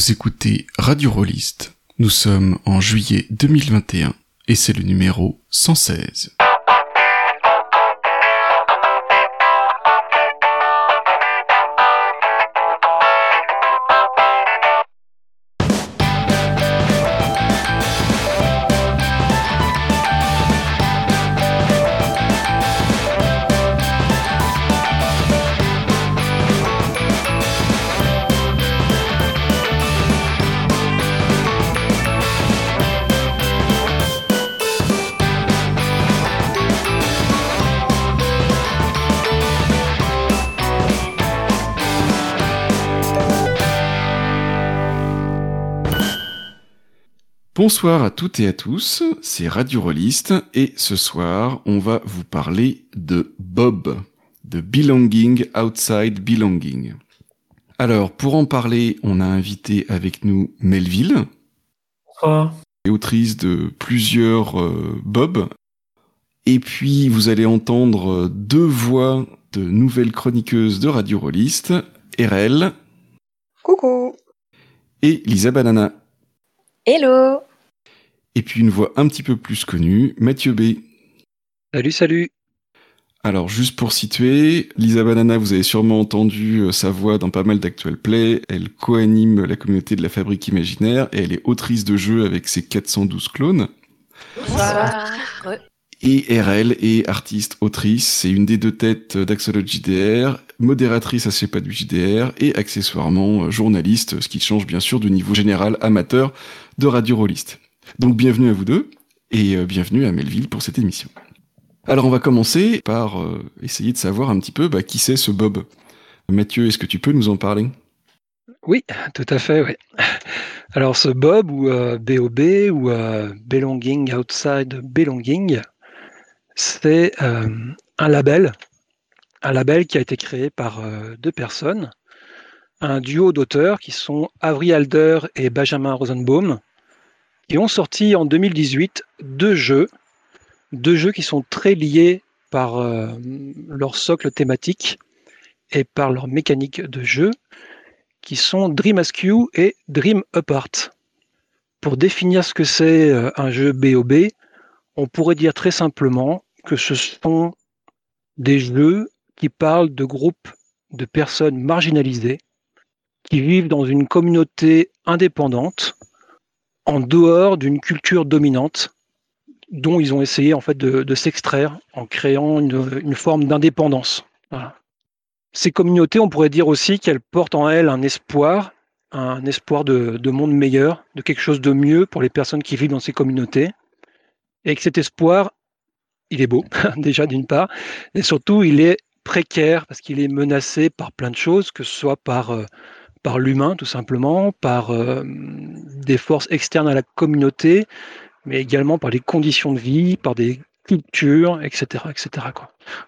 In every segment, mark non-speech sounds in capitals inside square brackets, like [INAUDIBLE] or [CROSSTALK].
Vous écoutez Radio Rolliste. Nous sommes en juillet 2021 et c'est le numéro 116. Bonsoir à toutes et à tous, c'est Radio Rolliste et ce soir on va vous parler de Bob, de Belonging Outside Belonging. Alors pour en parler, on a invité avec nous Melville, autrice de plusieurs euh, Bob. Et puis vous allez entendre deux voix de nouvelles chroniqueuses de Radio Rolliste, RL. Coucou. Et Lisa Banana. Hello. Et puis une voix un petit peu plus connue, Mathieu B. Salut, salut. Alors juste pour situer, Lisa Banana, vous avez sûrement entendu euh, sa voix dans pas mal d'actuels plays. Elle co-anime la communauté de la Fabrique Imaginaire et elle est autrice de jeux avec ses 412 clones. Bonsoir. Et RL est artiste, autrice, c'est une des deux têtes d'Axolot JDR, modératrice à pas du JDR et accessoirement euh, journaliste, ce qui change bien sûr du niveau général amateur de Radio Rolliste. Donc bienvenue à vous deux et euh, bienvenue à Melville pour cette émission. Alors on va commencer par euh, essayer de savoir un petit peu bah, qui c'est ce Bob. Mathieu, est-ce que tu peux nous en parler? Oui, tout à fait, oui. Alors ce Bob ou BOB euh, ou Belonging Outside Belonging, c'est un label, un label qui a été créé par deux personnes, un duo d'auteurs qui sont Avery Alder et Benjamin Rosenbaum, et ont sorti en 2018 deux jeux, deux jeux qui sont très liés par euh, leur socle thématique et par leur mécanique de jeu, qui sont Dream Askew et Dream Apart. Pour définir ce que c'est euh, un jeu BOB, on pourrait dire très simplement que ce sont des jeux qui parlent de groupes de personnes marginalisées qui vivent dans une communauté indépendante en dehors d'une culture dominante dont ils ont essayé en fait de, s'extraire en créant une, forme d'indépendance. Ces communautés, on pourrait dire aussi qu'elles portent en elles un espoir, un espoir de, monde meilleur, de quelque chose de mieux pour les personnes qui vivent dans ces communautés, et que cet espoir, il est beau [LAUGHS] déjà d'une part, et surtout il est précaire parce qu'il est menacé par plein de choses, que ce soit par euh, par l'humain tout simplement, par euh, des forces externes à la communauté, mais également par les conditions de vie, par des cultures, etc. etc.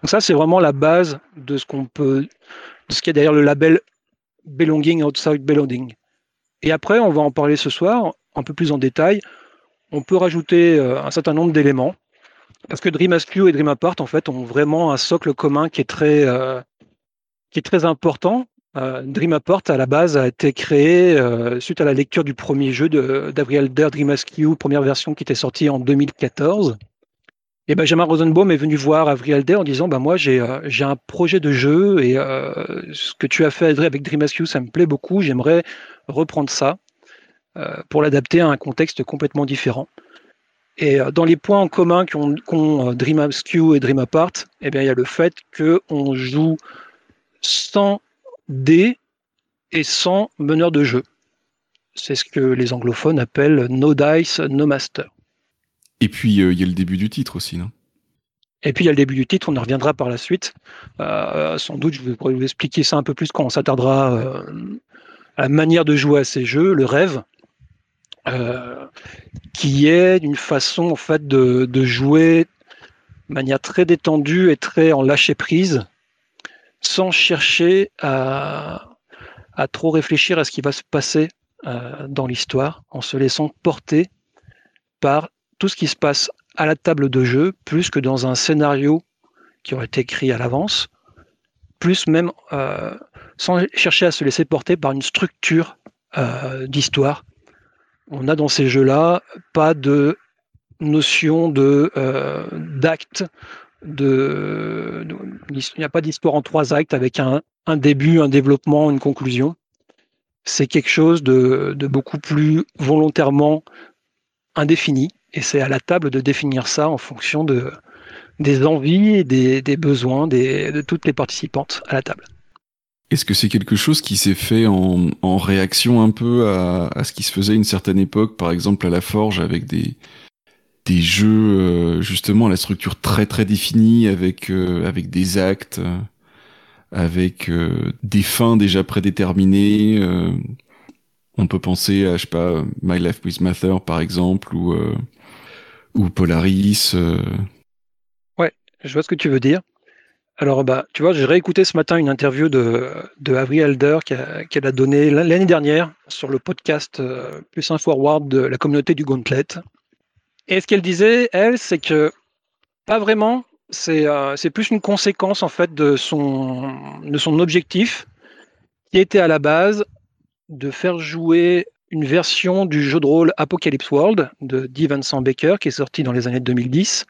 Donc ça, c'est vraiment la base de ce qu'on peut, de ce qui est derrière le label Belonging Outside Belonging. Et après, on va en parler ce soir, un peu plus en détail. On peut rajouter euh, un certain nombre d'éléments, parce que Dream Askew et Dream Apart, en fait, ont vraiment un socle commun qui est très, euh, qui est très important, euh, Dream Apart, à la base, a été créé euh, suite à la lecture du premier jeu d'Avril Der Dream Askew, première version qui était sortie en 2014. Et Benjamin Rosenbaum est venu voir Avril Alder en disant bah, Moi, euh, j'ai un projet de jeu et ce que tu as fait avec Dream Askew, ça me plaît beaucoup. J'aimerais reprendre ça pour l'adapter à un contexte complètement différent. Et dans les points en commun qu'ont Dream Askew et Dream Apart, eh bien, il y a le fait qu'on joue sans dés et sans meneur de jeu. C'est ce que les anglophones appellent no dice, no master. Et puis euh, il y a le début du titre aussi, non? Et puis il y a le début du titre, on en reviendra par la suite. Euh, sans doute, je pourrais vous expliquer ça un peu plus quand on s'attardera euh, à la manière de jouer à ces jeux, le rêve, qui est une façon en fait de, de jouer de manière très détendue et très en lâcher prise sans chercher à, trop réfléchir à ce qui va se passer euh, dans l'histoire, en se laissant porter par tout ce qui se passe à la table de jeu, plus que dans un scénario qui aurait été écrit à l'avance, plus même euh, sans chercher à se laisser porter par une structure d'histoire. On a dans ces jeux-là pas de notion d'acte, de, il n'y a pas d'histoire en trois actes avec un, début, un développement, une conclusion. C'est quelque chose de, beaucoup plus volontairement indéfini, et c'est à la table de définir ça en fonction de, des envies et des, besoins de toutes les participantes à la table. Est-ce que c'est quelque chose qui s'est fait en, réaction un peu à, ce qui se faisait une certaine époque, par exemple à la Forge, avec des, des jeux euh, justement à la structure très très définie avec euh, des actes euh, avec des fins déjà prédéterminées on peut penser à je sais pas My Life with Mather par exemple ou Polaris ouais je vois ce que tu veux dire. Alors bah tu vois j'ai réécouté ce matin une interview de de Avery qu'elle a donnée l'année dernière sur le podcast Plus un forward de la communauté du Gauntlet et ce qu'elle disait, elle, c'est que pas vraiment. Euh, c'est plus une conséquence en fait de son, objectif qui était à la base de faire jouer une version du jeu de rôle Apocalypse World de Dee Vincent Baker qui est sorti dans les années 2010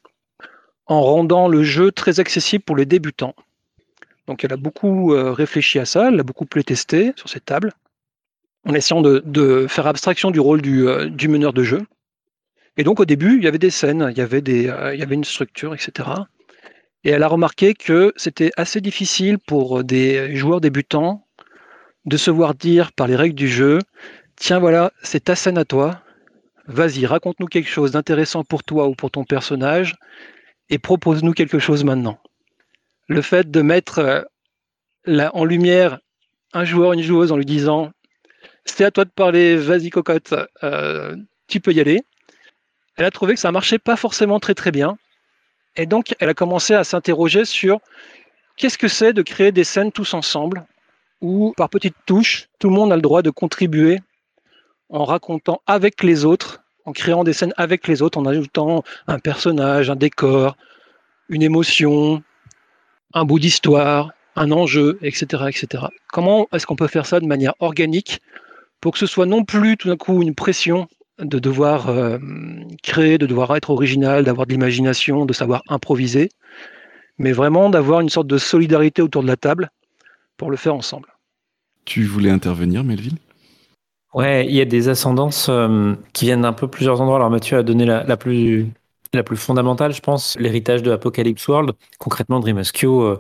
en rendant le jeu très accessible pour les débutants. Donc elle a beaucoup euh, réfléchi à ça, elle a beaucoup playtesté sur cette table en essayant de, faire abstraction du rôle du, euh, du meneur de jeu et donc au début, il y avait des scènes, il y avait, euh, une structure, etc. Et elle a remarqué que c'était assez difficile pour des joueurs débutants de se voir dire par les règles du jeu, tiens voilà, c'est ta scène à toi, vas-y, raconte-nous quelque chose d'intéressant pour toi ou pour ton personnage, et propose-nous quelque chose maintenant. Le fait de mettre euh, en lumière un joueur, une joueuse en lui disant, c'est à toi de parler, vas-y cocotte, euh, tu peux y aller, elle a trouvé que ça marchait pas forcément très très bien. Et donc, elle a commencé à s'interroger sur qu'est-ce que c'est de créer des scènes tous ensemble, où par petites touches, tout le monde a le droit de contribuer en racontant avec les autres, en créant des scènes avec les autres, en ajoutant un personnage, un décor, une émotion, un bout d'histoire, un enjeu, etc., etc. Comment est-ce qu'on peut faire ça de manière organique pour que ce soit non plus tout d'un coup une pression de devoir euh, créer, de devoir être original, d'avoir de l'imagination, de savoir improviser, mais vraiment d'avoir une sorte de solidarité autour de la table pour le faire ensemble. Tu voulais intervenir, Melville? Ouais, il y a des ascendances euh, qui viennent d'un peu plusieurs endroits. Alors Mathieu a donné la, plus la plus fondamentale, je pense, l'héritage de Apocalypse World. Concrètement, Dream euh,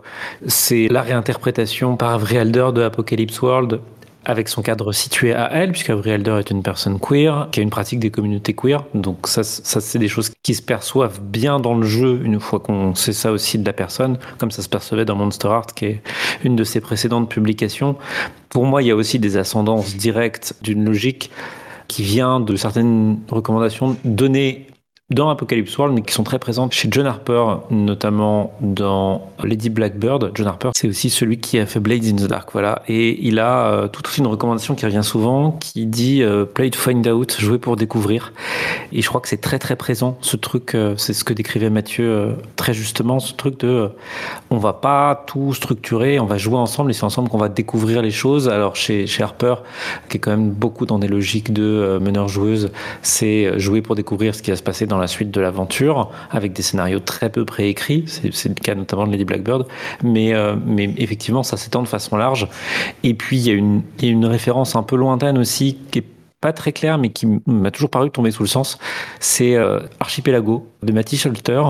c'est la réinterprétation par Vrealder de Apocalypse World avec son cadre situé à elle, puisque Elder est une personne queer, qui a une pratique des communautés queer. Donc ça, ça c'est des choses qui se perçoivent bien dans le jeu, une fois qu'on sait ça aussi de la personne, comme ça se percevait dans Monster Art, qui est une de ses précédentes publications. Pour moi, il y a aussi des ascendances directes d'une logique qui vient de certaines recommandations données dans Apocalypse World, mais qui sont très présentes chez John Harper, notamment dans Lady Blackbird. John Harper, c'est aussi celui qui a fait Blades in the Dark, voilà. Et il a euh, toute une recommandation qui revient souvent, qui dit euh, Play to find out, jouer pour découvrir. Et je crois que c'est très très présent, ce truc, euh, c'est ce que décrivait Mathieu très justement, ce truc de on va pas tout structurer, on va jouer ensemble et c'est ensemble qu'on va découvrir les choses. Alors chez, chez Harper, qui est quand même beaucoup dans des logiques de meneur-joueuse, c'est jouer pour découvrir ce qui va se passer dans la suite de l'aventure, avec des scénarios très peu préécrits. C'est le cas notamment de Lady Blackbird. Mais, euh, mais effectivement, ça s'étend de façon large. Et puis, il y, a une, référence un peu lointaine aussi, qui est pas très claire, mais qui m'a toujours paru tomber sous le sens. C'est euh, Archipelago de Matty Shelter,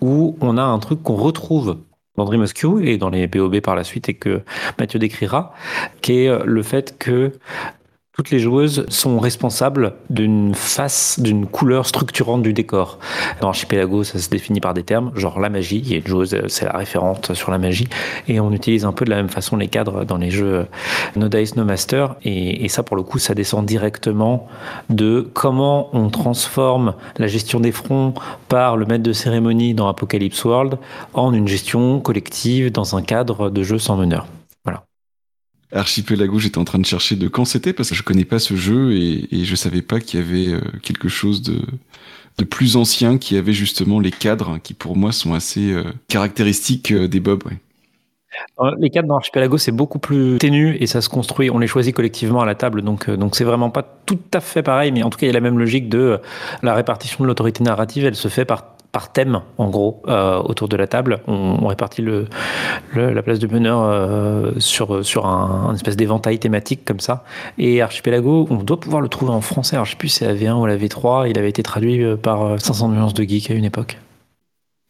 où on a un truc qu'on retrouve dans Dream et dans les BOB par la suite et que Mathieu décrira, qui est euh, le fait que toutes les joueuses sont responsables d'une face, d'une couleur structurante du décor. Dans Archipelago, ça se définit par des termes, genre la magie. Il y a une joueuse, c'est la référente sur la magie. Et on utilise un peu de la même façon les cadres dans les jeux No Dice, No Master. Et, et ça, pour le coup, ça descend directement de comment on transforme la gestion des fronts par le maître de cérémonie dans Apocalypse World en une gestion collective dans un cadre de jeu sans meneur. Archipelago, j'étais en train de chercher de quand c'était parce que je connais pas ce jeu et, et je savais pas qu'il y avait euh, quelque chose de, plus ancien qui avait justement les cadres qui pour moi sont assez euh, caractéristiques euh, des Bob. Les cartes dans Archipelago, c'est beaucoup plus ténu et ça se construit. On les choisit collectivement à la table, donc donc c'est vraiment pas tout à fait pareil, mais en tout cas il y a la même logique de la répartition de l'autorité narrative. Elle se fait par par thème, en gros, euh, autour de la table. On, répartit la place de meneur sur, sur un, espèce d'éventail thématique comme ça. Et Archipelago, on doit pouvoir le trouver en français. Alors je sais plus si c'est la V1 ou la V3. Il avait été traduit par 500 nuances de geek à une époque.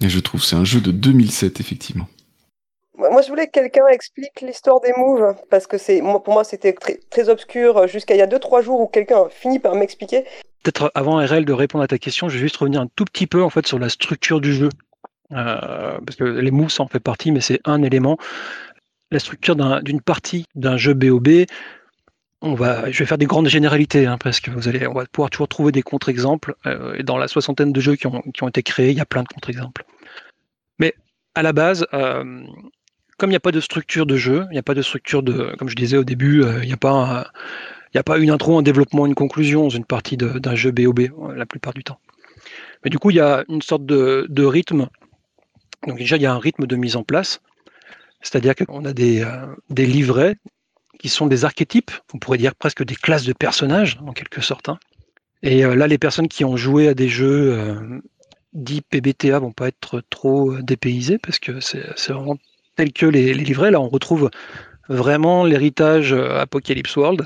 Et je trouve c'est un jeu de 2007, effectivement. Moi, je voulais que quelqu'un explique l'histoire des moves, parce que c'est, pour moi, c'était très, obscur jusqu'à il y a 2-3 jours où quelqu'un a fini par m'expliquer. Peut-être avant RL de répondre à ta question, je vais juste revenir un tout petit peu en fait sur la structure du jeu. Euh, parce que les moves, ça en fait partie, mais c'est un élément. La structure d'une partie d'un jeu BOB, on va, je vais faire des grandes généralités, hein, parce que vous allez, on va pouvoir toujours trouver des contre-exemples. Euh, et dans la soixantaine de jeux qui ont, qui ont été créés, il y a plein de contre-exemples. Mais à la base, euh, comme il n'y a pas de structure de jeu, il n'y a pas de structure de, comme je disais au début, euh, il n'y a pas, il a pas une intro, un développement, une conclusion dans une partie d'un jeu BOB euh, la plupart du temps. Mais du coup, il y a une sorte de, rythme. Donc déjà, il y a un rythme de mise en place, c'est-à-dire qu'on a des, euh, des livrets qui sont des archétypes, on pourrait dire presque des classes de personnages en quelque sorte. Hein. Et là, les personnes qui ont joué à des jeux dits PBTA vont pas être trop dépaysées parce que c'est vraiment tels que les, livrets. Là, on retrouve vraiment l'héritage euh, Apocalypse World.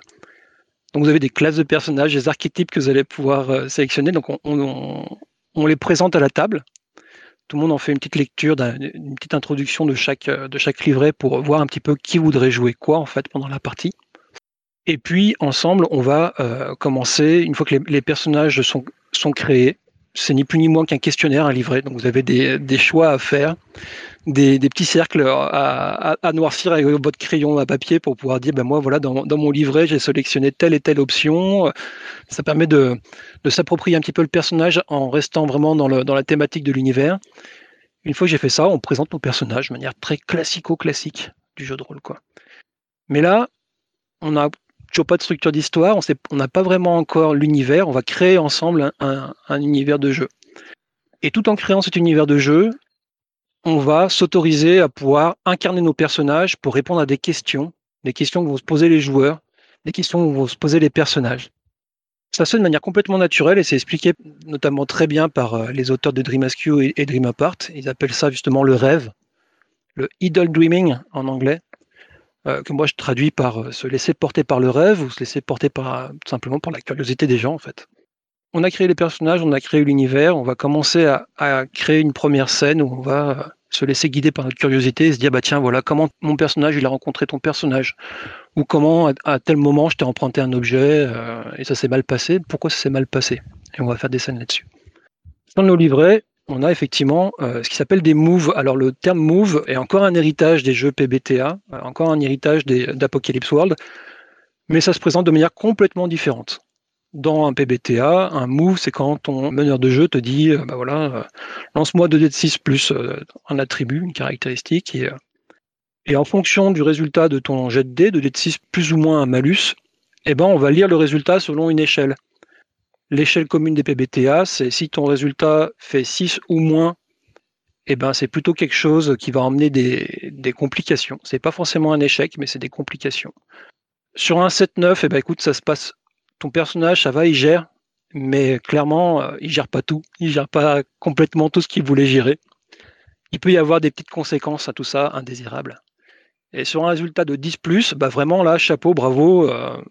Donc vous avez des classes de personnages, des archétypes que vous allez pouvoir euh, sélectionner. Donc on, les présente à la table. Tout le monde en fait une petite lecture, une petite introduction de chaque, euh, de chaque livret pour voir un petit peu qui voudrait jouer quoi en fait pendant la partie. Et puis ensemble, on va commencer, une fois que les, personnages sont créés, c'est ni plus ni moins qu'un questionnaire, un livret. Donc vous avez des, choix à faire des, petits cercles à, noircir avec votre crayon à papier pour pouvoir dire ben moi voilà dans, mon livret j'ai sélectionné telle et telle option. Ça permet de, s'approprier un petit peu le personnage en restant vraiment dans, la thématique de l'univers. Une fois que j'ai fait ça on présente nos personnages de manière très classico-classique du jeu de rôle quoi. Mais là on n'a toujours pas de structure d'histoire on n'a pas vraiment encore l'univers on va créer ensemble un univers de jeu et tout en créant cet univers de jeu, on va s'autoriser à pouvoir incarner nos personnages pour répondre à des questions, des questions que vont se poser les joueurs, des questions que vont se poser les personnages. Ça se fait de manière complètement naturelle et c'est expliqué notamment très bien par euh, les auteurs de Dream Askew et Dream Apart. Ils appellent ça justement le rêve, le idle dreaming en anglais, euh, que moi je traduis par euh, se laisser porter par le rêve ou se laisser porter tout simplement par la curiosité des gens en fait. On a créé les personnages, on a créé l'univers, on va commencer à, créer une première scène où on va se laisser guider par notre curiosité et se dire bah tiens voilà comment mon personnage il a rencontré ton personnage? Ou comment à, tel moment je t'ai emprunté un objet euh, et ça s'est mal passé? Pourquoi ça s'est mal passé? Et on va faire des scènes là-dessus. Dans nos livrets on a effectivement euh, ce qui s'appelle des moves alors le terme move est encore un héritage des jeux PBTA euh, encore un héritage d'Apocalypse World mais ça se présente de manière complètement différente dans un PBTA, un move, c'est quand ton meneur de jeu te dit, euh, bah voilà, lance-moi 2 d 6 plus un attribut, une caractéristique, et, en fonction du résultat de ton jet de dés, de d 6 plus ou moins un malus, eh ben, on va lire le résultat selon une échelle. L'échelle commune des PBTA, c'est si ton résultat fait 6 ou moins, eh ben, c'est plutôt quelque chose qui va emmener des, complications. C'est pas forcément un échec, mais c'est des complications. Sur un 7-9, eh ben, écoute, ça se passe ton personnage, ça va, il gère, mais clairement, euh, il gère pas tout. Il gère pas complètement tout ce qu'il voulait gérer. Il peut y avoir des petites conséquences à tout ça indésirables. Et sur un résultat de 10, bah vraiment là, chapeau, bravo. Euh,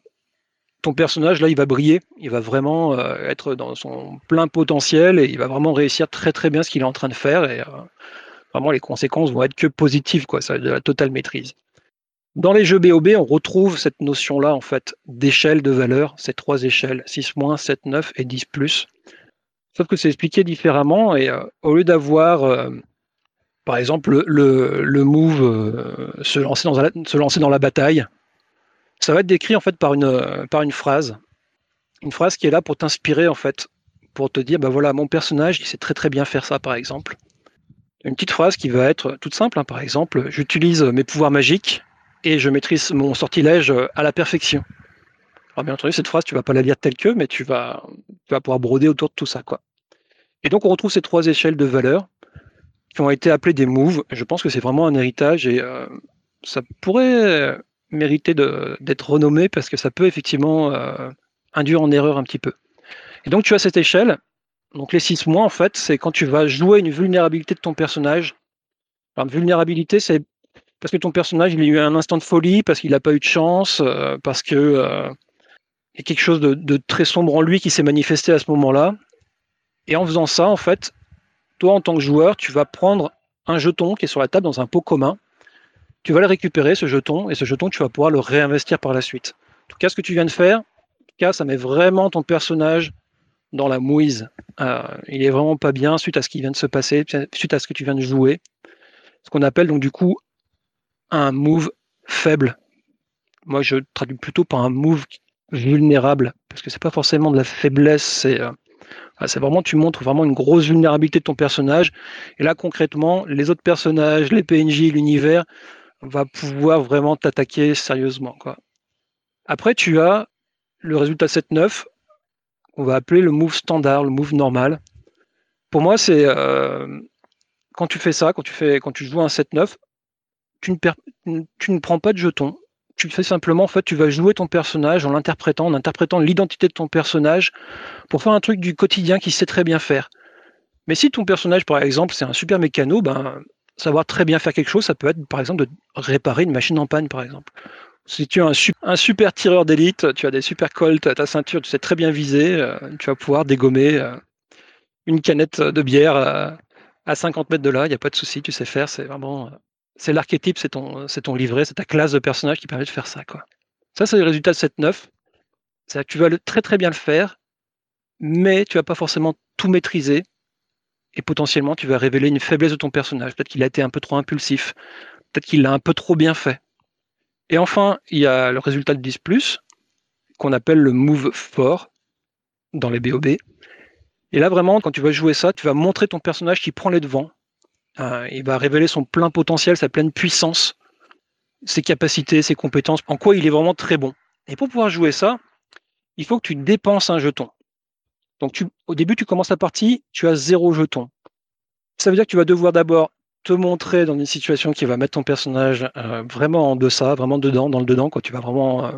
personnage, là, il va briller. Il va vraiment euh, être dans son plein potentiel et il va vraiment réussir très très bien ce qu'il est en train de faire. Et vraiment, les conséquences vont être que positives, quoi. Ça va être de la totale maîtrise. Dans les jeux BOB, on retrouve cette notion-là en fait d'échelle de valeur, ces trois échelles, 6 7, 9 et 10 Sauf que c'est expliqué différemment et euh, au lieu d'avoir euh, par exemple le, move euh, dans la, se lancer dans la bataille, ça va être décrit en fait par une, par une phrase. Une phrase qui est là pour t'inspirer en fait, pour te dire bah voilà, mon personnage, il sait très très bien faire ça par exemple. Une petite phrase qui va être toute simple, hein, par exemple, j'utilise mes pouvoirs magiques et je maîtrise mon sortilège euh, à la perfection. Alors bien entendu, cette phrase, tu vas pas la lire telle que, mais tu vas, tu vas pouvoir broder autour de tout ça. Quoi. Et donc on retrouve ces trois échelles de valeurs qui ont été appelées des moves. Je pense que c'est vraiment un héritage et euh, ça pourrait mériter d'être renommé parce que ça peut effectivement induire en erreur un petit peu. Et donc tu as cette échelle. Donc les 6 mois, en fait, c'est quand tu vas jouer une vulnérabilité de ton personnage. Alors, vulnérabilité, c'est parce que ton personnage, a eu un instant de folie, parce qu'il n'a pas eu de chance, parce que il y a quelque chose de, très sombre en lui qui s'est manifesté à ce moment-là. Et en faisant ça, en fait, toi, en tant que joueur, tu vas prendre un jeton qui est sur la table dans un pot commun. Tu vas le récupérer, ce jeton, et ce jeton, tu vas pouvoir le réinvestir par la suite. En tout cas, ce que tu viens de faire, ça met vraiment ton personnage dans la mouise. Euh, il est vraiment pas bien suite à ce qui vient de se passer, suite à ce que tu viens de jouer. Ce qu'on appelle donc du coup un move faible. Moi, je traduis plutôt par un move vulnérable, parce que c'est pas forcément de la faiblesse, c'est euh, c'est vraiment, tu montres vraiment une grosse vulnérabilité de ton personnage. Et là, concrètement, les autres personnages, les PNJ, l'univers, va pouvoir vraiment t'attaquer sérieusement. Après, tu as le résultat 7-9, qu'on va appeler le move standard, le move normal. Pour moi, c'est euh, quand tu fais ça, quand tu, fais, joues un 7-9, tu tu ne prends pas de jetons tu fais simplement, en fait, tu vas jouer ton personnage en l'interprétant, en interprétant l'identité de ton personnage pour faire un truc du quotidien qu'il sait très bien faire. Mais si ton personnage, par exemple, c'est un super mécano, ben, savoir très bien faire quelque chose, ça peut être, par exemple, de réparer une machine en panne, par exemple. Si tu es un, super tireur d'élite, tu as des super colts à ta ceinture, tu sais très bien viser, euh, tu vas pouvoir dégommer euh, une canette de bière euh, à 50 mètres de là, il n'y a pas de souci, tu sais faire, c'est vraiment c'est l'archétype, c'est ton, livret, c'est ta classe de personnage qui permet de faire ça. Ça, c'est le résultat de 7-9. C'est que tu vas très très bien le faire, mais tu vas pas forcément tout maîtriser. Et potentiellement, tu vas révéler une faiblesse de ton personnage. Peut-être qu'il a été un peu trop impulsif. Peut-être qu'il l'a un peu trop bien fait. Et enfin, il y a le résultat de 10, qu'on appelle le move fort dans les BOB. Et là, vraiment, quand tu vas jouer ça, tu vas montrer ton personnage qui prend les devants, euh, il va révéler son plein potentiel, sa pleine puissance, ses capacités, ses compétences, en quoi il est vraiment très bon. Et pour pouvoir jouer ça, il faut que tu dépenses un jeton. Donc au début, tu commences la partie, tu as zéro jeton. Ça veut dire que tu vas devoir d'abord te montrer dans une situation qui va mettre ton personnage euh, vraiment en deçà, vraiment dedans, dans le dedans, quand tu vas vraiment euh,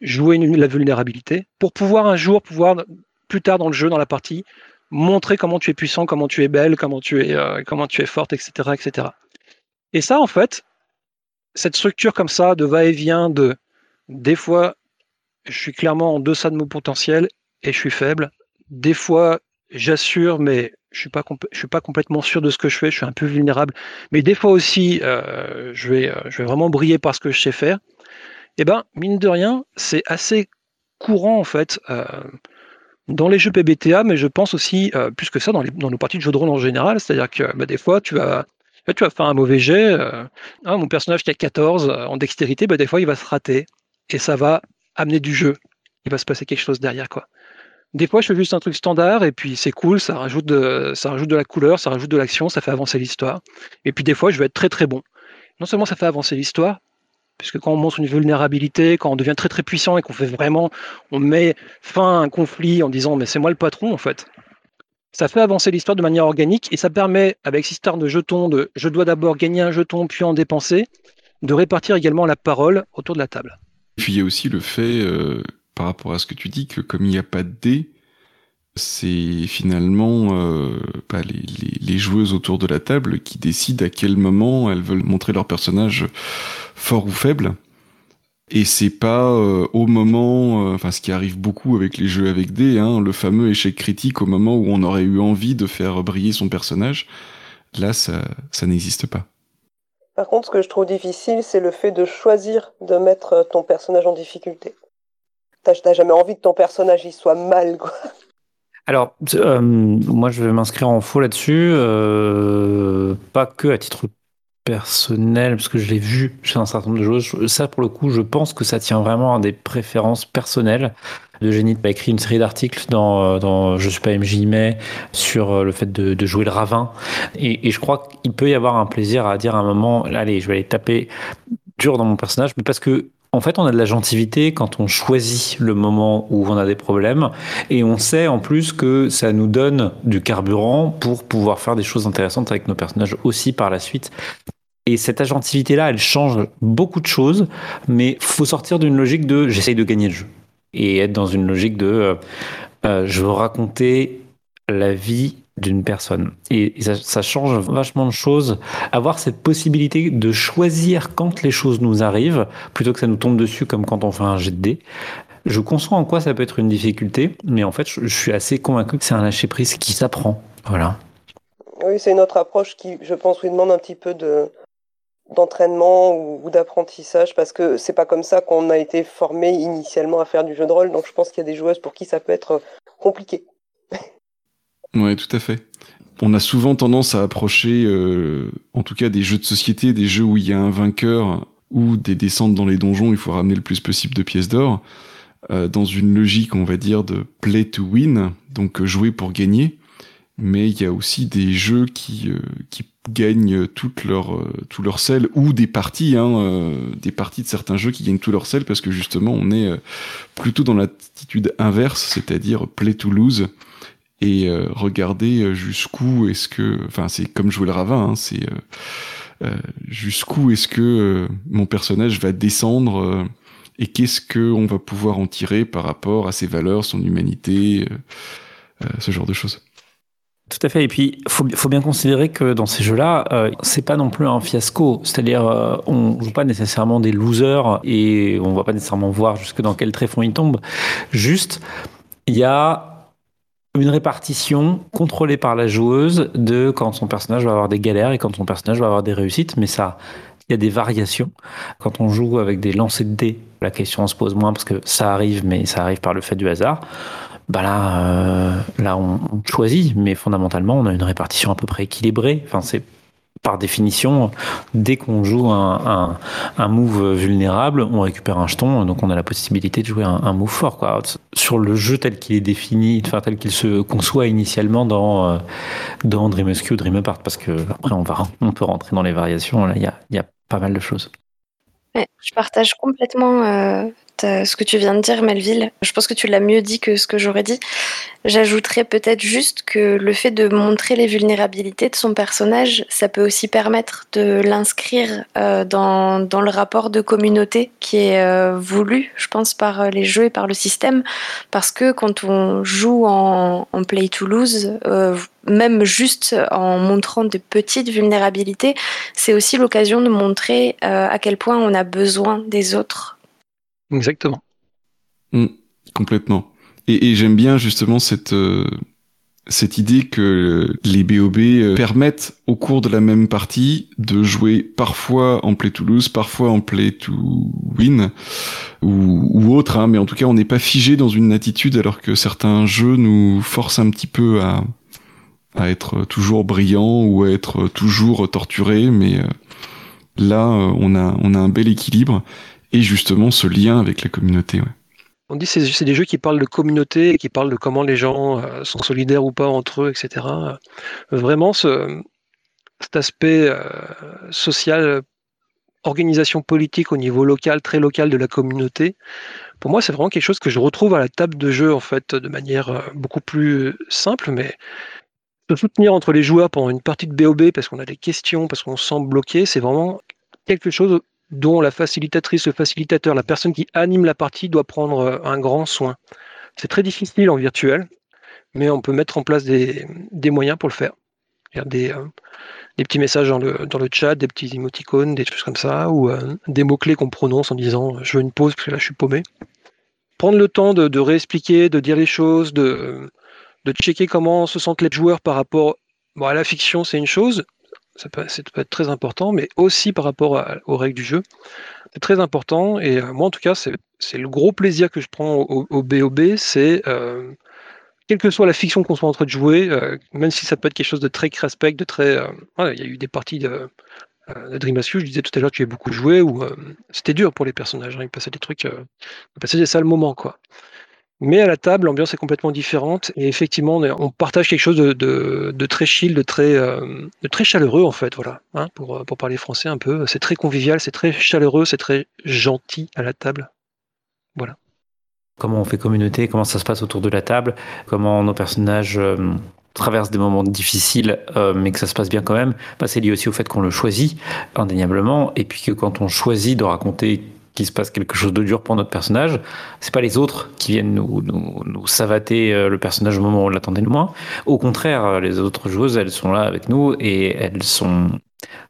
jouer la vulnérabilité, pour pouvoir un jour, pouvoir plus tard dans le jeu, dans la partie, montrer comment tu es puissant, comment tu es belle, comment tu es, euh, comment tu es forte, etc., etc. Et ça, en fait, cette structure comme ça de va-et-vient de des fois, je suis clairement en deçà de mon potentiel et je suis faible. Des fois, j'assure, mais je suis pas je suis pas complètement sûr de ce que je fais. Je suis un peu vulnérable. Mais des fois aussi, euh, je vais, euh, je vais vraiment briller par ce que je sais faire. Et eh ben, mine de rien, c'est assez courant en fait dans les jeux PBTA, mais je pense aussi, euh, plus que ça, dans, dans, nos parties de jeux de rôle en général. C'est-à-dire que bah, des fois, tu vas, tu vas faire un mauvais jet. Euh, ah, mon personnage qui a 14 euh, en dextérité, bah, des fois, il va se rater. Et ça va amener du jeu. Il va se passer quelque chose derrière. quoi. Des fois, je fais juste un truc standard et puis c'est cool, ça rajoute, de, la couleur, ça rajoute de l'action, ça fait avancer l'histoire. Et puis des fois, je vais être très très bon. Non seulement ça fait avancer l'histoire, Puisque quand on montre une vulnérabilité, quand on devient très très puissant et qu'on fait vraiment, on met fin à un conflit en disant mais c'est moi le patron en fait, ça fait avancer l'histoire de manière organique et ça permet, avec cette histoire de jetons, de je dois d'abord gagner un jeton puis en dépenser, de répartir également la parole autour de la table. Puis il y a aussi le fait, euh, par rapport à ce que tu dis, que comme il n'y a pas de dés, c'est finalement euh, les, les, joueuses autour de la table qui décident à quel moment elles veulent montrer leur personnage fort ou faible. Et c'est pas euh, au moment, euh, enfin ce qui arrive beaucoup avec les jeux avec dés, hein, le fameux échec critique au moment où on aurait eu envie de faire briller son personnage. Là, ça, ça n'existe pas. Par contre, ce que je trouve difficile, c'est le fait de choisir de mettre ton personnage en difficulté. T'as jamais envie que ton personnage il soit mal, quoi. Alors, euh, moi, je vais m'inscrire en faux là-dessus, euh, pas que à titre personnel, parce que je l'ai vu chez un certain nombre de choses. Ça, pour le coup, je pense que ça tient vraiment à des préférences personnelles. De Génie a écrit une série d'articles dans, euh, dans Je suis pas MJ, sur le fait de, de jouer le ravin. Et, et je crois qu'il peut y avoir un plaisir à dire à un moment, allez, je vais aller taper dur dans mon personnage, mais parce que en fait, on a de la gentilité quand on choisit le moment où on a des problèmes et on sait en plus que ça nous donne du carburant pour pouvoir faire des choses intéressantes avec nos personnages aussi par la suite. Et cette agentivité-là, elle change beaucoup de choses, mais faut sortir d'une logique de j'essaye de gagner le jeu et être dans une logique de euh, euh, je veux raconter la vie d'une personne. Et ça, change vachement de choses. Avoir cette possibilité de choisir quand les choses nous arrivent, plutôt que ça nous tombe dessus comme quand on fait un jet de dés. Je conçois en quoi ça peut être une difficulté, mais en fait, je, suis assez convaincu que c'est un lâcher-prise qui s'apprend. Voilà. Oui, c'est une autre approche qui, je pense, lui demande un petit peu de, d'entraînement ou, d'apprentissage parce que c'est pas comme ça qu'on a été formé initialement à faire du jeu de rôle. Donc je pense qu'il y a des joueuses pour qui ça peut être compliqué. Oui, tout à fait. On a souvent tendance à approcher, euh, en tout cas des jeux de société, des jeux où il y a un vainqueur ou des descentes dans les donjons, il faut ramener le plus possible de pièces d'or, euh, dans une logique, on va dire, de play to win, donc euh, jouer pour gagner. Mais il y a aussi des jeux qui, qui gagnent toute leur, tout leur sel, ou des parties, hein, des parties de certains jeux qui gagnent tout leur sel, parce que justement, on est plutôt dans l'attitude inverse, c'est-à-dire play to lose et euh, regarder euh, jusqu'où est-ce que, enfin c'est comme jouer le ravin, hein, c'est euh, jusqu'où est-ce que mon personnage va descendre et qu'est-ce que on va pouvoir en tirer par rapport à ses valeurs, son humanité, ce genre de choses. Tout à fait. Et puis, faut, faut bien considérer que dans ces jeux-là, euh, c'est pas non plus un fiasco. C'est-à-dire, on joue pas nécessairement des losers et on va pas nécessairement voir jusque dans quel tréfonds ils tombent. Juste, il y a une répartition contrôlée par la joueuse de quand son personnage va avoir des galères et quand son personnage va avoir des réussites, mais ça, il y a des variations. Quand on joue avec des lancers de dés, la question se pose moins parce que ça arrive, mais ça arrive par le fait du hasard. Bah là, euh, là on, on, choisit, mais fondamentalement, on a une répartition à peu près équilibrée. Enfin, c'est par définition, dès qu'on joue un, move vulnérable, on récupère un jeton, donc on a la possibilité de jouer un, move fort. Sur le jeu tel qu'il est défini, enfin, tel qu'il se conçoit initialement dans, euh, dans Dream ou Dream Apart, parce que après on, va, on peut rentrer dans les variations, il y a, y a, pas mal de choses. je partage complètement euh, ce que tu viens de dire, Melville. Je pense que tu l'as mieux dit que ce que j'aurais dit. J'ajouterais peut-être juste que le fait de montrer les vulnérabilités de son personnage, ça peut aussi permettre de l'inscrire euh, dans, le rapport de communauté qui est euh, voulu, je pense, par les jeux et par le système. Parce que quand on joue en, play to lose, euh, même juste en montrant de petites vulnérabilités, c'est aussi l'occasion de montrer à quel point on a besoin des autres Exactement. Mm, complètement. Et, j'aime bien justement cette euh, cette idée que les BOB euh, permettent au cours de la même partie de jouer parfois en play to lose, parfois en play to win ou, ou autre, hein, mais en tout cas on n'est pas figé dans une attitude alors que certains jeux nous forcent un petit peu à, à être toujours brillant ou à être toujours torturé, mais euh, là on a on a un bel équilibre et justement ce lien avec la communauté. On dit que c'est des jeux qui parlent de communauté, qui parlent de comment les gens euh, sont solidaires ou pas entre eux, etc. Vraiment, ce, cet aspect euh, social, organisation politique au niveau local, très local de la communauté, pour moi, c'est vraiment quelque chose que je retrouve à la table de jeu, en fait, de manière euh, beaucoup plus simple, mais se soutenir entre les joueurs pendant une partie de BOB parce qu'on a des questions, parce qu'on se sent bloqué, c'est vraiment quelque chose dont la facilitatrice, le facilitateur, la personne qui anime la partie doit prendre euh, un grand soin. C'est très difficile en virtuel, mais on peut mettre en place des, moyens pour le faire. Des, euh, des petits messages dans le, dans le chat, des petits émoticônes, des choses comme ça, ou euh, des mots-clés qu'on prononce en disant je veux une pause parce que là je suis paumé. Prendre le temps de, réexpliquer, de dire les choses, de, de checker comment se sentent les joueurs par rapport à la fiction, c'est une chose, ça peut, être très important, mais aussi par rapport aux règles du jeu. C'est très important, et euh, moi en tout cas, c'est le gros plaisir que je prends au, BOB, c'est euh, quelle que soit la fiction qu'on soit en train de jouer, euh, même si ça peut être quelque chose de très respect, de très. il y a eu des parties de, de Dream je disais tout à l'heure que as beaucoup joué, où c'était dur pour les personnages, hein, ils passaient des trucs, ils passaient des sales moments, quoi. Mais à la table, l'ambiance est complètement différente et effectivement, on partage quelque chose de, très chill, de très, euh, de très chaleureux en fait, voilà, hein, pour, pour parler français un peu. C'est très convivial, c'est très chaleureux, c'est très gentil à la table. Voilà. Comment on fait communauté, comment ça se passe autour de la table, comment nos personnages euh, traverse des moments difficiles, euh, mais que ça se passe bien quand même, bah, c'est lié aussi au fait qu'on le choisit, indéniablement, et puis que quand on choisit de raconter qu'il se passe quelque chose de dur pour notre personnage, c'est pas les autres qui viennent nous, nous, nous savater euh, le personnage au moment où on l'attendait le moins. Au contraire, les autres joueuses, elles sont là avec nous et elles sont,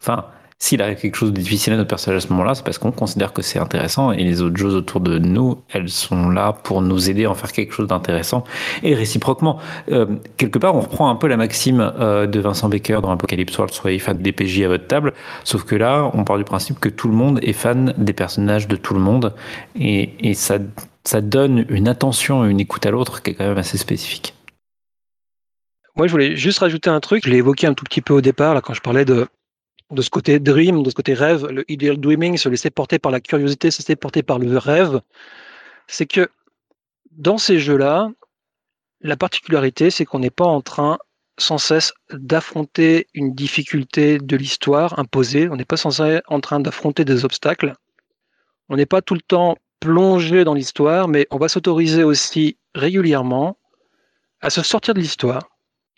enfin, s'il arrive quelque chose de difficile à notre personnage à ce moment-là, c'est parce qu'on considère que c'est intéressant et les autres choses autour de nous, elles sont là pour nous aider à en faire quelque chose d'intéressant et réciproquement. Euh, quelque part, on reprend un peu la maxime euh, de Vincent Baker dans Apocalypse World, soyez fan des PJ à votre table, sauf que là, on part du principe que tout le monde est fan des personnages de tout le monde et, ça donne une attention et une écoute à l'autre qui est quand même assez spécifique. Moi, je voulais juste rajouter un truc. Je l'ai évoqué un tout petit peu au départ, là, quand je parlais de, de ce côté dream, de ce côté rêve, le ideal dreaming, se laisser porter par la curiosité, se laisser porter par le rêve, c'est que dans ces jeux-là, la particularité, c'est qu'on n'est pas en train sans cesse d'affronter une difficulté de l'histoire imposée, on n'est pas sans cesse en train d'affronter des obstacles, on n'est pas tout le temps plongé dans l'histoire, mais on va s'autoriser aussi régulièrement à se sortir de l'histoire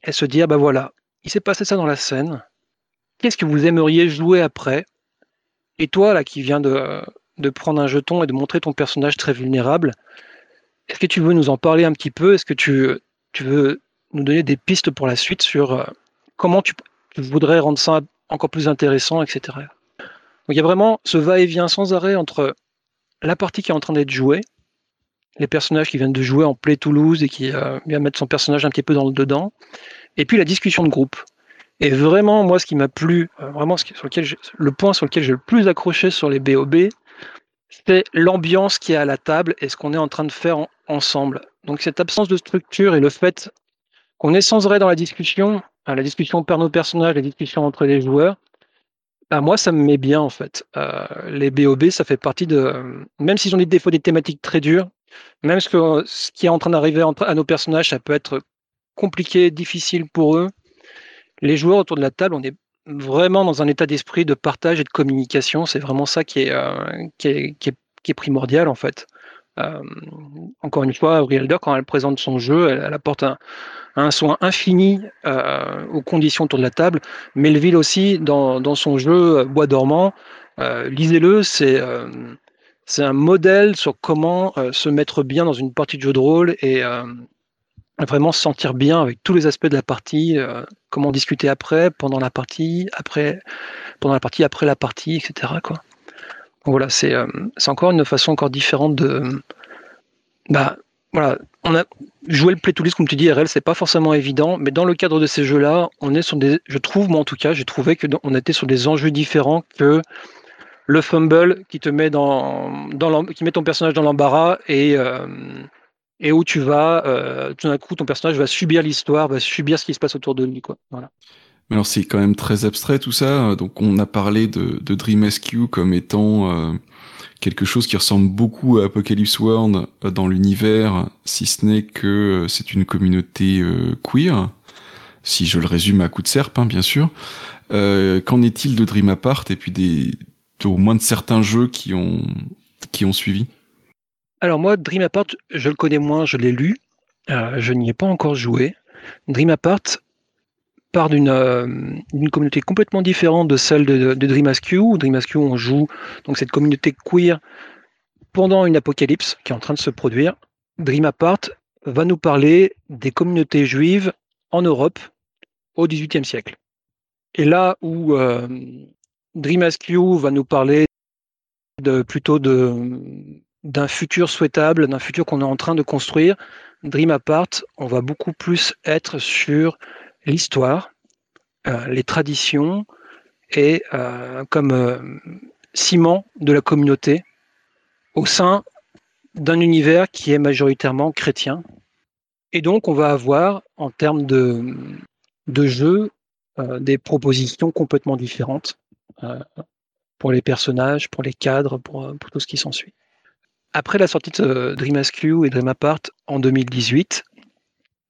et se dire, bah voilà, il s'est passé ça dans la scène, qu'est-ce que vous aimeriez jouer après? Et toi, là, qui viens de, prendre un jeton et de montrer ton personnage très vulnérable, est-ce que tu veux nous en parler un petit peu? Est-ce que tu, veux nous donner des pistes pour la suite sur euh, comment tu, tu, voudrais rendre ça encore plus intéressant, etc. Donc il y a vraiment ce va-et-vient sans arrêt entre la partie qui est en train d'être jouée, les personnages qui viennent de jouer en Play Toulouse et qui euh, vient mettre son personnage un petit peu dans le dedans, et puis la discussion de groupe. Et vraiment, moi, ce qui m'a plu, euh, vraiment sur lequel le point sur lequel j'ai le plus accroché sur les BOB, c'est l'ambiance qui est à la table et ce qu'on est en train de faire en, ensemble. Donc cette absence de structure et le fait qu'on est sans arrêt dans la discussion, la discussion par nos personnages, la discussion entre les joueurs, bah moi, ça me met bien en fait. Euh, les BOB, ça fait partie de. Même s'ils ont des défauts, des thématiques très dures, même ce, que, ce qui est en train d'arriver à nos personnages, ça peut être compliqué, difficile pour eux les joueurs autour de la table, on est vraiment dans un état d'esprit de partage et de communication. C'est vraiment ça qui est, euh, qui, est, qui, est, primordial en fait. Euh, encore une fois, Avril quand elle présente son jeu, elle, apporte un, soin infini euh, aux conditions autour de la table. Melville aussi, dans, dans son jeu Bois dormant, lisez-le, c'est c'est un modèle sur comment se mettre bien dans une partie de jeu de rôle et vraiment se sentir bien avec tous les aspects de la partie, euh, comment discuter après, pendant la partie, après, pendant la partie, après la partie, etc. Quoi. Donc voilà, c'est euh, encore une façon encore différente de. Bah, voilà, on a joué le play to list, comme tu dis, RL, c'est pas forcément évident, mais dans le cadre de ces jeux-là, on est sur des. Je trouve, moi en tout cas, j'ai trouvé qu'on était sur des enjeux différents que le fumble qui te met dans, dans qui met ton personnage dans l'embarras et. Euh, et où tu vas, euh, tout d'un coup, ton personnage va subir l'histoire, va subir ce qui se passe autour de lui. Quoi. Voilà. Mais alors c'est quand même très abstrait tout ça. Donc on a parlé de, Dream SQ comme étant euh, quelque chose qui ressemble beaucoup à Apocalypse World euh, dans l'univers, si ce n'est que euh, c'est une communauté euh, queer. Si je le résume à coup de serpe, hein, bien sûr. Euh, Qu'en est-il de Dream Apart et puis des, au moins de certains jeux qui ont qui ont suivi? Alors moi, Dream Apart, je le connais moins, je l'ai lu, euh, je n'y ai pas encore joué. Dream Apart part d'une euh, communauté complètement différente de celle de, de Dream Askew. Dream Askew, on joue donc cette communauté queer pendant une apocalypse qui est en train de se produire. Dream Apart va nous parler des communautés juives en Europe au XVIIIe siècle. Et là où euh, Dream Askew va nous parler de, plutôt de d'un futur souhaitable, d'un futur qu'on est en train de construire. Dream Apart, on va beaucoup plus être sur l'histoire, euh, les traditions et euh, comme euh, ciment de la communauté au sein d'un univers qui est majoritairement chrétien. Et donc, on va avoir, en termes de, jeu, des propositions complètement différentes pour les personnages, pour les cadres, pour tout ce qui s'ensuit. Après la sortie de Dream Askew et Dream Apart en 2018,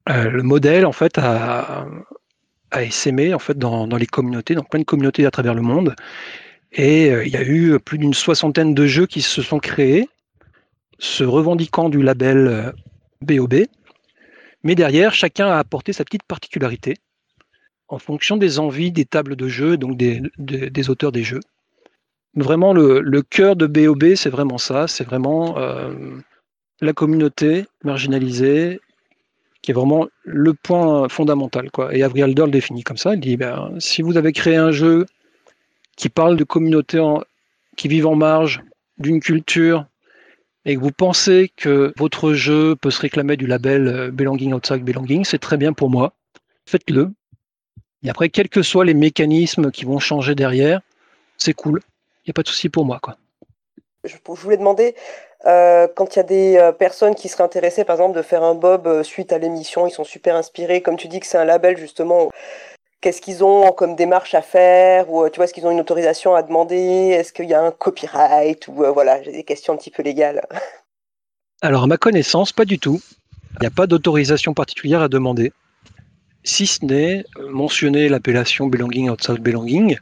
euh, le modèle en fait a, a essaimé en fait dans, les communautés, dans plein de communautés à travers le monde. Et euh, il y a eu plus d'une soixantaine de jeux qui se sont créés, se revendiquant du label BOB, euh, Mais derrière, chacun a apporté sa petite particularité en fonction des envies des tables de jeu, donc des, auteurs des jeux. Vraiment, le, cœur de BOB, c'est vraiment ça, c'est vraiment euh, la communauté marginalisée, qui est vraiment le point fondamental. Quoi. Et Avril Alder le définit comme ça, il dit, ben, si vous avez créé un jeu qui parle de communautés qui vivent en marge d'une culture, et que vous pensez que votre jeu peut se réclamer du label euh, Belonging Outside Belonging, c'est très bien pour moi. Faites-le. Et après, quels que soient les mécanismes qui vont changer derrière, c'est cool. Il n'y a pas de souci pour moi. Quoi. Je, voulais demander, euh, quand il y a des euh, personnes qui seraient intéressées, par exemple, de faire un Bob suite à l'émission, ils sont super inspirés, comme tu dis que c'est un label, justement, qu'est-ce qu'ils ont comme démarche à faire, ou tu vois, est-ce qu'ils ont une autorisation à demander, est-ce qu'il y a un copyright, ou voilà, j'ai des questions un petit peu légales. Alors, à ma connaissance, pas du tout. Il n'y a pas d'autorisation particulière à demander si ce n'est euh, mentionner l'appellation Belonging Outside Belonging.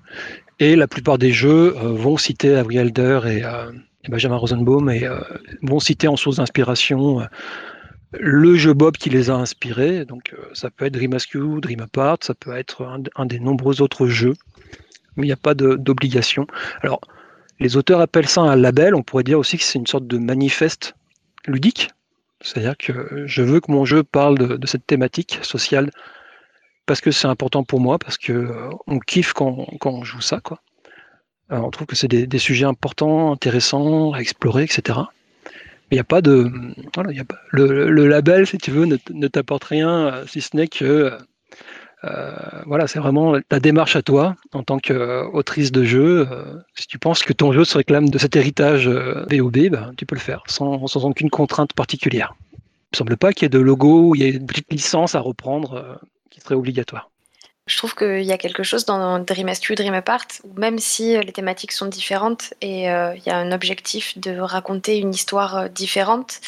Et la plupart des jeux euh, vont citer Avery Elder et, euh, Benjamin Rosenbaum et vont citer en source d'inspiration le jeu Bob qui les a inspirés. Donc ça peut être Dream Askew, Dream Apart, ça peut être un, des nombreux autres jeux, mais il n'y a pas d'obligation. Alors les auteurs appellent ça un label, on pourrait dire aussi que c'est une sorte de manifeste ludique. C'est-à-dire que je veux que mon jeu parle de cette thématique sociale parce que c'est important pour moi, parce que euh, on kiffe quand, quand, on joue ça, quoi. on trouve que c'est des, sujets importants, intéressants à explorer, etc. Il n'y a pas de, le, label, si tu veux, ne, ne t'apporte rien, euh, si ce n'est que, euh, voilà, c'est vraiment ta démarche à toi en tant qu'autrice de jeu. si tu penses que ton jeu se réclame de cet héritage VOB, ben, tu peux le faire sans, aucune contrainte particulière. Il ne semble pas qu'il y ait de logo, il y ait une petite licence à reprendre obligatoire. Je trouve qu'il y a quelque chose dans Dream Askew, Dream Apart, où même si les thématiques sont différentes et euh, il y a un objectif de raconter une histoire euh, différente,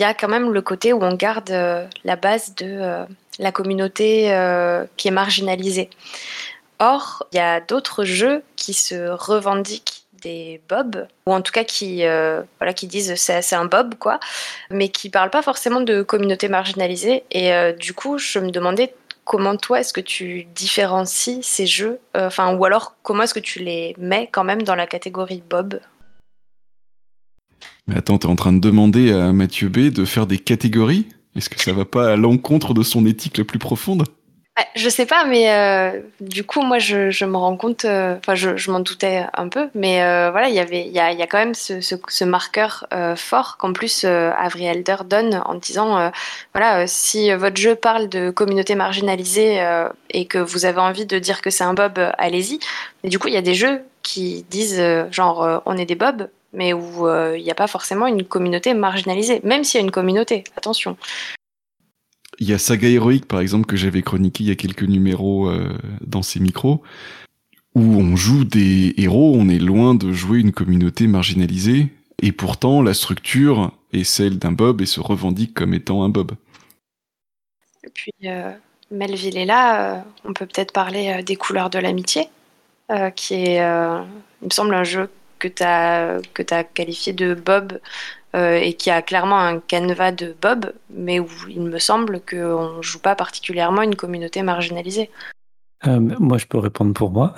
il y a quand même le côté où on garde euh, la base de la communauté qui est marginalisée. Or, il y a d'autres jeux qui se revendiquent des bobs, ou en tout cas qui, voilà, qui disent c'est un bob, quoi, mais qui parlent pas forcément de communauté marginalisée. Et du coup, je me demandais comment toi est-ce que tu différencies ces jeux euh, Enfin, ou alors comment est-ce que tu les mets quand même dans la catégorie Bob? Mais attends, t'es en train de demander à Mathieu B de faire des catégories? Est-ce que ça va pas à l'encontre de son éthique la plus profonde? Je sais pas, mais euh, du coup, moi, je, me rends compte, euh, enfin, je, m'en doutais un peu, mais euh, voilà, il y avait, il y a, y a, quand même ce, ce, marqueur fort qu'en plus Avery Elder donne en disant, voilà, si votre jeu parle de communauté marginalisée et que vous avez envie de dire que c'est un bob, allez-y. Mais du coup, il y a des jeux qui disent, genre, on est des bobs, mais où il n'y a pas forcément une communauté marginalisée, même s'il y a une communauté, attention. Il y a Saga Héroïque, par exemple, que j'avais chroniqué il y a quelques numéros euh, dans ces micros, où on joue des héros, on est loin de jouer une communauté marginalisée, et pourtant la structure est celle d'un Bob et se revendique comme étant un Bob. Et puis, euh, Melville est là, euh, on peut peut-être parler des couleurs de l'amitié, qui est, il me semble, un jeu que tu que as qualifié de Bob euh, et qui a clairement un canevas de Bob, mais où il me semble qu'on ne joue pas particulièrement une communauté marginalisée. Euh, moi, je peux répondre pour moi.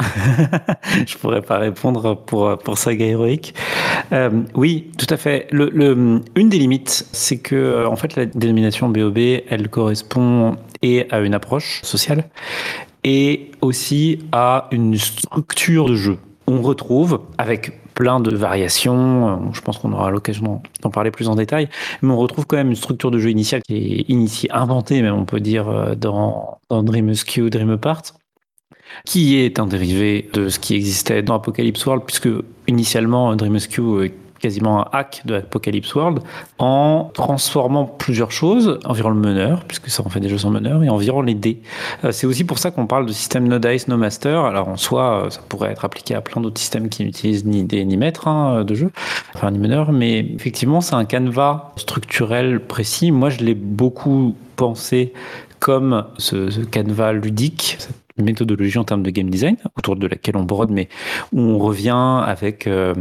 [LAUGHS] je pourrais pas répondre pour pour Saga héroïque. Euh, oui, tout à fait. Une des limites, c'est que en fait la dénomination BOB, elle correspond et à une approche sociale et aussi à une structure de jeu. On retrouve avec plein de variations. Euh, je pense qu'on aura l'occasion d'en parler plus en détail. Mais on retrouve quand même une structure de jeu initiale qui est inventée, même on peut dire, euh, dans, dans Dream Askew, Dream Apart qui est un dérivé de ce qui existait dans Apocalypse World, puisque initialement Dream Askew quasiment un hack de Apocalypse World en transformant plusieurs choses, environ le meneur, puisque ça en fait des jeux sans meneur, et environ les dés. Euh, c'est aussi pour ça qu'on parle de système no dice, no master. Alors en soi, euh, ça pourrait être appliqué à plein d'autres systèmes qui n'utilisent ni dés ni maîtres hein, de jeu, enfin ni meneur, mais effectivement, c'est un canevas structurel précis. Moi, je l'ai beaucoup pensé comme ce, ce canevas ludique, méthodologie en termes de game design autour de laquelle on brode, mais où on revient avec euh,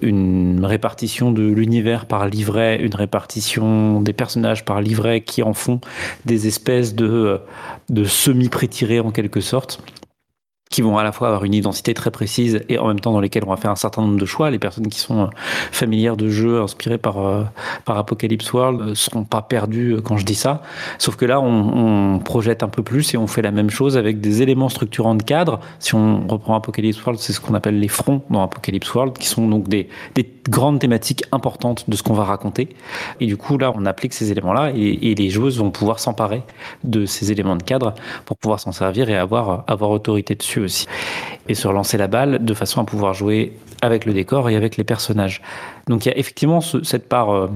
une répartition de l'univers par livret, une répartition des personnages par livret qui en font des espèces de, euh, de semi-prétirés en quelque sorte qui vont à la fois avoir une identité très précise et en même temps dans lesquelles on va faire un certain nombre de choix. Les personnes qui sont euh, familières de jeux inspirés par, euh, par Apocalypse World ne euh, seront pas perdues quand je dis ça. Sauf que là, on, on, projette un peu plus et on fait la même chose avec des éléments structurants de cadre. Si on reprend Apocalypse World, c'est ce qu'on appelle les fronts dans Apocalypse World, qui sont donc des, des grandes thématiques importantes de ce qu'on va raconter. Et du coup, là, on applique ces éléments-là et, et les joueuses vont pouvoir s'emparer de ces éléments de cadre pour pouvoir s'en servir et avoir, avoir autorité dessus aussi. Et se relancer la balle de façon à pouvoir jouer avec le décor et avec les personnages. Donc il y a effectivement ce, cette part euh,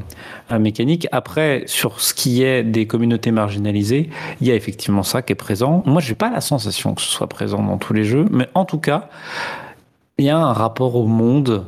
mécanique. Après, sur ce qui est des communautés marginalisées, il y a effectivement ça qui est présent. Moi, j'ai pas la sensation que ce soit présent dans tous les jeux, mais en tout cas, il y a un rapport au monde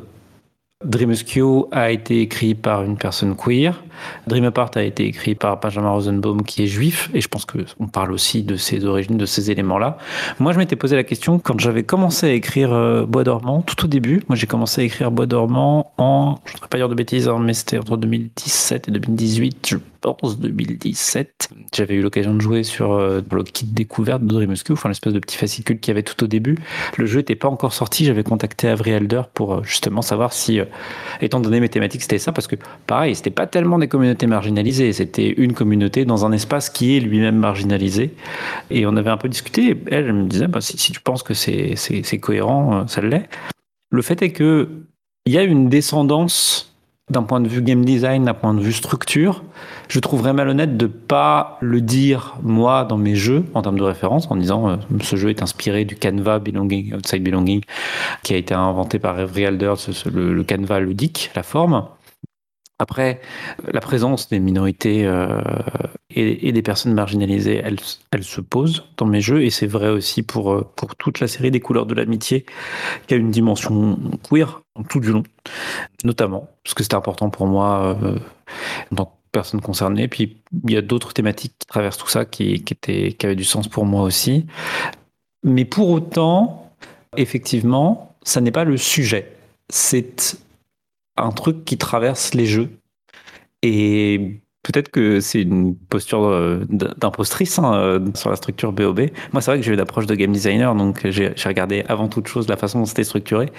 Dreamskew a été écrit par une personne queer. Dream Apart a été écrit par Benjamin Rosenbaum qui est juif et je pense que on parle aussi de ses origines, de ces éléments-là. Moi, je m'étais posé la question quand j'avais commencé à écrire euh, Bois dormant, tout au début. Moi, j'ai commencé à écrire Bois dormant en, je ne voudrais pas dire de bêtises, hein, mais c'était entre 2017 et 2018, je pense 2017. J'avais eu l'occasion de jouer sur euh, le kit découverte de Dreamskew, enfin l'espèce de petit fascicule qu'il y avait tout au début. Le jeu n'était pas encore sorti. J'avais contacté Avery Elder pour euh, justement savoir si, étant donné mes thématiques, c'était ça parce que pareil, c'était pas tellement des communautés marginalisées. C'était une communauté dans un espace qui est lui-même marginalisé. Et on avait un peu discuté. Elle, me disait, bah, si, si, tu penses que c'est cohérent, euh, ça l'est. Le fait est que il y a une descendance d'un point de vue game design, d'un point de vue structure, je trouverais malhonnête de pas le dire moi dans mes jeux en termes de référence en disant euh, ce jeu est inspiré du Canva Belonging Outside Belonging qui a été inventé par Avery Alder, le, le Canva ludique, la forme. Après, la présence des minorités euh, et, des personnes marginalisées, elle, elle, se pose dans mes jeux, et c'est vrai aussi pour, euh, pour toute la série des couleurs de l'amitié, qui a une dimension queer tout du long, notamment, parce que c'était important pour moi euh, dans personnes concernées. Puis il y a d'autres thématiques qui traversent tout ça qui, qui, étaient, qui avaient du sens pour moi aussi. Mais pour autant, effectivement, ça n'est pas le sujet. C'est un truc qui traverse les jeux. Et peut-être que c'est une posture euh, d'impostrice hein, euh, sur la structure BOB. Moi, c'est vrai que j'ai eu l'approche de game designer, donc j'ai regardé avant toute chose la façon dont c'était structuré.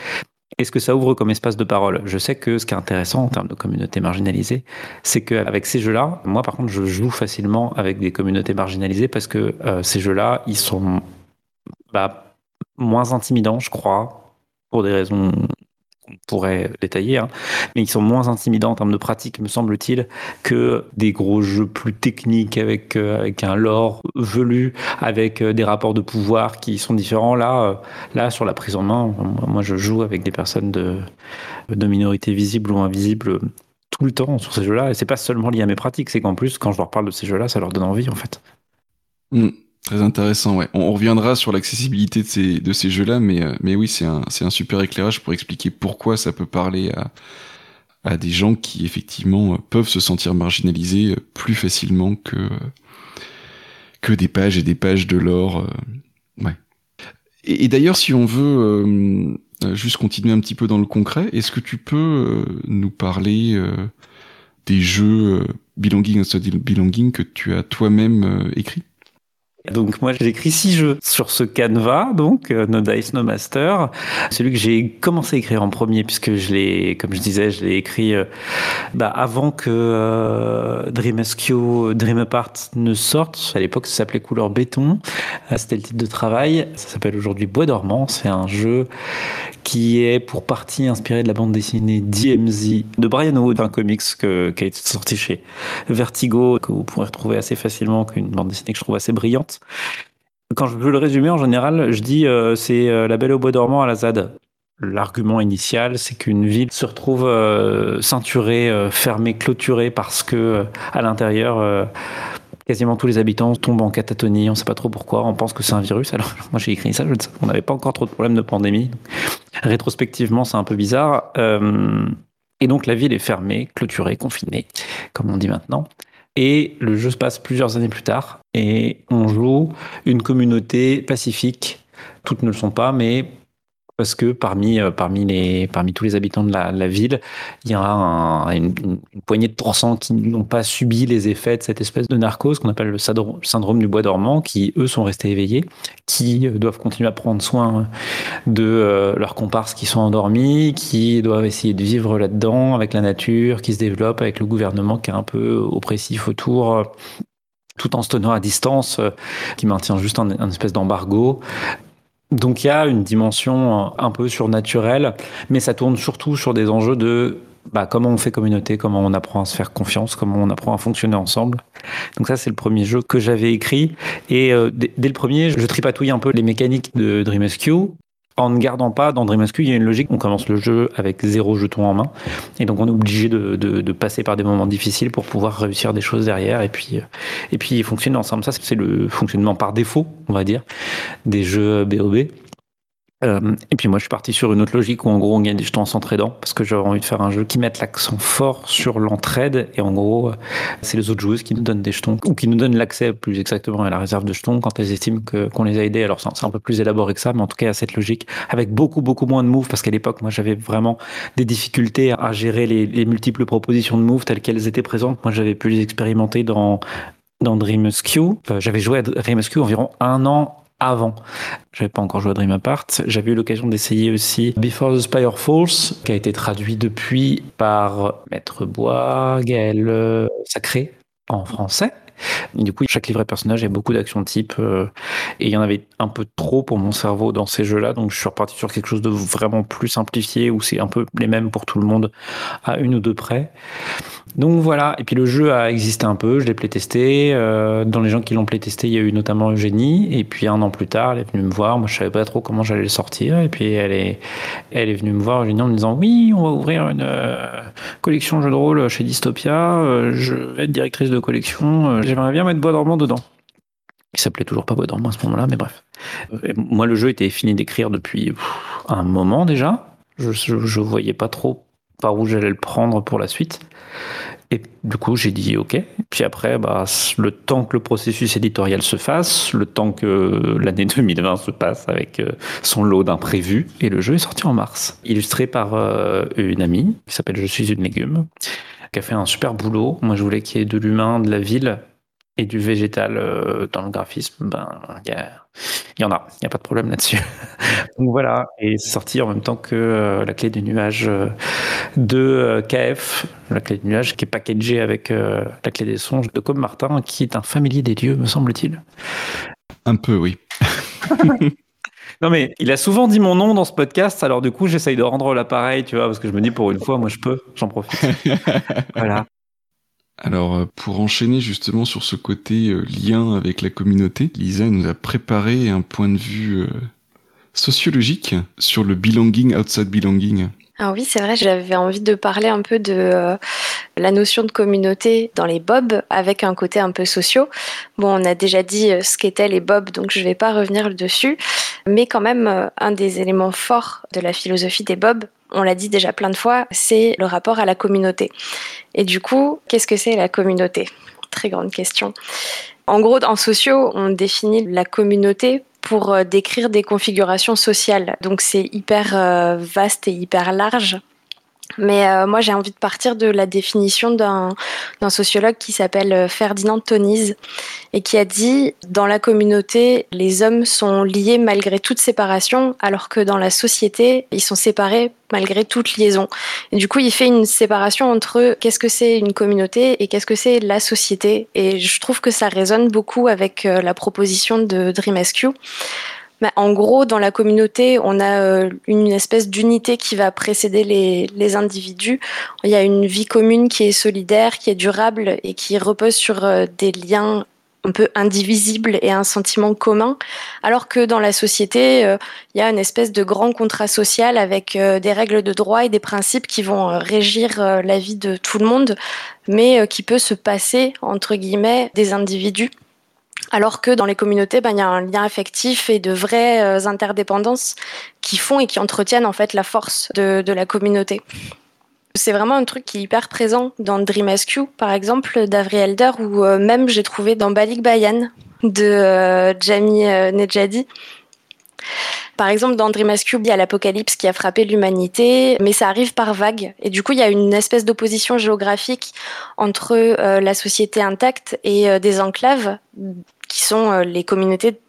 Est-ce que ça ouvre comme espace de parole? Je sais que ce qui est intéressant en termes de communautés marginalisées, c'est qu'avec ces jeux-là, moi par contre, je joue facilement avec des communautés marginalisées parce que euh, ces jeux-là, ils sont bah, moins intimidants, je crois, pour des raisons on pourrait détailler, hein, mais ils sont moins intimidants en termes de pratique, me semble-t-il, que des gros jeux plus techniques avec, euh, avec un lore velu, avec euh, des rapports de pouvoir qui sont différents. Là, euh, là, sur la prise en main, moi je joue avec des personnes de, minorités visibles ou invisibles tout le temps sur ces jeux-là, et c'est pas seulement lié à mes pratiques, c'est qu'en plus, quand je leur parle de ces jeux-là, ça leur donne envie en fait. Mm. Très intéressant, ouais. On reviendra sur l'accessibilité de ces, de ces jeux-là, mais, euh, mais oui, c'est un, c'est un super éclairage pour expliquer pourquoi ça peut parler à, à des gens qui, effectivement, euh, peuvent se sentir marginalisés euh, plus facilement que, que des pages et des pages de l'or. Ouais. Et, d'ailleurs, si on veut euh, juste continuer un petit peu dans le concret, est-ce que tu peux nous parler des jeux Belonging and Belonging que tu as toi-même écrit? Donc moi j'ai écrit six jeux sur ce canevas, donc euh, No Dice No Master. Celui que j'ai commencé à écrire en premier puisque je l'ai, comme je disais, je l'ai écrit euh, bah, avant que euh, Dream SQ, Dream Apart ne sorte. À l'époque ça s'appelait Couleur Béton. Euh, c'était le titre de travail. Ça s'appelle aujourd'hui Bois dormant. C'est un jeu qui est pour partie inspiré de la bande dessinée DMZ de Brian Wood, un comics qui a été sorti chez Vertigo, que vous pourrez retrouver assez facilement, qu'une bande dessinée que je trouve assez brillante. Quand je veux le résumer, en général, je dis euh, c'est euh, La Belle au Bois dormant à la ZAD. L'argument initial, c'est qu'une ville se retrouve euh, ceinturée, euh, fermée, clôturée parce que à l'intérieur, quasiment tous les habitants tombent en catatonie. On ne sait pas trop pourquoi. On pense que c'est un virus. Alors [LAUGHS] moi j'ai écrit ça. On n'avait pas encore trop de problèmes de pandémie. Rétrospectivement, c'est un peu bizarre. et donc la ville est fermée, clôturée, confinée, comme on dit maintenant. Et le jeu se passe plusieurs années plus tard. Et on joue une communauté pacifique. Toutes ne le sont pas, mais parce que parmi, euh, parmi, les, tous les habitants de la, ville, il y a une, poignée de pourcents qui n'ont pas subi les effets de cette espèce de narcose qu'on appelle le syndrome du bois dormant, qui eux sont restés éveillés, qui euh, doivent continuer à prendre soin de euh, leurs comparses qui sont endormis, qui doivent essayer de vivre là-dedans avec la nature, qui se développe avec le gouvernement qui est un peu oppressif autour tout en se tenant à distance, qui maintient juste un, espèce d'embargo. Donc il y a une dimension un peu surnaturelle, mais ça tourne surtout sur des enjeux de bah, comment on fait communauté, comment on apprend à se faire confiance, comment on apprend à fonctionner ensemble. Donc ça, c'est le premier jeu que j'avais écrit. Et euh, dès, le premier, je tripatouille un peu les mécaniques de Dream en ne gardant pas dans Dream il y a une logique. On commence le jeu avec zéro jeton en main. Et donc, on est obligé de, de, passer par des moments difficiles pour pouvoir réussir des choses derrière. Et puis, euh, et puis fonctionner ensemble. Ça, c'est le fonctionnement par défaut, on va dire, des jeux BOB. Euh, et puis moi, je suis parti sur une autre logique où en gros on gagne des jetons en s'entraidant parce que j'avais envie de faire un jeu qui mette l'accent fort sur l'entraide et en gros, euh, c'est les autres joueuses qui nous donnent des jetons ou qui nous donnent l'accès plus exactement à la réserve de jetons quand elles estiment qu'on les a aidés. Alors c'est un peu plus élaboré que ça, mais en tout cas, a cette logique avec beaucoup beaucoup moins de moves parce qu'à l'époque, moi, j'avais vraiment des difficultés à gérer les, les multiples propositions de moves telles qu'elles étaient présentes. Moi, j'avais pu les expérimenter dans dans Dream. Euh, j'avais joué à Dream environ un an avant. J'avais pas encore joué à Dream Apart. J'avais eu l'occasion d'essayer aussi Before the Spire Falls, qui a été traduit depuis par Maître Bois, Gaël euh, Sacré en français. Du coup, chaque livret personnage a beaucoup d'actions type euh, et il y en avait un peu trop pour mon cerveau dans ces jeux-là. Donc, je suis reparti sur quelque chose de vraiment plus simplifié où c'est un peu les mêmes pour tout le monde à une ou deux près. Donc voilà, et puis le jeu a existé un peu, je l'ai playtesté. Euh, dans les gens qui l'ont playtesté, il y a eu notamment Eugénie. Et puis un an plus tard, elle est venue me voir. Moi, je savais pas trop comment j'allais le sortir. Et puis elle est, elle est venue me voir, Eugénie, en me disant Oui, on va ouvrir une euh, collection jeux de rôle chez Dystopia. Euh, je vais être directrice de collection. J'aimerais bien mettre Bois dormant dedans. Il s'appelait toujours pas Bois dormant à ce moment-là, mais bref. moi, le jeu était fini d'écrire depuis un moment déjà. Je, je, je voyais pas trop par où j'allais le prendre pour la suite. Et du coup, j'ai dit OK. Puis après, bah, le temps que le processus éditorial se fasse, le temps que l'année [LAUGHS] 2020 se passe avec euh, son lot d'imprévus, et le jeu est sorti en mars. Illustré par euh, une amie qui s'appelle Je suis une légume, qui a fait un super boulot. Moi, je voulais qu'il y ait de l'humain, de la ville et du végétal euh, dans le graphisme. Ben, il y, en a, il n'y a pas de problème là-dessus. [LAUGHS] Donc voilà, et c'est sorti en même temps que la clé du nuage de KF, la clé du nuage qui est packagée avec la clé des songes de Com Martin, qui est un familier des dieux, me semble-t-il. Un peu, oui. [LAUGHS] non mais il a souvent dit mon nom dans ce podcast, alors du coup j'essaye de rendre l'appareil, tu vois, parce que je me dis pour une fois, moi je peux, j'en profite. [LAUGHS] voilà. Alors, pour enchaîner justement sur ce côté lien avec la communauté, Lisa nous a préparé un point de vue sociologique sur le belonging outside belonging. Ah oui, c'est vrai, j'avais envie de parler un peu de euh, la notion de communauté dans les bobs avec un côté un peu sociaux. Bon, on a déjà dit euh, ce qu'étaient les bobs, donc je ne vais pas revenir dessus. Mais quand même, euh, un des éléments forts de la philosophie des bobs, on l'a dit déjà plein de fois, c'est le rapport à la communauté. Et du coup, qu'est-ce que c'est la communauté? Très grande question. En gros, en sociaux, on définit la communauté pour euh, décrire des configurations sociales. Donc c'est hyper euh, vaste et hyper large. Mais euh, moi, j'ai envie de partir de la définition d'un sociologue qui s'appelle Ferdinand Tonise et qui a dit dans la communauté, les hommes sont liés malgré toute séparation, alors que dans la société, ils sont séparés malgré toute liaison. Et du coup, il fait une séparation entre qu'est-ce que c'est une communauté et qu'est-ce que c'est la société. Et je trouve que ça résonne beaucoup avec euh, la proposition de Dream bah, en gros, dans la communauté, on a euh, une espèce d'unité qui va précéder les, individus. Il y a une vie commune qui est solidaire, qui est durable et qui repose sur euh, des liens un peu indivisible et un sentiment commun, alors que dans la société, euh, il y a une espèce de grand contrat social avec des règles de droit et des principes qui vont régir la vie de tout le monde, mais qui peut se passer, entre guillemets, des individus. Alors que dans les communautés, ben, il y a un lien affectif et de vraies interdépendances qui font et qui entretiennent en fait la force de, la communauté. C'est vraiment un truc qui est hyper présent dans Dream Rescue, par exemple, d'Avri Elder, ou même j'ai trouvé dans Balik Bayan de Jamie Nejadi. Par exemple, dans Dream il y a l'apocalypse qui a frappé l'humanité, mais ça arrive par vagues. Et du coup, il y a une espèce d'opposition géographique entre euh, la société intacte et euh, des enclaves, qui sont euh, les communautés,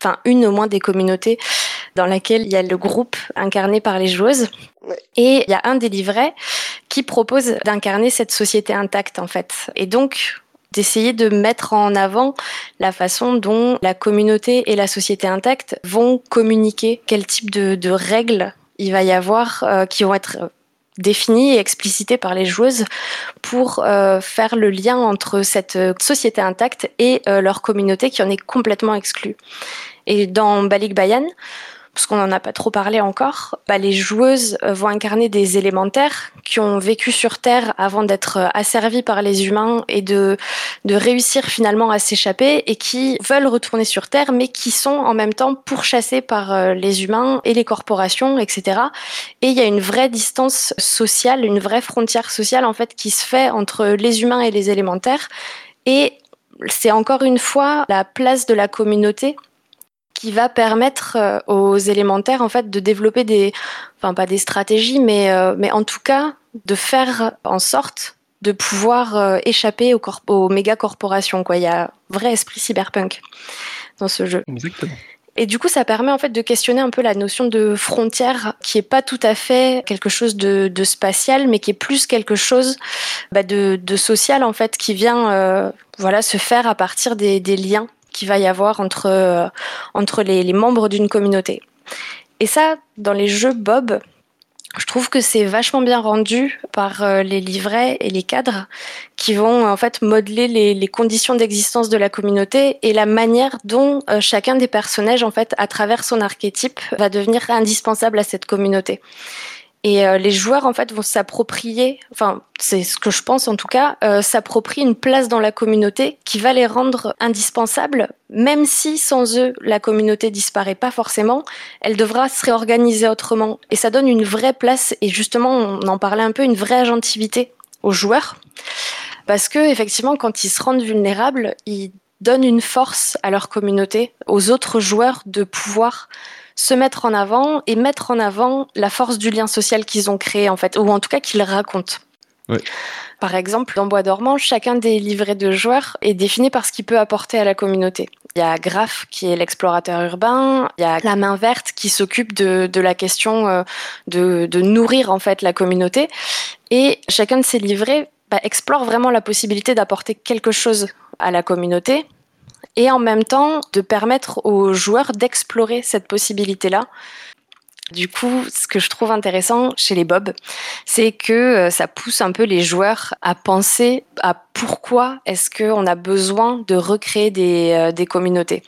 enfin une au moins des communautés dans laquelle il y a le groupe incarné par les joueuses. Et il y a un des livrets qui propose d'incarner cette société intacte, en fait. Et donc, d'essayer de mettre en avant la façon dont la communauté et la société intacte vont communiquer, quel type de, règles il va y avoir euh, qui vont être définies et explicitées par les joueuses pour euh, faire le lien entre cette société intacte et euh, leur communauté qui en est complètement exclue. Et dans Balik Bayan, parce qu'on n'en a pas trop parlé encore, bah, les joueuses euh, vont incarner des élémentaires qui ont vécu sur Terre avant d'être euh, asservis par les humains et de, de réussir finalement à s'échapper et qui veulent retourner sur Terre mais qui sont en même temps pourchassés par euh, les humains et les corporations, etc. Et il y a une vraie distance sociale, une vraie frontière sociale en fait qui se fait entre les humains et les élémentaires. Et c'est encore une fois la place de la communauté qui va permettre euh, aux élémentaires en fait de développer des, enfin pas des stratégies, mais euh, mais en tout cas de faire en sorte de pouvoir euh, échapper aux, aux méga corporations. Quoi, il y a un vrai esprit cyberpunk dans ce jeu. Exactement. Et du coup, ça permet en fait de questionner un peu la notion de frontière, qui est pas tout à fait quelque chose de, de spatial, mais qui est plus quelque chose bah, de, de, social en fait, qui vient voilà se faire à partir des, des liens qu'il va y avoir entre, euh, entre les, membres d'une communauté. Et ça, dans les jeux Bob, je trouve que c'est vachement bien rendu par euh, les livrets et les cadres qui vont en fait modeler les, les conditions d'existence de la communauté et la manière dont euh, chacun des personnages en fait à travers son archétype va devenir indispensable à cette communauté. Et euh, les joueurs en fait vont s'approprier, enfin c'est ce que je pense en tout cas, euh, une place dans la communauté qui va les rendre indispensables, même si sans eux la communauté disparaît pas forcément, elle devra se réorganiser autrement. Et ça donne une vraie place et justement on en parlait un peu, une vraie agentivité aux joueurs, parce que effectivement quand ils se rendent vulnérables, ils donnent une force à leur communauté, aux autres joueurs de pouvoir se mettre en avant et mettre en avant la force du lien social qu'ils ont créé en fait, ou en tout cas qu'ils racontent. Par exemple, dans Bois dormant, chacun des livrets de joueurs est défini par ce qu'il peut apporter à la communauté. Il y a Graf qui est l'explorateur urbain, il y a la main verte qui s'occupe de, la question euh, de, nourrir en fait la communauté, et chacun de ces livrets bah, explore vraiment la possibilité d'apporter quelque chose à la communauté, et en même temps de permettre aux joueurs d'explorer cette possibilité-là. Du coup, ce que je trouve intéressant chez les Bob, c'est que euh, ça pousse un peu les joueurs à penser à pourquoi est-ce qu'on a besoin de recréer des, euh, des communautés.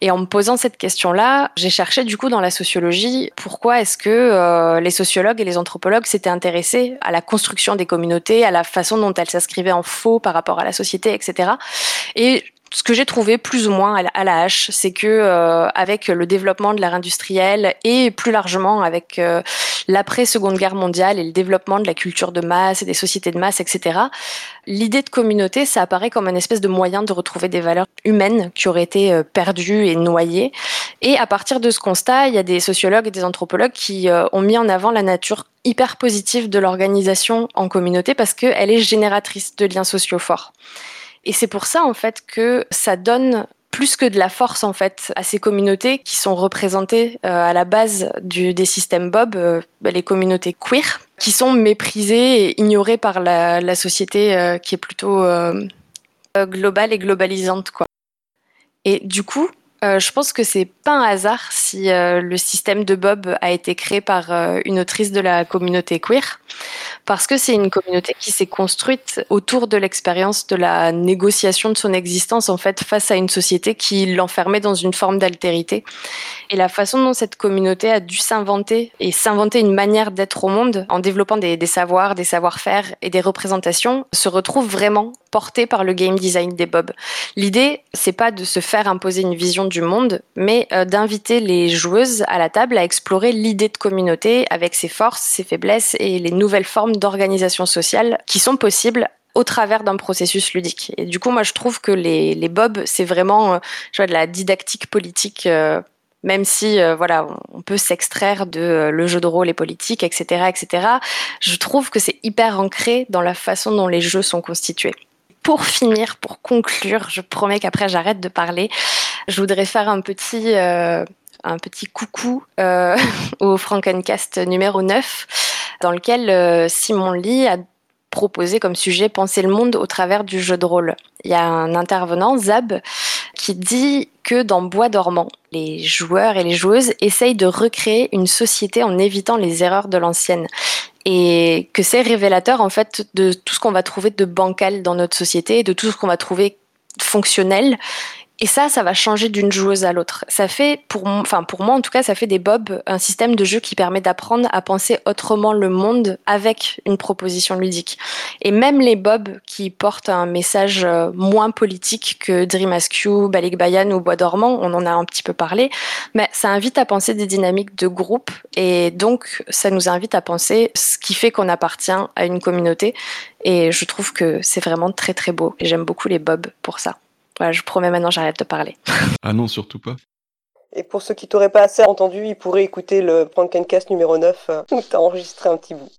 Et en me posant cette question-là, j'ai cherché du coup dans la sociologie pourquoi est-ce que euh, les sociologues et les anthropologues s'étaient intéressés à la construction des communautés, à la façon dont elles s'inscrivaient en faux par rapport à la société, etc. Et ce que j'ai trouvé plus ou moins à la hache, c'est que euh, avec le développement de l'ère industrielle et plus largement avec euh, l'après Seconde Guerre mondiale et le développement de la culture de masse et des sociétés de masse, etc., l'idée de communauté, ça apparaît comme un espèce de moyen de retrouver des valeurs humaines qui auraient été euh, perdues et noyées. Et à partir de ce constat, il y a des sociologues et des anthropologues qui ont mis en avant la nature hyper positive de l'organisation en communauté parce qu'elle est génératrice de liens sociaux forts. Et c'est pour ça, en fait, que ça donne plus que de la force en fait à ces communautés qui sont représentées euh, à la base des systèmes Bob, euh, bah, les communautés queer, qui sont méprisées et ignorées par la, la société euh, qui est plutôt globale et globalisante quoi. Et du coup, euh, je pense que c'est pas un hasard si euh, le système de Bob a été créé par euh, une autrice de la communauté queer, parce que c'est une communauté qui s'est construite autour de l'expérience de la négociation de son existence en fait face à une société qui l'enfermait dans une forme d'altérité. Et la façon dont cette communauté a dû s'inventer et s'inventer une manière d'être au monde en développant des, des savoirs, des savoir-faire et des représentations se retrouve vraiment portée par le game design des Bob. L'idée, c'est pas de se faire imposer une vision du monde, mais euh, d'inviter les joueuses à la table à explorer l'idée de communauté avec ses forces, ses faiblesses et les nouvelles formes d'organisation sociale qui sont possibles au travers d'un processus ludique. Et du coup, moi, je trouve que les, les bobs, c'est vraiment vois, de la didactique politique même si euh, voilà, on peut s'extraire de euh, le jeu de rôle et politique, etc., etc. Je trouve que c'est hyper ancré dans la façon dont les jeux sont constitués. Pour finir, pour conclure, je promets qu'après j'arrête de parler. Je voudrais faire un petit euh, un petit coucou euh, [LAUGHS] au Frankencast numéro 9, dans lequel Simon Lee a proposé comme sujet penser le monde au travers du jeu de rôle. Il y a un intervenant, Zab, qui dit que dans Bois dormant, les joueurs et les joueuses essayent de recréer une société en évitant les erreurs de l'ancienne. Et que c'est révélateur en fait de tout ce qu'on va trouver de bancal dans notre société, de tout ce qu'on va trouver fonctionnel et ça, ça va changer d'une joueuse à l'autre. Ça fait, pour, enfin pour moi en tout cas, ça fait des bobs un système de jeu qui permet d'apprendre à penser autrement le monde avec une proposition ludique. Et même les bobs qui portent un message euh, moins politique que Dream Askew, Balik Bayan ou Bois dormant, on en a un petit peu parlé, mais ça invite à penser des dynamiques de groupe et donc ça nous invite à penser ce qui fait qu'on appartient à une communauté. Et je trouve que c'est vraiment très très beau et j'aime beaucoup les bobs pour ça je promets maintenant, j'arrête de parler. ah non, surtout pas. Et pour ceux qui t'auraient pas assez entendu, ils pourraient écouter le Prankencast numéro 9 euh, [LAUGHS] où t'as enregistré un petit bout.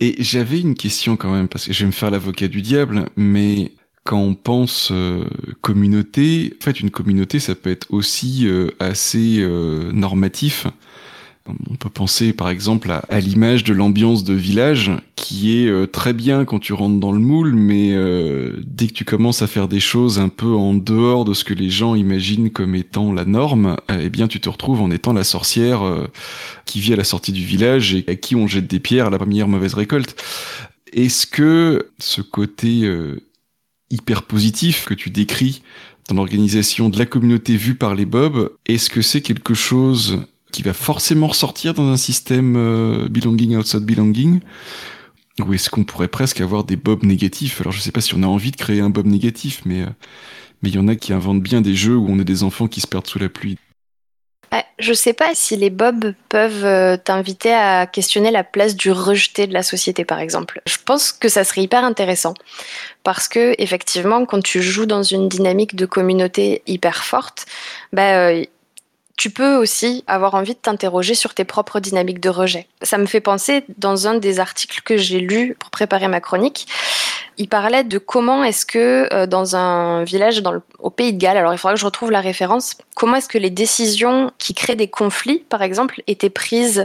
Et j'avais une question quand même, parce que je vais me faire l'avocat du diable, mais quand on pense euh, communauté, en fait une communauté ça peut être aussi euh, assez normatif. On peut penser par exemple à, l'image de l'ambiance de village qui est euh, très bien quand tu rentres dans le moule, mais euh, dès que tu commences à faire des choses un peu en dehors de ce que les gens imaginent comme étant la norme, euh, eh bien tu te retrouves en étant la sorcière qui vit à la sortie du village et à qui on jette des pierres à la première mauvaise récolte. Est-ce que ce côté hyper positif que tu décris dans l'organisation de la communauté vue par les Bobs, est-ce que c'est quelque chose qui va forcément ressortir dans un système euh, belonging outside belonging ou est-ce qu'on pourrait presque avoir des bobs négatifs? Alors je sais pas si on a envie de créer un bob négatif, mais euh, mais il y en a qui inventent bien des jeux où on a des enfants qui se perdent sous la pluie. Je sais pas si les bobs peuvent euh, t'inviter à questionner la place du rejeté de la société, par exemple. Je pense que ça serait hyper intéressant parce que effectivement, quand tu joues dans une dynamique de communauté hyper forte, bah, tu peux aussi avoir envie de t'interroger sur tes propres dynamiques de rejet. Ça me fait penser dans un des articles que j'ai lu pour préparer ma chronique, il parlait de comment est-ce que euh, dans un village dans le, au Pays de Galles, alors il faudra que je retrouve la référence, comment est-ce que les décisions qui créent des conflits, par exemple, étaient prises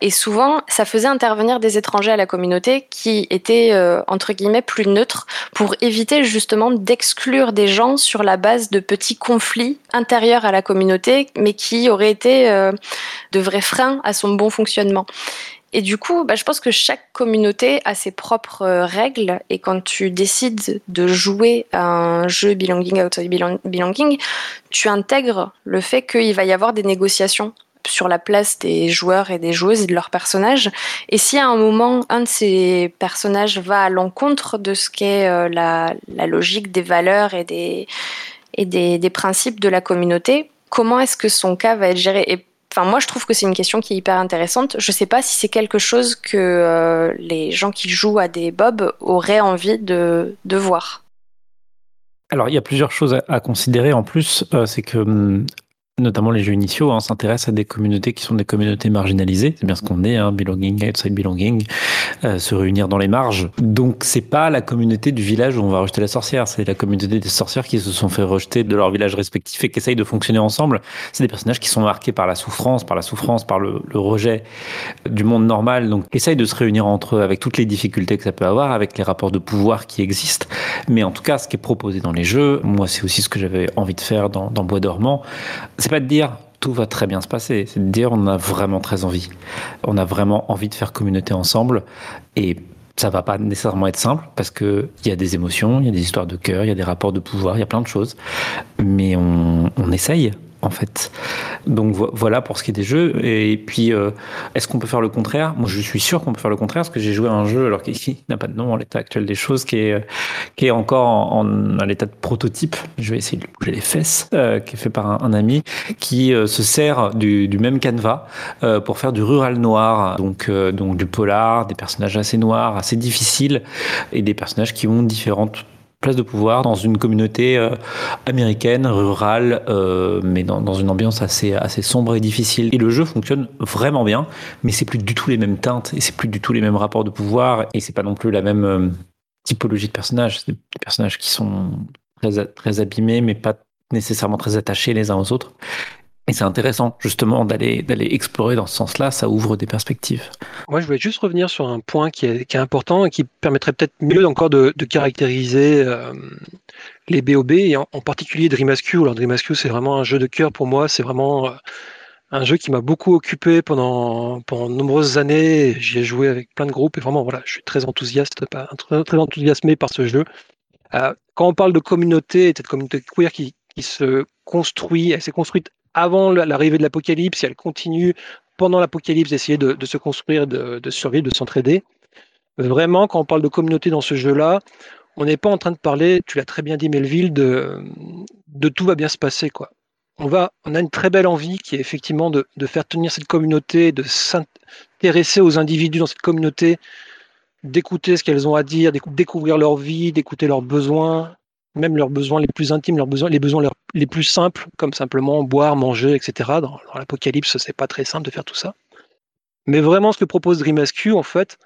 et souvent ça faisait intervenir des étrangers à la communauté qui étaient euh, entre guillemets plus neutres pour éviter justement d'exclure des gens sur la base de petits conflits intérieurs à la communauté, mais qui auraient été euh, de vrais freins à son bon fonctionnement. Et du coup, bah, je pense que chaque communauté a ses propres euh, règles. Et quand tu décides de jouer à un jeu belonging outside belonging, tu intègres le fait qu'il va y avoir des négociations sur la place des joueurs et des joueuses et de leurs personnages. Et si à un moment, un de ces personnages va à l'encontre de ce qu'est euh, la, logique des valeurs et des, et des, des principes de la communauté, comment est-ce que son cas va être géré? Moi, je trouve que c'est une question qui est hyper intéressante. Je ne sais pas si c'est quelque chose que euh, les gens qui jouent à des bobs auraient envie de, de voir. Alors, il y a plusieurs choses à, considérer en plus. Euh, c'est que hum, notamment les jeux initiaux, hein, s'intéressent à des communautés qui sont des communautés marginalisées. C'est bien ce qu'on est, hein, belonging, outside belonging, euh, se réunir dans les marges. Donc c'est pas la communauté du village où on va rejeter la sorcière, c'est la communauté des sorcières qui se sont fait rejeter de leur village respectif et qui essayent de fonctionner ensemble. C'est des personnages qui sont marqués par la souffrance, par la souffrance, par le, le rejet du monde normal. Donc essayent de se réunir entre eux avec toutes les difficultés que ça peut avoir, avec les rapports de pouvoir qui existent. Mais en tout cas, ce qui est proposé dans les jeux, moi c'est aussi ce que j'avais envie de faire dans, dans Bois dormant c'est pas de dire tout va très bien se passer, c'est de dire on a vraiment très envie. On a vraiment envie de faire communauté ensemble et ça va pas nécessairement être simple parce que il y a des émotions, il y a des histoires de cœur, il y a des rapports de pouvoir, il y a plein de choses. Mais on, on essaye, en fait. Donc voilà pour ce qui est des jeux. Et puis, euh, est-ce qu'on peut faire le contraire? Moi, je suis sûr qu'on peut faire le contraire, parce que j'ai joué à un jeu, alors qu'il n'a pas de nom en l'état actuel des choses, qui est, qui est encore en, l'état de prototype. Je vais essayer de bouger les fesses, euh, qui est fait par un, ami, qui euh, se sert du, du même canevas pour faire du rural noir, donc, donc du polar, des personnages assez noirs, assez difficiles, et des personnages qui ont différentes place de pouvoir dans une communauté euh, américaine, rurale, euh, mais dans, une ambiance assez, sombre et difficile. Et le jeu fonctionne vraiment bien, mais c'est plus du tout les mêmes teintes et c'est plus du tout les mêmes rapports de pouvoir et c'est pas non plus la même euh, typologie de personnages. C'est des personnages qui sont très abîmés, mais pas nécessairement très attachés les uns aux autres. Et c'est intéressant justement d'aller d'aller explorer dans ce sens-là, ça ouvre des perspectives. Moi, je voulais juste revenir sur un point qui est, qui est important et qui permettrait peut-être mieux encore de, caractériser euh, les BOB et en, particulier Dream Askew. Alors Dream Askew, c'est vraiment un jeu de cœur pour moi. C'est vraiment euh, un jeu qui m'a beaucoup occupé pendant pendant de nombreuses années. J'y ai joué avec plein de groupes et vraiment voilà, je suis très enthousiaste, très, très enthousiasmé par ce jeu. Euh, quand on parle de communauté, cette communauté queer qui, qui se construit, elle s'est construite avant l'arrivée de l'apocalypse, et elle continue pendant l'apocalypse d'essayer de, se construire, de, survivre, de s'entraider. Vraiment, quand on parle de communauté dans ce jeu-là, on n'est pas en train de parler, tu l'as très bien dit Melville, de, tout va bien se passer. Quoi. On a une très belle envie qui est effectivement de, de faire tenir cette communauté, de s'intéresser aux individus dans cette communauté, d'écouter ce qu'elles ont à dire, découvrir leur vie, d'écouter leurs besoins, même leurs besoins les plus intimes, leurs besoins, les besoins les plus simples, comme simplement boire, manger, etc. Dans, dans l'apocalypse, c'est pas très simple de faire tout ça. Mais vraiment, ce que propose Dream en fait,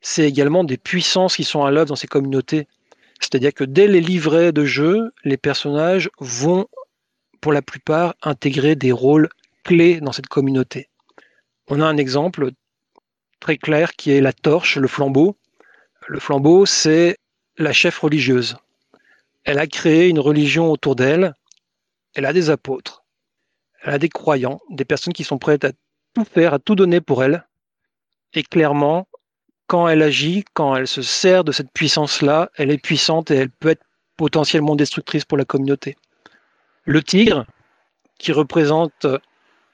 c'est également des puissances qui sont à l'œuvre dans ces communautés. C'est-à-dire que dès les livrets de jeu, les personnages vont, pour la plupart, intégrer des rôles clés dans cette communauté. On a un exemple très clair qui est la torche, le flambeau. Le flambeau, c'est la chef religieuse elle a créé une religion autour d'elle, elle a des apôtres, elle a des croyants, des personnes qui sont prêtes à tout faire, à tout donner pour elle. Et clairement, quand elle agit, quand elle se sert de cette puissance-là, elle est puissante et elle peut être potentiellement destructrice pour la communauté. Le tigre, qui représente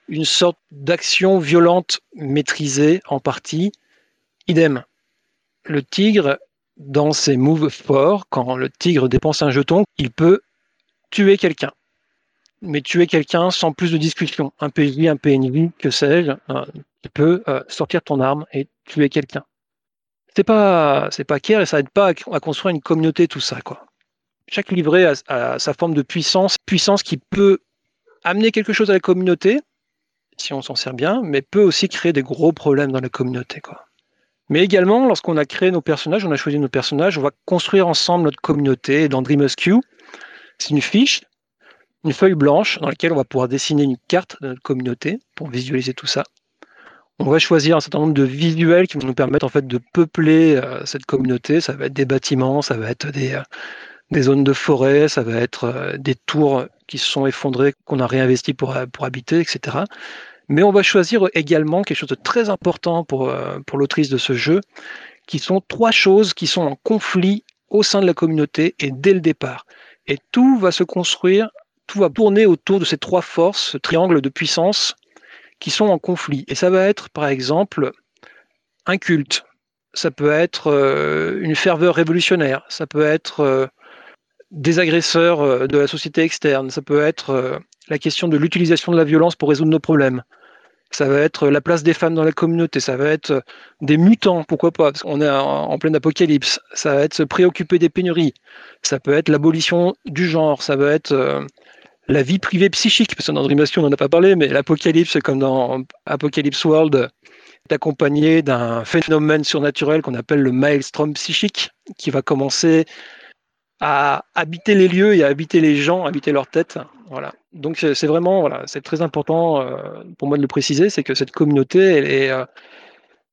une sorte d'action violente maîtrisée en partie, idem. Le tigre dans ses moves forts, quand le tigre dépense un jeton, il peut tuer quelqu'un. Mais tuer quelqu'un sans plus de discussion. Un PJ, un PNV, que sais-je, euh, tu peux euh, sortir ton arme et tuer quelqu'un. C'est pas, c'est pas clair et ça aide pas à, construire une communauté, tout ça, quoi. Chaque livret a, a, sa forme de puissance, puissance qui peut amener quelque chose à la communauté, si on s'en sert bien, mais peut aussi créer des gros problèmes dans la communauté, quoi. Mais également, lorsqu'on a créé nos personnages, on a choisi nos personnages, on va construire ensemble notre communauté. dans Dream Q, c'est une fiche, une feuille blanche dans laquelle on va pouvoir dessiner une carte de notre communauté pour visualiser tout ça. On va choisir un certain nombre de visuels qui vont nous permettre en fait de peupler euh, cette communauté. Ça va être des bâtiments, ça va être des, euh, des zones de forêt, ça va être euh, des tours qui se sont effondrées, qu'on a réinvesti pour, pour habiter, etc. Mais on va choisir également quelque chose de très important pour, euh, pour l'autrice de ce jeu, qui sont trois choses qui sont en conflit au sein de la communauté et dès le départ. Et tout va se construire, tout va tourner autour de ces trois forces, ce triangle de puissance qui sont en conflit. Et ça va être, par exemple, un culte. Ça peut être euh, une ferveur révolutionnaire. Ça peut être euh, des agresseurs de la société externe. Ça peut être la question de l'utilisation de la violence pour résoudre nos problèmes. Ça va être la place des femmes dans la communauté, ça va être des mutants, pourquoi pas, parce qu'on est en, pleine apocalypse. Ça va être se préoccuper des pénuries. Ça peut être l'abolition du genre, ça va être euh, la vie privée psychique, parce que dans Dream on n'en a pas parlé, mais l'apocalypse, comme dans Apocalypse World, est accompagné d'un phénomène surnaturel qu'on appelle le maelstrom psychique, qui va commencer à habiter les lieux et à habiter les gens, habiter leur tête. Voilà. Donc c'est vraiment, voilà, c'est très important euh, pour moi de le préciser, c'est que cette communauté, elle est, euh,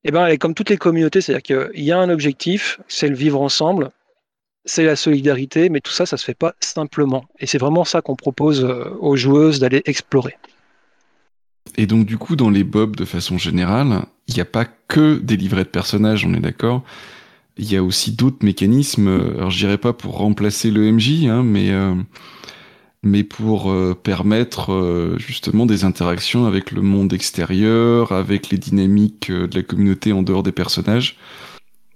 eh ben, elle est comme toutes les communautés, c'est-à-dire qu'il y a un objectif, c'est le vivre ensemble, c'est la solidarité, mais tout ça, ça se fait pas simplement. Et c'est vraiment ça qu'on propose euh, aux joueuses d'aller explorer. Et donc du coup, dans les bobs, de façon générale, il n'y a pas que des livrets de personnages, on est d'accord? Il y a aussi d'autres mécanismes. Alors, je dirais pas pour remplacer le MJ, hein, mais euh, mais pour permettre justement des interactions avec le monde extérieur, avec les dynamiques de la communauté en dehors des personnages.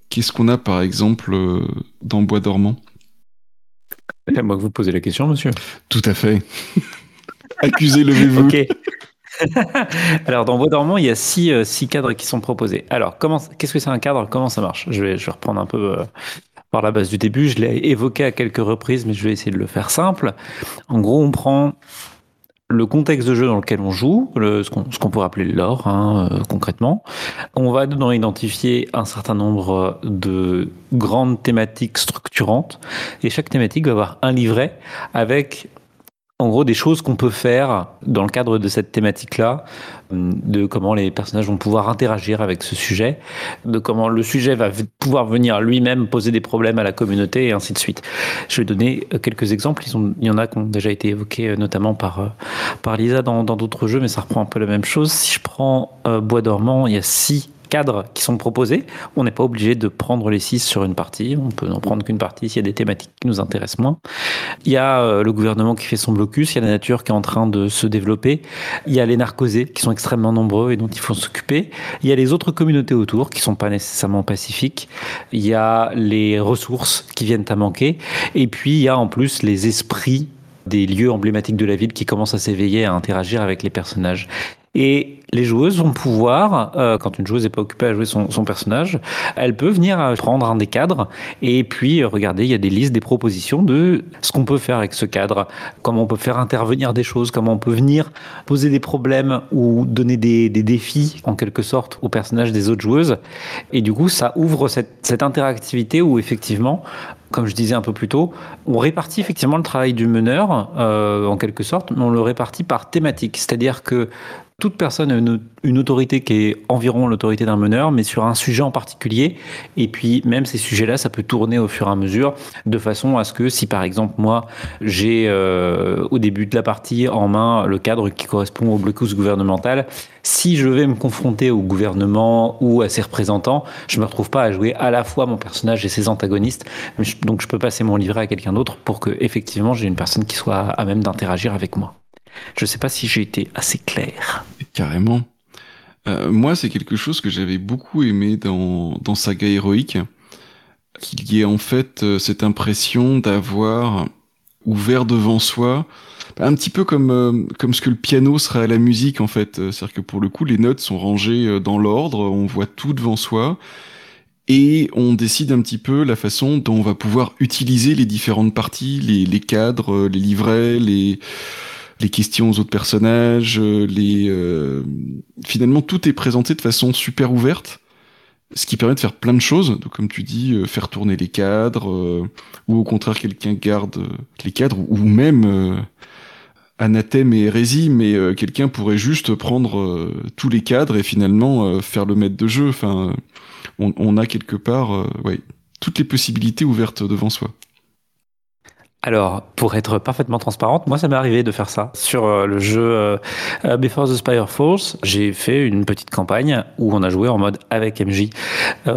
Qu'est-ce qu'on a par exemple dans Bois dormant? C'est moi que vous posez la question, monsieur. Tout à fait. [LAUGHS] Accusez, levez-vous. Ok. [LAUGHS] Alors, dans Bois dormant, il y a six, euh, six cadres qui sont proposés. Alors, qu'est-ce que c'est un cadre? Comment ça marche? Je vais, je vais reprendre un peu euh, par la base du début. Je l'ai évoqué à quelques reprises, mais je vais essayer de le faire simple. En gros, on prend le contexte de jeu dans lequel on joue, ce qu'on pourrait appeler l'or hein, euh, concrètement. On va dedans identifier un certain nombre de grandes thématiques structurantes et chaque thématique va avoir un livret avec en gros des choses qu'on peut faire dans le cadre de cette thématique-là, euh, de comment les personnages vont pouvoir interagir avec ce sujet, de comment le sujet va pouvoir venir lui-même poser des problèmes à la communauté et ainsi de suite. Je vais donner euh, quelques exemples. Il y en a qui ont déjà été évoqués euh, notamment par, par Lisa dans d'autres jeux, mais ça reprend un peu la même chose. Si je prends Bois dormant, il y a six cadres qui sont proposés. On n'est pas obligé de prendre les six sur une partie. On peut n'en prendre qu'une partie s'il y a des thématiques qui nous intéressent moins. Il y a euh, le gouvernement qui fait son blocus. Il y a la nature qui est en train de se développer. Il y a les narcosés qui sont extrêmement nombreux et dont il faut s'occuper. Il y a les autres communautés autour qui sont pas nécessairement pacifiques. Il y a les ressources qui viennent à manquer. Et puis il y a en plus les esprits des lieux emblématiques de la ville qui commencent à s'éveiller, à interagir avec les personnages. Et les joueuses vont pouvoir, euh, quand une joueuse n'est pas occupée à jouer son, son, personnage, elle peut venir prendre un des cadres et puis euh, regarder, il y a des listes, des propositions de ce qu'on peut faire avec ce cadre, comment on peut faire intervenir des choses, comment on peut venir poser des problèmes ou donner des, des défis en quelque sorte aux personnages des autres joueuses. Et du coup, ça ouvre cette, cette interactivité où effectivement, comme je disais un peu plus tôt, on répartit effectivement le travail du meneur, euh, en quelque sorte, mais on le répartit par thématique. C'est-à-dire que toute personne a une, autorité qui est environ l'autorité d'un meneur, mais sur un sujet en particulier. Et puis, même ces sujets-là, ça peut tourner au fur et à mesure, de façon à ce que si, par exemple, moi, j'ai euh, au début de la partie en main le cadre qui correspond au blocus gouvernemental, si je vais me confronter au gouvernement ou à ses représentants, je me retrouve pas à jouer à la fois mon personnage et ses antagonistes. Donc, je peux passer mon livret à quelqu'un d'autre pour que, effectivement, j'ai une personne qui soit à même d'interagir avec moi. Je ne sais pas si j'ai été assez clair. Carrément. Euh, moi, c'est quelque chose que j'avais beaucoup aimé dans, dans Saga Héroïque, qu'il y ait en fait euh, cette impression d'avoir ouvert devant soi, un petit peu comme, euh, comme ce que le piano serait à la musique en fait. C'est-à-dire que pour le coup, les notes sont rangées dans l'ordre, on voit tout devant soi, et on décide un petit peu la façon dont on va pouvoir utiliser les différentes parties, les, les cadres, les livrets, les les questions aux autres personnages, euh, les euh, finalement tout est présenté de façon super ouverte, ce qui permet de faire plein de choses. Donc, comme tu dis, euh, faire tourner les cadres, ou au contraire quelqu'un garde les cadres, ou même anathème et hérésie, mais quelqu'un pourrait juste prendre tous les cadres et finalement faire le maître de jeu. Enfin, on, on a quelque part, ouais, toutes les possibilités ouvertes devant soi. Alors, pour être parfaitement transparente, moi, ça m'est arrivé de faire ça. Sur euh, le jeu euh, euh, Before the Spire Force, j'ai fait une petite campagne où on a joué en mode avec MJ.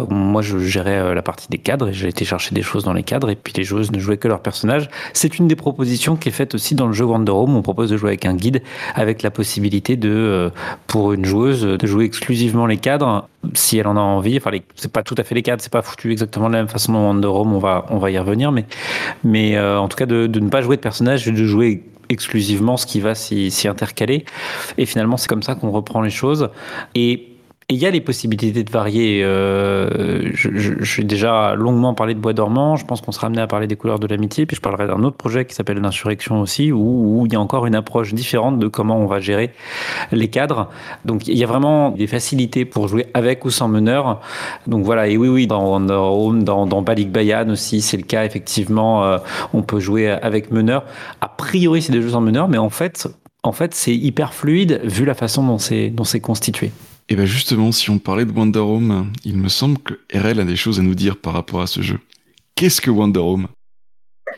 moi, je gérais la partie des cadres et j'ai été chercher des choses dans les cadres et puis les joueuses ne jouaient que leur personnage. C'est une des propositions qui est faite aussi dans le jeu Wonder Home. On propose de jouer avec un guide avec la possibilité de, pour une joueuse, de jouer exclusivement les cadres si elle en a envie. Enfin, c'est pas tout à fait les cadres, c'est pas foutu exactement de la même façon dans Wonder Home. On va, on va y revenir, mais, mais en tout cas de, ne pas jouer de personnage de jouer exclusivement ce qui va s'y intercaler. Et finalement, c'est comme ça qu'on reprend les choses. Et il y a les possibilités de varier. Euh, suis déjà longuement parlé de Bois dormant. Je pense qu'on sera amené à parler des couleurs de l'amitié. Puis je parlerai d'un autre projet qui s'appelle l'insurrection aussi, où, il y a encore une approche différente de comment on va gérer les cadres. Donc il y a vraiment des facilités pour jouer avec ou sans meneur. Donc voilà. Et oui, oui, dans dans, dans Balik Bayan aussi, c'est le cas. Effectivement, euh, on peut jouer avec meneur. A priori, c'est des jeux sans meneur, mais en fait, en fait, c'est hyper fluide vu la façon dont c'est constitué. Et bien justement, si on parlait de Wonder Home, il me semble que RL a des choses à nous dire par rapport à ce jeu. Qu'est-ce que Wonder Home?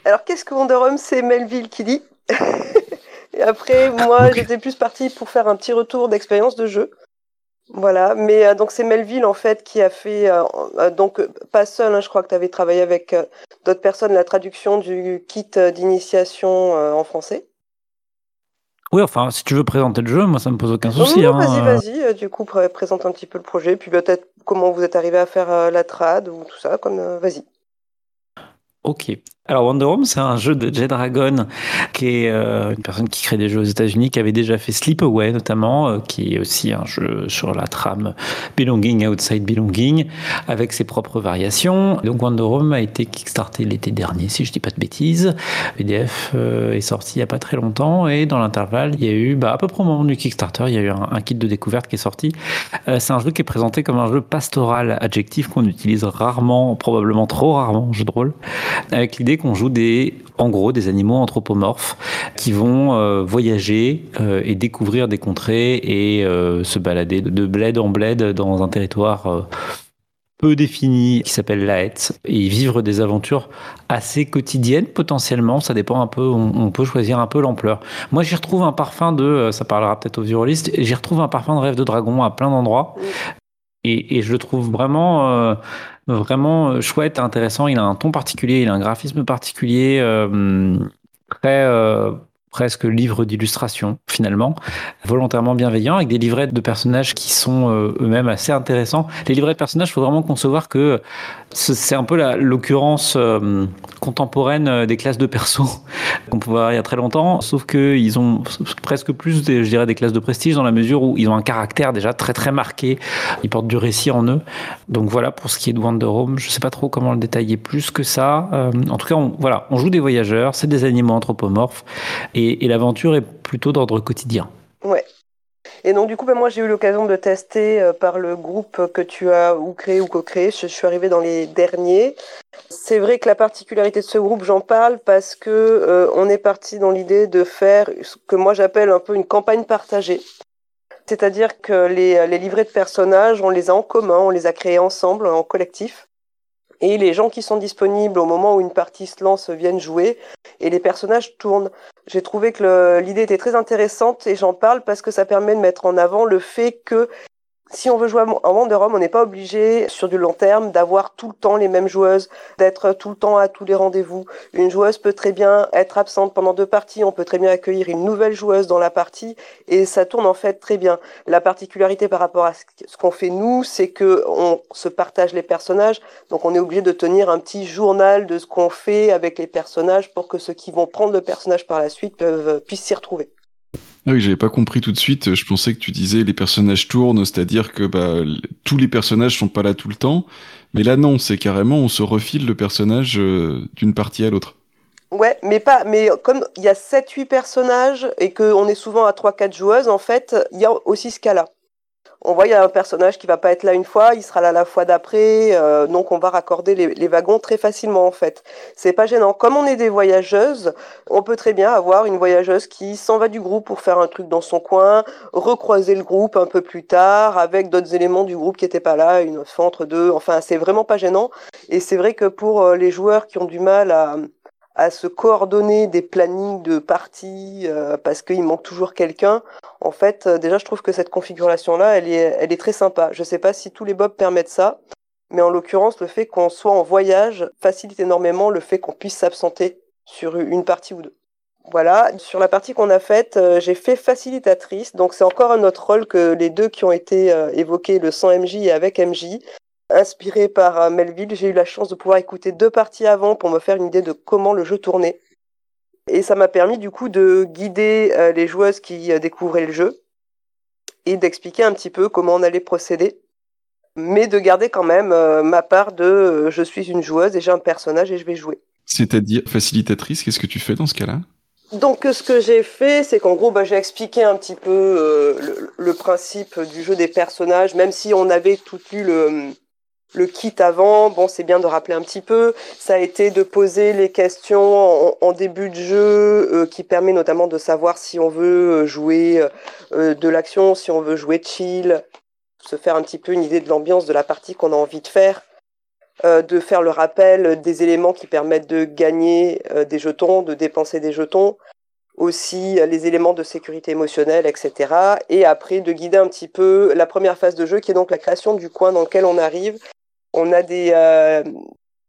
Alors qu'est-ce que Wonder Home? C'est Melville qui dit. [LAUGHS] Et après, moi, j'étais plus partie pour faire un petit retour d'expérience de jeu. Voilà, mais euh, donc c'est Melville en fait qui a fait, euh, euh, donc pas seul, hein, je crois que tu avais travaillé avec d'autres personnes, la traduction du kit d'initiation en français. Oui, enfin, si tu veux présenter le jeu, moi ça me pose aucun souci. Hein, vas-y, euh. vas-y. euh, Du coup, pré- présente un petit peu le projet, puis peut-être comment vous êtes arrivé à faire euh, la trad ou tout ça. Comme vas-y. Ok. Alors Wonder Home, c'est un jeu de Jay Dragon, qui est euh, une personne qui crée des jeux aux États-Unis, qui avait déjà fait Sleepaway notamment, euh, qui est aussi un jeu sur la trame Belonging Outside Belonging, avec ses propres variations. Donc Wonder Home a été kickstarté l'été dernier, si je dis pas de bêtises. PDF euh, est sorti il y a pas très longtemps, et dans l'intervalle, il y a eu, bah, à peu près au moment du Kickstarter, il y a eu un, kit de découverte qui est sorti. C'est un jeu qui est présenté comme un jeu pastoral, adjectif qu'on utilise rarement, probablement trop rarement en jeu de rôle avec l'idée qu'on joue des, en gros, des animaux anthropomorphes qui vont euh, voyager euh, et découvrir des contrées et euh, se balader de bled en bled dans un territoire peu défini qui s'appelle Laet et vivre des aventures assez quotidiennes potentiellement. Ça dépend un peu, on, on peut choisir un peu l'ampleur. Moi, j'y retrouve un parfum de, ça parlera peut-être aux virolistes, j'y retrouve un parfum de rêve de dragon à plein d'endroits. Et, et je le trouve vraiment, vraiment euh, chouette, intéressant. Il a un ton particulier, il a un graphisme particulier, euh, très euh, presque livre d'illustration finalement, volontairement bienveillant, avec des livrets de personnages qui sont euh, eux-mêmes assez intéressants. Les livrets de personnages, il faut vraiment concevoir que ce- c'est un peu l'occurrence euh, contemporaine euh, des classes de perso [LAUGHS] qu'on pouvait avoir il y a très longtemps, sauf qu'ils ont presque plus, des, je dirais, des classes de prestige dans la mesure où ils ont un caractère déjà très très marqué, ils portent du récit en eux. Donc voilà pour ce qui est de Wonder Home, je sais pas trop comment le détailler plus que ça. En tout cas, on, voilà, on joue des voyageurs, c'est des animaux anthropomorphes et l'aventure est plutôt d'ordre quotidien. Ouais. Et donc du coup, ben, moi j'ai eu l'occasion de tester euh, par le groupe que tu as ou créé ou co-créé. Je, suis arrivée dans les derniers. C'est vrai que la particularité de ce groupe, j'en parle parce que euh, on est parti dans l'idée de faire ce que moi j'appelle un peu une campagne partagée. C'est-à-dire que les livrets de personnages, on les a en commun, on les a créés ensemble, en collectif. Et les gens qui sont disponibles au moment où une partie se lance viennent jouer et les personnages tournent. J'ai trouvé que l'idée était très intéressante et j'en parle parce que ça permet de mettre en avant le fait que si on veut jouer en Wonder Home, on n'est pas obligé sur du long terme d'avoir tout le temps les mêmes joueuses, d'être tout le temps à tous les rendez-vous. Une joueuse peut très bien être absente pendant deux parties, on peut très bien accueillir une nouvelle joueuse dans la partie et ça tourne en fait très bien. La particularité par rapport à ce qu'on fait nous, c'est que on se partage les personnages, donc on est obligé de tenir un petit journal de ce qu'on fait avec les personnages pour que ceux qui vont prendre le personnage par la suite peuvent, puissent s'y retrouver. Ah oui, j'avais pas compris tout de suite. Je pensais que tu disais les personnages tournent, c'est-à-dire que bah, tous les personnages sont pas là tout le temps. Mais là, non, c'est carrément on se refile le personnage euh, d'une partie à l'autre. Ouais, mais pas, mais comme il y a 7-8 personnages et qu'on est souvent à 3-4 joueuses, en fait, il y a aussi ce cas-là. On voit, il y a un personnage qui va pas être là une fois, il sera là la fois d'après, euh, donc on va raccorder les, wagons très facilement, en fait. C'est pas gênant. Comme on est des voyageuses, on peut très bien avoir une voyageuse qui s'en va du groupe pour faire un truc dans son coin, recroiser le groupe un peu plus tard avec d'autres éléments du groupe qui étaient pas là, une fois entre deux. Enfin, c'est vraiment pas gênant. Et c'est vrai que pour euh, les joueurs qui ont du mal à, à se coordonner des plannings de parties euh, parce qu'il manque toujours quelqu'un. En fait, euh, déjà, je trouve que cette configuration-là, elle est, très sympa. Je sais pas si tous les bobs permettent ça, mais en l'occurrence, le fait qu'on soit en voyage facilite énormément le fait qu'on puisse s'absenter sur une partie ou deux. Voilà, sur la partie qu'on a faite, euh, j'ai fait facilitatrice, donc c'est encore un autre rôle que les deux qui ont été évoqués, le sans MJ et avec MJ. Inspiré par euh, Melville, j'ai eu la chance de pouvoir écouter deux parties avant pour me faire une idée de comment le jeu tournait. Et ça m'a permis du coup de guider euh, les joueuses qui euh, découvraient le jeu et d'expliquer un petit peu comment on allait procéder, mais de garder quand même ma part de je suis une joueuse et j'ai un personnage et je vais jouer. C'est-à-dire facilitatrice, qu'est-ce que tu fais dans ce cas-là? Donc ce que j'ai fait, c'est qu'en gros, bah, j'ai expliqué un petit peu euh, le, le principe du jeu des personnages, même si on avait tout lu le, le kit avant. Bon, c'est bien de rappeler un petit peu. Ça a été de poser les questions en, début de jeu, euh, qui permet notamment de savoir si on veut euh, jouer euh, de l'action, si on veut jouer chill, se faire un petit peu une idée de l'ambiance de la partie qu'on a envie de faire. De faire le rappel des éléments qui permettent de gagner des jetons, de dépenser des jetons, aussi les éléments de sécurité émotionnelle, etc. Et après de guider un petit peu la première phase de jeu qui est donc la création du coin dans lequel on arrive. On a des, euh,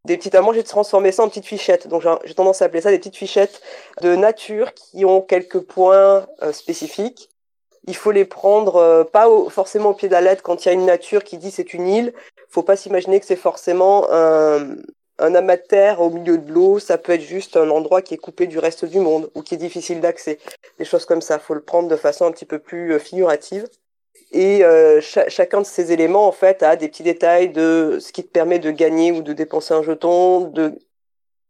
des petites. J'ai transformé ça en petites fichettes. Donc, j'ai tendance à appeler ça des petites fichettes de nature qui ont quelques points spécifiques. Il faut les prendre pas forcément au pied de la quand il y a une nature qui dit c'est une île. Faut pas s'imaginer que c'est forcément un, un au milieu de l'eau, ça peut être juste un endroit qui est coupé du reste du monde ou qui est difficile d'accès. Des choses comme ça, faut le prendre de façon un petit peu plus euh, figurative. Et euh, chacun de ces éléments, en fait, a des petits détails de ce qui te permet de gagner ou de dépenser un jeton, de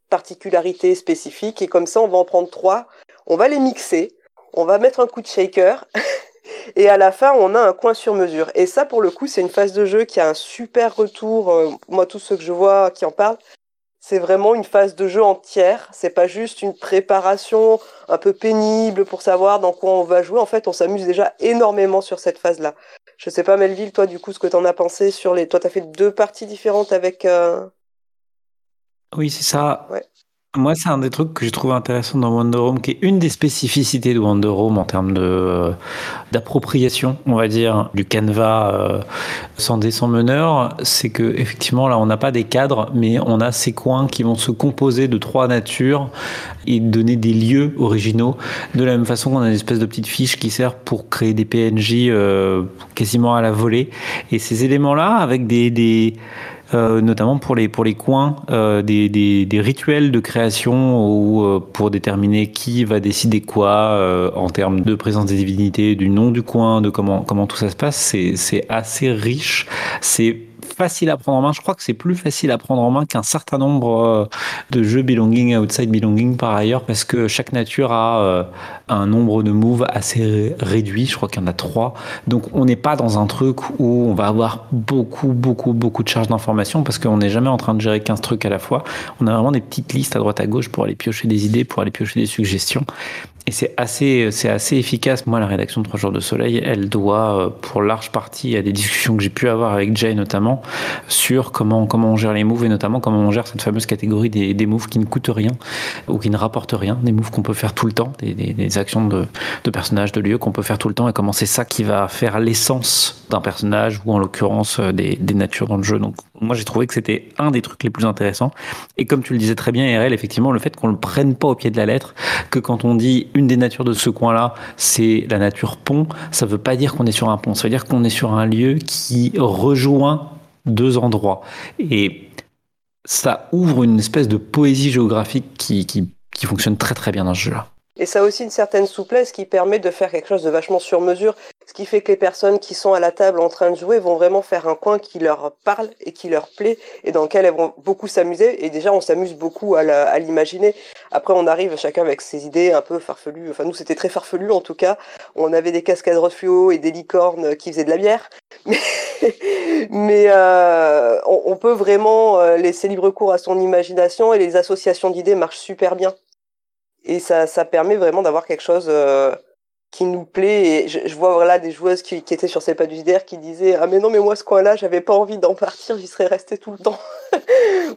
particularités spécifiques. Et comme ça, on va en prendre trois. On va les mixer. On va mettre un coup de shaker. [LAUGHS] et à la fin, on a un coin sur mesure. Et ça, pour le coup, c'est une phase de jeu qui a un super retour. Euh, moi, tous ceux que je vois qui en parlent, c'est vraiment une phase de jeu entière. C'est pas juste une préparation un peu pénible pour savoir dans quoi on va jouer. En fait, on s'amuse déjà énormément sur cette phase-là. Je sais pas, Melville, toi, du coup, ce que t'en as pensé sur les. Toi, t'as fait deux parties différentes avec. Euh, oui, c'est ça. Ouais. Moi, c'est un des trucs que j'ai trouvé intéressant dans Wonder Home, qui est une des spécificités de Wonder Home en termes de euh, d'appropriation, on va dire, du canevas euh, sans sans meneur, c'est que effectivement là, on n'a pas des cadres, mais on a ces coins qui vont se composer de trois natures et donner des lieux originaux. De la même façon qu'on a une espèce de petite fiche qui sert pour créer des PNJ euh, quasiment à la volée. Et ces éléments-là, avec des, des notamment pour les, pour les coins, euh, des, des, des, rituels de création ou euh, pour déterminer qui va décider quoi en termes de présence des divinités, du nom du coin, de comment, comment tout ça se passe. C'est assez riche. C'est facile à prendre en main. Je crois que c'est plus facile à prendre en main qu'un certain nombre euh, de jeux belonging, outside belonging par ailleurs, parce que chaque nature a euh, un nombre de moves assez réduit. Je crois qu'il y en a trois. Donc on n'est pas dans un truc où on va avoir beaucoup, beaucoup, beaucoup de charges d'informations parce qu'on n'est jamais en train de gérer 15 trucs à la fois. On a vraiment des petites listes à droite à gauche pour aller piocher des idées, pour aller piocher des suggestions. Et c'est assez, c'est assez efficace. Moi, la rédaction de Trois jours de soleil, elle doit, euh, pour large partie, à des discussions que j'ai pu avoir avec Jay notamment, sur comment, comment on gère les moves et notamment comment on gère cette fameuse catégorie des, des moves qui ne coûtent rien ou qui ne rapportent rien, des moves qu'on peut faire tout le temps, des, des, actions de, de, personnages, de lieux qu'on peut faire tout le temps et comment c'est ça qui va faire l'essence d'un personnage ou en l'occurrence euh, des, des natures dans le jeu. Donc, moi, j'ai trouvé que c'était un des trucs les plus intéressants. Et comme tu le disais très bien, RL, effectivement, le fait qu'on le prenne pas au pied de la lettre, que quand on dit une des natures de ce coin-là, c'est la nature pont. Ça ne veut pas dire qu'on est sur un pont, ça veut dire qu'on est sur un lieu qui rejoint deux endroits. Et ça ouvre une espèce de poésie géographique qui, qui fonctionne très très bien dans ce jeu-là. Et ça a aussi une certaine souplesse qui permet de faire quelque chose de vachement sur mesure, ce qui fait que les personnes qui sont à la table en train de jouer vont vraiment faire un coin qui leur parle et qui leur plaît et dans lequel elles vont beaucoup s'amuser. Et déjà, on s'amuse beaucoup à l'imaginer. Après, on arrive chacun avec ses idées un peu farfelues. Enfin, nous, c'était très farfelu en tout cas. On avait des cascades fluo et des licornes qui faisaient de la bière. [LAUGHS] Mais, euh, on, on, peut vraiment euh, laisser libre cours à son imagination et les associations d'idées marchent super bien et ça, ça permet vraiment d'avoir quelque chose euh, qui nous plaît. Et je, je, vois voilà des joueuses qui, qui étaient sur ces pas du qui disaient ah mais non mais moi ce coin-là j'avais pas envie d'en partir, j'y serais resté tout le temps. [LAUGHS]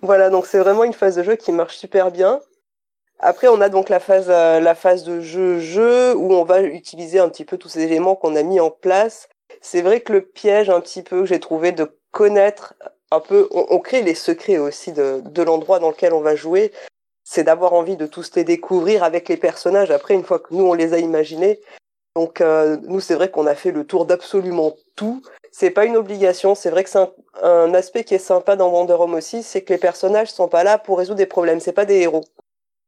voilà donc c'est vraiment une phase de jeu qui marche super bien. Après on a donc la phase euh, la phase de jeu jeu où on va utiliser un petit peu tous ces éléments qu'on a mis en place. C'est vrai que le piège un petit peu que j'ai trouvé de connaître un peu, on, on, crée les secrets aussi de, de l'endroit dans lequel on va jouer c'est d'avoir envie de tous les découvrir avec les personnages après une fois que nous on les a imaginés. Donc euh, nous c'est vrai qu'on a fait le tour d'absolument tout. C'est pas une obligation, c'est vrai que c'est un, un, aspect qui est sympa dans Wonder Home aussi, c'est que les personnages sont pas là pour résoudre des problèmes, c'est pas des héros.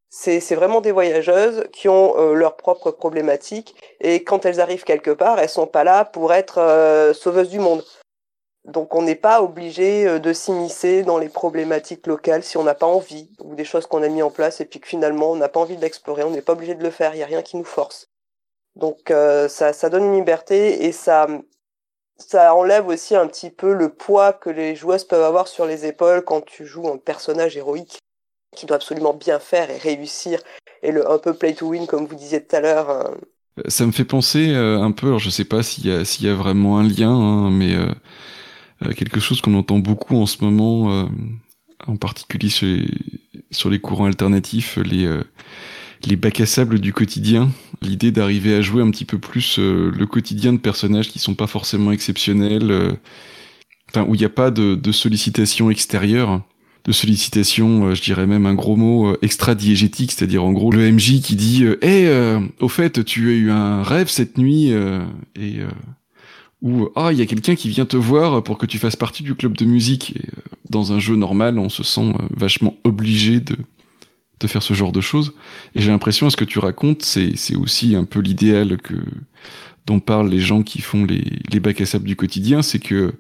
C'est vraiment des voyageuses qui ont euh, leurs propres problématiques et quand elles arrivent quelque part, elles sont pas là pour être euh, sauveuses du monde. Donc on n'est pas obligé euh, de s'immiscer dans les problématiques locales si on n'a pas envie, ou des choses qu'on a mis en place et puis que finalement on n'a pas envie de l'explorer, on n'est pas obligé de le faire, il n'y a rien qui nous force. Donc euh, ça, ça donne une liberté et ça, ça enlève aussi un petit peu le poids que les joueuses peuvent avoir sur les épaules quand tu joues un personnage héroïque qui doit absolument bien faire et réussir et le un peu play to win comme vous disiez tout à l'heure. Hein. Ça me fait penser euh, un peu, alors je sais pas s'il y a s'il y a vraiment un lien, hein, mais euh, euh, quelque chose qu'on entend beaucoup en ce moment, euh, en particulier sur les, sur les courants alternatifs, les, euh, les bacs à sable du quotidien. L'idée d'arriver à jouer un petit peu plus le quotidien de personnages qui sont pas forcément exceptionnels, enfin, où il n'y a pas de, de sollicitation extérieure de sollicitation, je dirais même un gros mot extra-diégétique, c'est-à-dire en gros le MJ qui dit "Eh, au fait, tu as eu un rêve cette nuit et ou ah il y a quelqu'un qui vient te voir pour que tu fasses partie du club de musique." Dans un jeu normal, on se sent vachement obligé de de faire ce genre de choses. Et j'ai l'impression, ce que tu racontes, c'est, c'est aussi un peu l'idéal que dont parlent les gens qui font les, les bacs à sable du quotidien, c'est que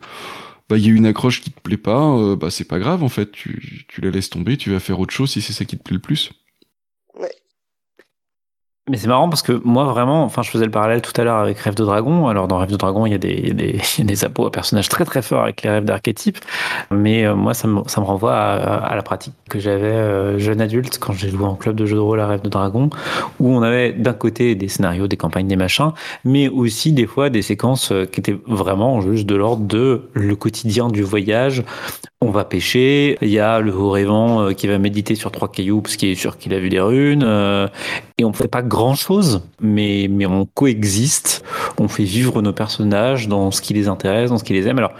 bah il y a une accroche qui te plaît pas, euh, bah c'est pas grave en fait, tu, tu la laisses tomber, tu vas faire autre chose si c'est ça qui te plaît le plus. Mais c'est marrant parce que moi vraiment, enfin je faisais le parallèle tout à l'heure avec Rêve de Dragon. Alors dans Rêve de Dragon, il y a des, des, [LAUGHS] des à personnages très très forts avec les rêves d'archétypes. Mais euh, moi ça me, ça me renvoie à, la pratique que j'avais euh, jeune adulte quand j'ai joué en club de jeux de rôle à Rêve de Dragon, où on avait d'un côté des scénarios, des campagnes, des machins, mais aussi des fois des séquences euh, qui étaient vraiment juste de l'ordre de le quotidien du voyage. On va pêcher, il y a le haut rêvant qui va méditer sur trois cailloux parce qu'il est sûr qu'il a vu des runes, et on fait pas chose, mais, mais on coexiste, on fait vivre nos personnages dans ce qui les intéresse, dans ce qui les aime. Alors,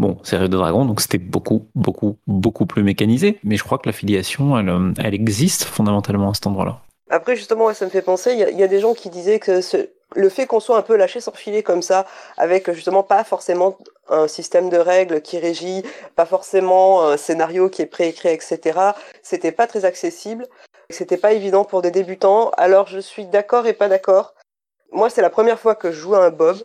Bon, c'est Rêve de Dragon, donc c'était beaucoup, beaucoup, beaucoup plus mécanisé, mais je crois que l'affiliation, elle, euh, elle existe fondamentalement à cet endroit-là. Après, justement, ça me fait penser, il y, a des gens qui disaient que le fait qu'on soit un peu lâché sans filer comme ça, avec justement pas forcément un système de règles qui régit, pas forcément un scénario qui est préécrit, etc., c'était pas très accessible. C'était pas évident pour des débutants, alors je suis d'accord et pas d'accord. Moi, c'est la première fois que je joue à un Bob,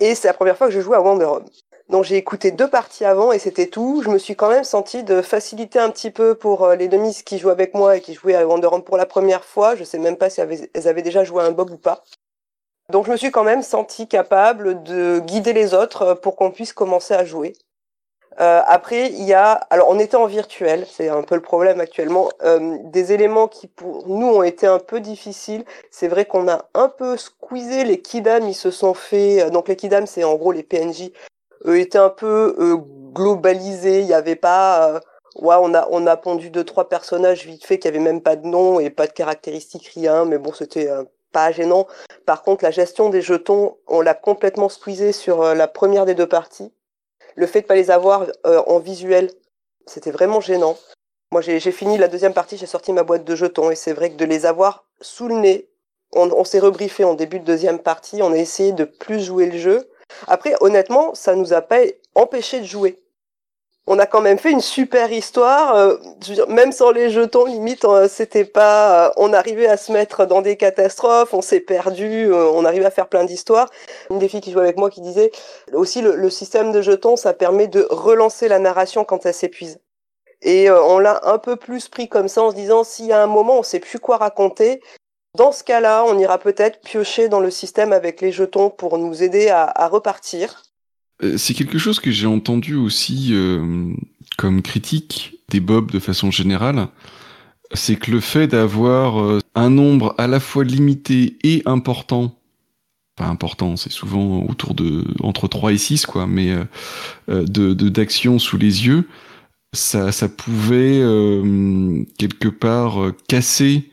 et c'est la première fois que je joue à Wonder. Donc j'ai écouté deux parties avant et c'était tout. Je me suis quand même senti de faciliter un petit peu pour euh, les demis qui jouent avec moi et qui jouaient à Wonder pour la première fois. Je sais même pas si elles avaient déjà joué à un Bob ou pas. Donc je me suis quand même senti capable de guider les autres euh, pour qu'on puisse commencer à jouer. Euh, après, il y a, alors on était en virtuel, c'est un peu le problème actuellement, euh, des éléments qui pour nous ont été un peu difficiles. C'est vrai qu'on a un peu squeezé les kidam, ils se sont fait, euh, donc les kidam c'est en gros les PNJ, étaient un peu euh, globalisés, il n'y avait pas, euh, ouais on a on a pondu deux trois personnages vite fait qui avaient même pas de nom et pas de caractéristiques rien, mais bon c'était pas gênant. Par contre la gestion des jetons, on l'a complètement squeezé sur la première des deux parties le fait de pas les avoir euh, en visuel, c'était vraiment gênant. Moi, j'ai fini la deuxième partie, j'ai sorti ma boîte de jetons et c'est vrai que de les avoir sous le nez, on, s'est rebriefé en début de deuxième partie, on a essayé de plus jouer le jeu. Après, honnêtement, ça nous a pas empêché de jouer on a quand même fait une super histoire. Euh, même sans les jetons, limite, euh, c'était pas. Euh, on arrivait à se mettre dans des catastrophes, on s'est perdu, on arrivait à faire plein d'histoires. Une des filles qui jouait avec moi qui disait aussi le, système de jetons, ça permet de relancer la narration quand elle s'épuise. Et on l'a un peu plus pris comme ça en se disant y a un moment on sait plus quoi raconter, dans ce cas-là, on ira peut-être piocher dans le système avec les jetons pour nous aider à repartir. Euh, c'est quelque chose que j'ai entendu aussi euh, comme critique des Bob de façon générale. C'est que le fait d'avoir euh, un nombre à la fois limité et important, pas important, c'est souvent autour de entre 3 et 6 quoi, mais de d'actions sous les yeux, ça ça pouvait quelque part casser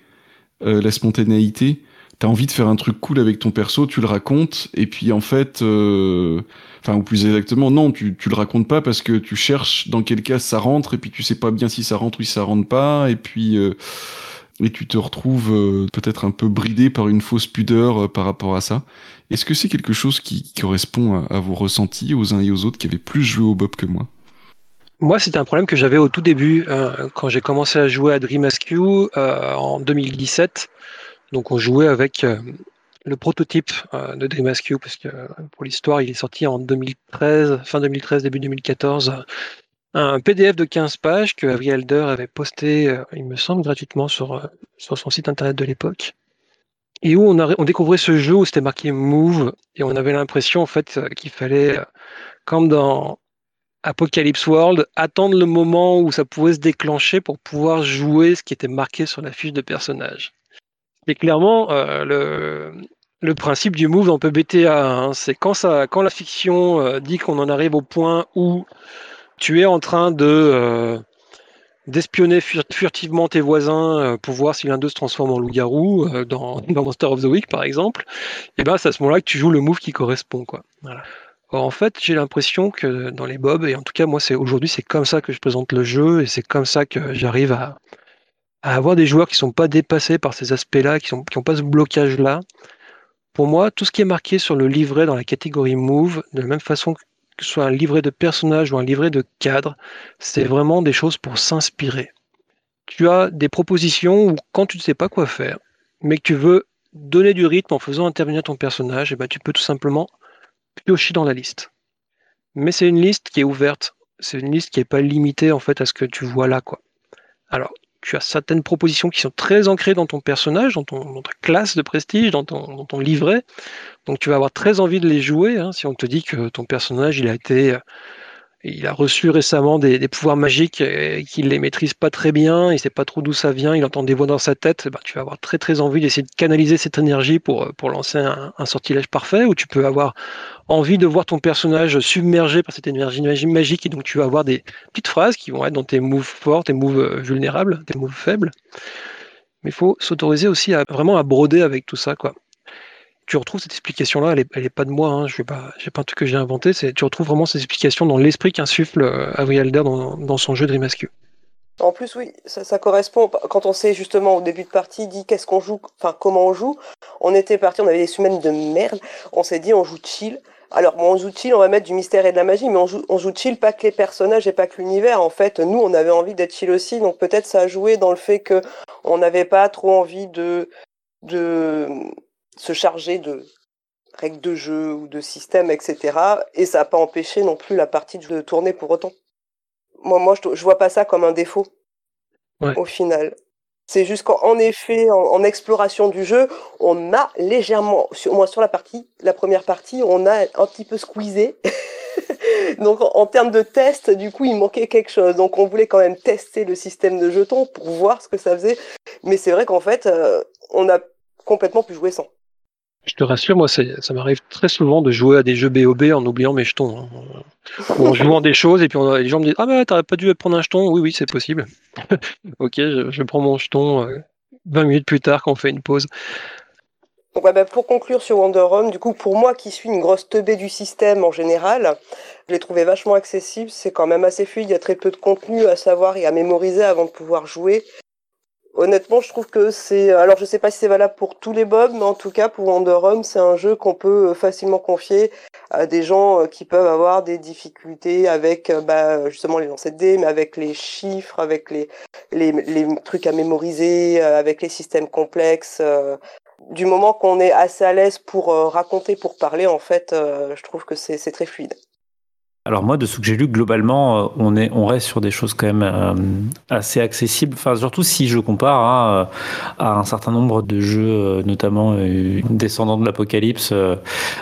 la spontanéité. T'as envie de faire un truc cool avec ton perso, tu le racontes, et puis en fait enfin ou plus exactement non tu tu le racontes pas parce que tu cherches dans quel cas ça rentre et puis tu sais pas bien si ça rentre ou si ça rentre pas et puis euh, et tu te retrouves euh, peut-être un peu bridé par une fausse pudeur euh, par rapport à ça. Est-ce que c'est quelque chose qui correspond à, vos ressentis aux uns et aux autres qui avaient plus joué au Bob que moi? Moi, c'était un problème que j'avais au tout début, quand j'ai commencé à jouer à Dream Askew en 2017. Donc, on jouait avec le prototype euh, de Dream Askew, parce que euh, pour l'histoire, il est sorti en 2013, fin 2013, début 2014. Un PDF de 15 pages que Avery Elder avait posté, euh, il me semble, gratuitement sur, son site internet de l'époque. Et où on, on découvrait ce jeu où c'était marqué Move, et on avait l'impression en fait qu'il fallait, comme dans Apocalypse World, attendre le moment où ça pouvait se déclencher pour pouvoir jouer ce qui était marqué sur la fiche de personnage. Et clairement, le, le principe du move dans PBTA. Hein, c'est quand, quand la fiction euh, dit qu'on en arrive au point où tu es en train de euh, d'espionner furtivement tes voisins euh, pour voir si l'un d'eux se transforme en loup-garou [LAUGHS] dans, Monster of the Week par exemple, et ben c'est à ce moment-là que tu joues le move qui correspond quoi. en fait, j'ai l'impression que dans les bobs, et en tout cas moi aujourd'hui c'est comme ça que je présente le jeu et c'est comme ça que j'arrive à, avoir des joueurs qui sont pas dépassés par ces aspects-là, qui n'ont qui pas ce blocage-là. Pour moi, tout ce qui est marqué sur le livret dans la catégorie Move, de la même façon que ce soit un livret de personnage ou un livret de cadre, c'est vraiment des choses pour s'inspirer. Tu as des propositions où quand tu ne sais pas quoi faire, mais que tu veux donner du rythme en faisant intervenir ton personnage, eh ben, tu peux tout simplement piocher dans la liste. Mais c'est une liste qui est ouverte. C'est une liste qui n'est pas limitée en fait à ce que tu vois là. Quoi. Alors, tu as certaines propositions qui sont très ancrées dans ton personnage, dans, ta classe de prestige, dans ton, livret. Donc tu vas avoir très envie de les jouer. Hein, si on te dit que ton personnage il a été il a reçu récemment des, pouvoirs magiques et qu'il les maîtrise pas très bien, il sait pas trop d'où ça vient, il entend des voix dans sa tête, bah, tu vas avoir très très envie d'essayer de canaliser cette énergie pour, pour lancer un, sortilège parfait, ou tu peux avoir envie de voir ton personnage submergé par cette énergie magique, et donc tu vas avoir des petites phrases qui vont être dans tes moves forts, tes moves euh, vulnérables, tes moves faibles. Mais il faut s'autoriser aussi à vraiment à broder avec tout ça, quoi tu retrouves cette explication-là, elle n'est est pas de moi, hein, je n'ai pas, pas un truc que j'ai inventé, tu retrouves vraiment cette explication dans l'esprit qu'insuffle euh, Avrielder dans, dans son jeu Dream En plus, oui, ça, correspond. Quand on s'est justement au début de partie dit qu'est-ce qu'on joue, enfin comment on joue, on était parti, on avait des semaines de merde, on s'est dit on joue chill. Alors, bon, on joue chill, on va mettre du mystère et de la magie, mais on joue, on joue chill pas que les personnages et pas que l'univers. En fait, nous, on avait envie d'être chill aussi, donc peut-être ça a joué dans le fait que on n'avait pas trop envie de, de, se charger de règles de jeu ou de système, etc. Et ça n'a pas empêché non plus la partie de tourner pour autant. Moi, moi je, je vois pas ça comme un défaut, au final. C'est juste qu'en effet, en, exploration du jeu, on a légèrement, au moins sur la partie, la première partie, on a un petit peu squeezé. [LAUGHS] Donc en, termes de test, du coup, il manquait quelque chose. Donc on voulait quand même tester le système de jetons pour voir ce que ça faisait. Mais c'est vrai qu'en fait, euh, on a complètement pu jouer sans. Je te rassure, moi, ça m'arrive très souvent de jouer à des jeux BOB en oubliant mes jetons. Hein. en jouant des choses, et puis les gens me disent Ah, mais t'aurais pas dû prendre un jeton Oui, oui, c'est possible. [LAUGHS] ok, je, prends mon jeton 20 euh, minutes plus tard quand on fait une pause. Bah, pour conclure sur Wonder Home, du coup, pour moi qui suis une grosse teubée du système en général, je l'ai trouvé vachement accessible. C'est quand même assez fluide. Il y a très peu de contenu à savoir et à mémoriser avant de pouvoir jouer. Honnêtement, je trouve que c'est. Alors, je sais pas si c'est valable pour tous les bobs, mais en tout cas, pour Wonder Home, c'est un jeu qu'on peut euh, facilement confier à des gens euh, qui peuvent avoir des difficultés avec euh, bah, justement les lancers de dés, mais avec les chiffres, avec les, les trucs à mémoriser, avec les systèmes complexes. Du moment qu'on est assez à l'aise pour raconter, pour parler, en fait, je trouve que c'est très fluide. Alors moi, de ce que j'ai lu, globalement, euh, on, est, on reste sur des choses quand même euh, assez accessibles. Enfin, surtout si je compare à, à un certain nombre de jeux, euh, notamment Descendants de l'Apocalypse,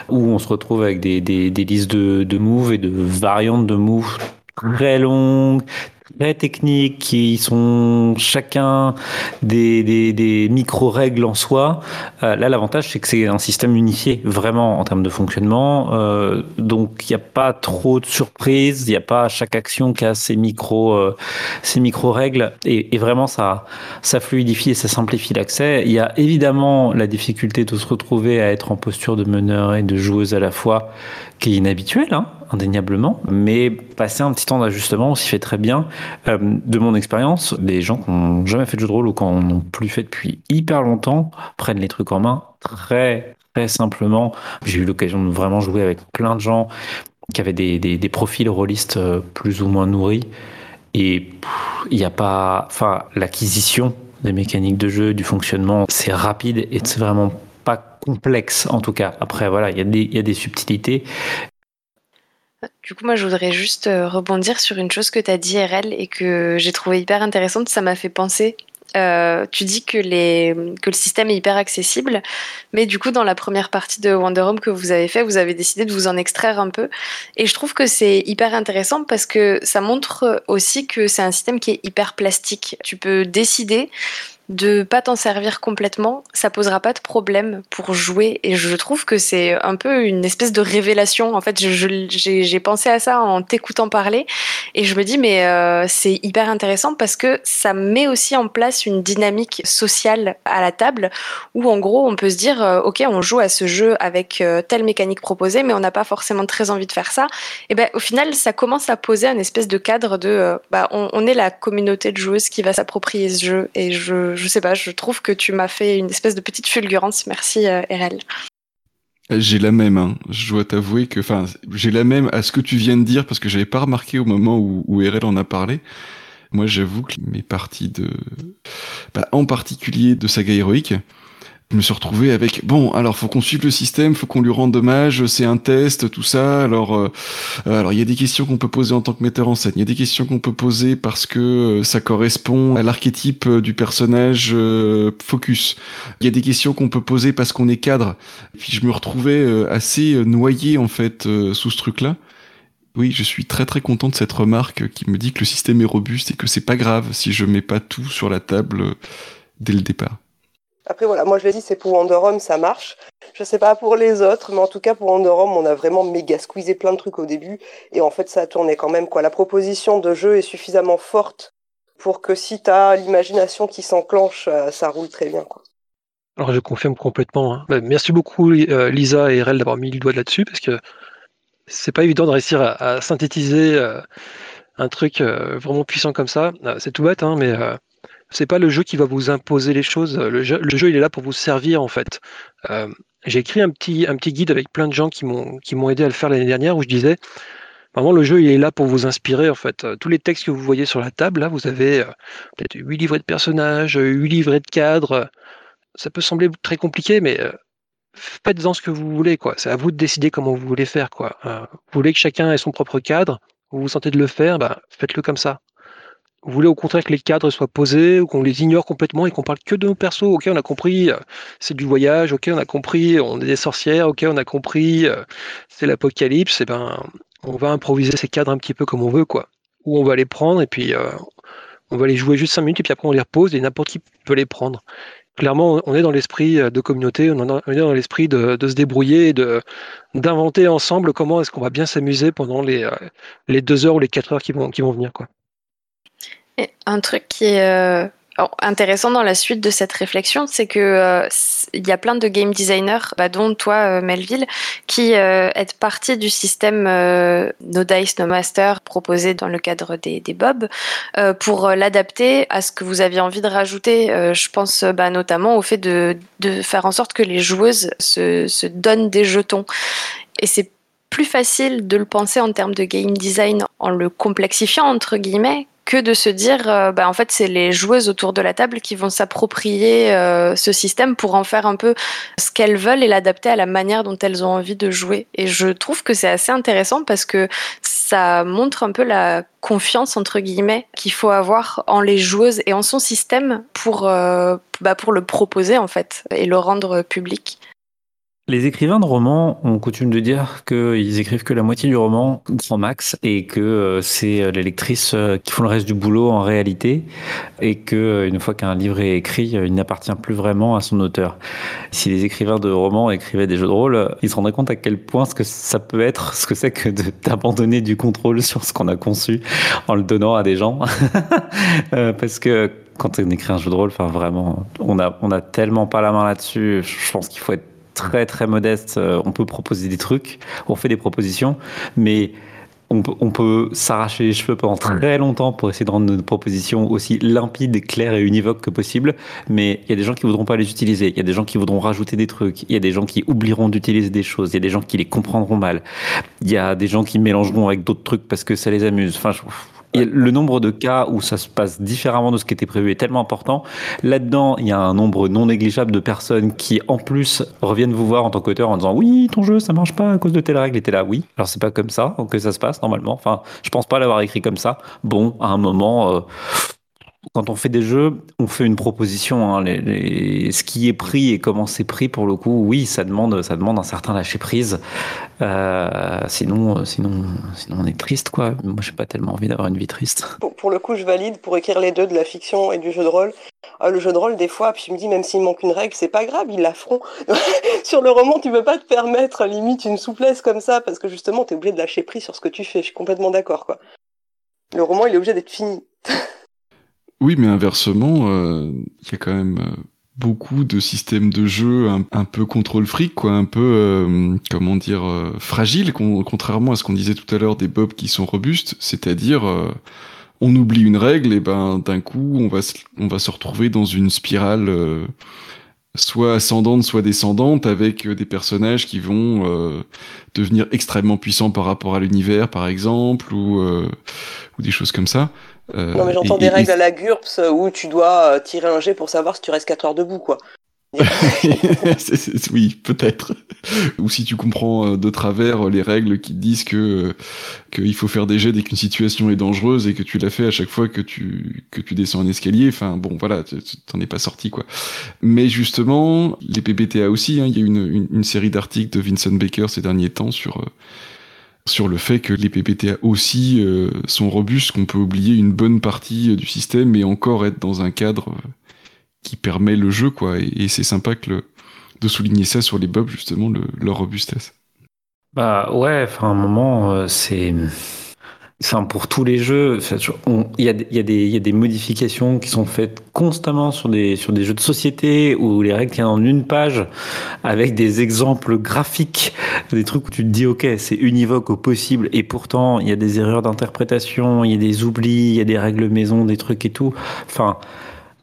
où on se retrouve avec des, listes de, de moves et de variantes de moves très longues, très techniques, qui sont chacun des, micro-règles en soi. Euh, là, l'avantage, c'est que c'est un système unifié, vraiment, en termes de fonctionnement. Euh, donc, il n'y a pas trop de surprises, il n'y a pas chaque action qui a ses micro, euh, ses micro-règles. Et, et, vraiment, ça, ça fluidifie et ça simplifie l'accès. Il y a évidemment la difficulté de se retrouver à être en posture de meneur et de joueuse à la fois, qui est inhabituelle, hein, indéniablement, mais passer un petit temps d'ajustement, on s'y fait très bien. Euh, de mon expérience, les gens qui n'ont jamais fait de jeu de rôle ou qui n'en plus fait depuis hyper longtemps prennent les trucs en main très très simplement. J'ai eu l'occasion de vraiment jouer avec plein de gens qui avaient des, des, profils rôlistes euh, plus ou moins nourris. Et il n'y a pas. Enfin, l'acquisition des mécaniques de jeu, du fonctionnement, c'est rapide et c'est vraiment complexe en tout cas. Après, voilà, il y, a des subtilités. Du coup, moi, je voudrais juste euh, rebondir sur une chose que tu as dit, RL, et que j'ai trouvé hyper intéressante. Ça m'a fait penser. Euh, tu dis que le système est hyper accessible, mais du coup, dans la première partie de Wonder Home que vous avez fait, vous avez décidé de vous en extraire un peu. Et je trouve que c'est hyper intéressant parce que ça montre aussi que c'est un système qui est hyper plastique. Tu peux décider de pas t'en servir complètement, ça posera pas de problème pour jouer. Et je trouve que c'est un peu une espèce de révélation. En fait, j'ai pensé à ça en t'écoutant parler et je me dis mais euh, c'est hyper intéressant parce que ça met aussi en place une dynamique sociale à la table où en gros on peut se dire euh, ok on joue à ce jeu avec euh, telle mécanique proposée mais on n'a pas forcément très envie de faire ça. Et ben au final ça commence à poser un espèce de cadre de bah, on, on est la communauté de joueuses qui va s'approprier ce jeu et je je sais pas, je trouve que tu m'as fait une espèce de petite fulgurance. Merci, euh, RL. J'ai la même, hein. je dois t'avouer que, enfin, j'ai la même à ce que tu viens de dire parce que j'avais pas remarqué au moment où, où RL en a parlé. Moi, j'avoue que mes parties de, bah, en particulier de saga héroïque, je me suis retrouvé avec bon alors faut qu'on suive le système faut qu'on lui rende hommage c'est un test tout ça. Alors euh, alors il y a des questions qu'on peut poser en tant que metteur en scène. Il y a des questions qu'on peut poser parce que euh, ça correspond à l'archétype euh, du personnage focus. Il y a des questions qu'on peut poser parce qu'on est cadre. Puis je me retrouvais assez noyé en fait sous ce truc là oui, je suis très très content de cette remarque qui me dit que le système est robuste et que c'est pas grave si je mets pas tout sur la table dès le départ. Après, voilà, moi je l'ai dit, c'est pour Wanderom, ça marche. Je sais pas pour les autres, mais en tout cas pour Wanderom, on a vraiment méga squeezé plein de trucs au début. Et en fait, ça a tourné quand même, quoi. La proposition de jeu est suffisamment forte pour que si t'as l'imagination qui s'enclenche, euh, ça roule très bien. Alors je confirme complètement. Hein. Bah, merci beaucoup euh, Lisa et RL d'avoir mis le doigt là-dessus parce que c'est pas évident de réussir à, synthétiser euh, un truc vraiment puissant comme ça. c'est tout bête, hein, mais c'est pas le jeu qui va vous imposer les choses. Le jeu, il est là pour vous servir en fait. Euh, j'ai écrit un petit, guide avec plein de gens qui m'ont, aidé à le faire l'année dernière où je disais vraiment le jeu il est là pour vous inspirer en fait. Tous les textes que vous voyez sur la table là, vous avez euh, peut-être 8 livrets de personnages, 8 livrets de cadres. Ça peut sembler très compliqué, mais euh, faites-en ce que vous voulez quoi. C'est à vous de décider comment vous voulez faire quoi. vous voulez que chacun ait son propre cadre, vous vous sentez de le faire, bah, faites-le comme ça. Vous voulez au contraire que les cadres soient posés ou qu'on les ignore complètement et qu'on parle que de nos persos? Ok, on a compris, euh, c'est du voyage. Ok, on a compris, on est des sorcières. Ok, on a compris, euh, c'est l'apocalypse. Et eh ben, on va improviser ces cadres un petit peu comme on veut, quoi. Ou on va les prendre et puis euh, on va les jouer juste 5 minutes et puis après on les repose et n'importe qui peut les prendre. Clairement, on est dans l'esprit de communauté, on est dans l'esprit de, se débrouiller et d'inventer ensemble comment est-ce qu'on va bien s'amuser pendant les, les deux heures ou les quatre heures qui vont, qui vont venir, quoi un truc qui est euh, intéressant dans la suite de cette réflexion, c'est que euh, il y a plein de game designers, bah, dont toi, euh, Melville, qui êtes parti du système No Dice No Master proposé dans le cadre des, des Bob pour l'adapter à ce que vous aviez envie de rajouter. je pense bah, notamment au fait de, faire en sorte que les joueuses se, se donnent des jetons. Et c'est plus facile de le penser en termes de game design en le complexifiant entre guillemets que de se dire, euh, bah, en fait, c'est les joueuses autour de la table qui vont s'approprier euh, ce système pour en faire un peu ce qu'elles veulent et l'adapter à la manière dont elles ont envie de jouer. Et je trouve que c'est assez intéressant parce que ça montre un peu la confiance entre guillemets qu'il faut avoir en les joueuses et en son système pour, euh, bah, pour le proposer en fait et le rendre public. Les écrivains de romans ont coutume de dire qu'ils écrivent que la moitié du roman, grand max, et que euh, c'est euh, les lectrices euh, qui font le reste du boulot en réalité, et que une fois qu'un livre est écrit, il n'appartient plus vraiment à son auteur. Si les écrivains de romans écrivaient des jeux de rôle, ils se rendraient compte à quel point ce que ça peut être, ce que c'est que [LAUGHS] d'abandonner du contrôle sur ce qu'on a conçu en le donnant à des gens, [LAUGHS] parce que quand on écrit un jeu de rôle, enfin vraiment, on a on a tellement pas la main là-dessus. Je pense qu'il faut être très très modeste. Euh, on peut proposer des trucs, on fait des propositions, mais on peut, on peut s'arracher les cheveux pendant très longtemps pour essayer de rendre nos propositions aussi limpides, claires et univoques que possible. Mais il y a des gens qui voudront pas les utiliser. Il y a des gens qui voudront rajouter des trucs. Il y a des gens qui oublieront d'utiliser des choses. Il y a des gens qui les comprendront mal. Il y a des gens qui mélangeront avec d'autres trucs parce que ça les amuse. Enfin, je, le nombre de cas où ça se passe différemment de ce qui était prévu est tellement important. Là-dedans, il y a un nombre non négligeable de personnes qui, en plus, reviennent vous voir en tant qu'auteur en disant oui, ton jeu, ça marche pas à cause de telle règle. Et là, oui. Alors c'est pas comme ça que ça se passe normalement. Enfin, je pense pas l'avoir écrit comme ça. Bon, à un moment. Euh, quand on fait des jeux, on fait une proposition. Hein. ce qui est pris et comment c'est pris, pour le coup, oui, ça demande, ça demande un certain lâcher prise. Euh, sinon, sinon, sinon, on est triste, quoi. Moi, j'ai pas tellement envie d'avoir une vie triste. Pour, le coup, je valide pour écrire les deux, de la fiction et du jeu de rôle. Ah, le jeu de rôle, des fois, puis je me dis, même s'il manque une règle, c'est pas grave, ils la feront. [LAUGHS] sur le roman, tu peux pas te permettre, limite, une souplesse comme ça, parce que justement, tu es obligé de lâcher prise sur ce que tu fais. Je suis complètement d'accord, quoi. Le roman, il est obligé d'être fini. [LAUGHS] oui, mais inversement, euh, il y a quand même euh, beaucoup de systèmes de jeu un, peu contrôle fric, quoi, un peu, euh, comment dire, fragile, contrairement à ce qu'on disait tout à l'heure des bobs qui sont robustes, c'est-à-dire on oublie une règle et ben d'un coup on va se, on va se retrouver dans une spirale soit ascendante, soit descendante, avec des personnages qui vont devenir extrêmement puissants par rapport à l'univers, par exemple, ou, ou des choses comme ça. Euh, non, mais j'entends des règles à la GURPS où tu dois euh, tirer un jet pour savoir si tu restes 4 heures debout, quoi. [LAUGHS] oui, peut-être. Ou si tu comprends euh, de travers les règles qui te disent que qu'il faut faire des jets dès qu'une situation est dangereuse et que tu l'as fait à chaque fois que tu que tu descends un escalier. Enfin bon, voilà, t'en es pas sorti quoi. Mais justement, les PBTA aussi. Hein, il y a une, une, une série d'articles de Vincent Baker ces derniers temps sur sur le fait que les PPTA aussi euh, sont robustes, qu'on peut oublier une bonne partie euh, du système et encore être dans un cadre euh, qui permet le jeu, quoi. Et, c'est sympa que de souligner ça sur les bobs, justement, leur robustesse. Bah ouais, enfin, un moment, c'est pour tous les jeux, il y, a, des modifications qui sont faites constamment sur des, sur des jeux de société où les règles tiennent en une page avec des exemples graphiques, des trucs où tu te dis ok c'est univoque au possible et pourtant il y a des erreurs d'interprétation, il y a des oublis, il y a des règles maison, des trucs et tout. Enfin,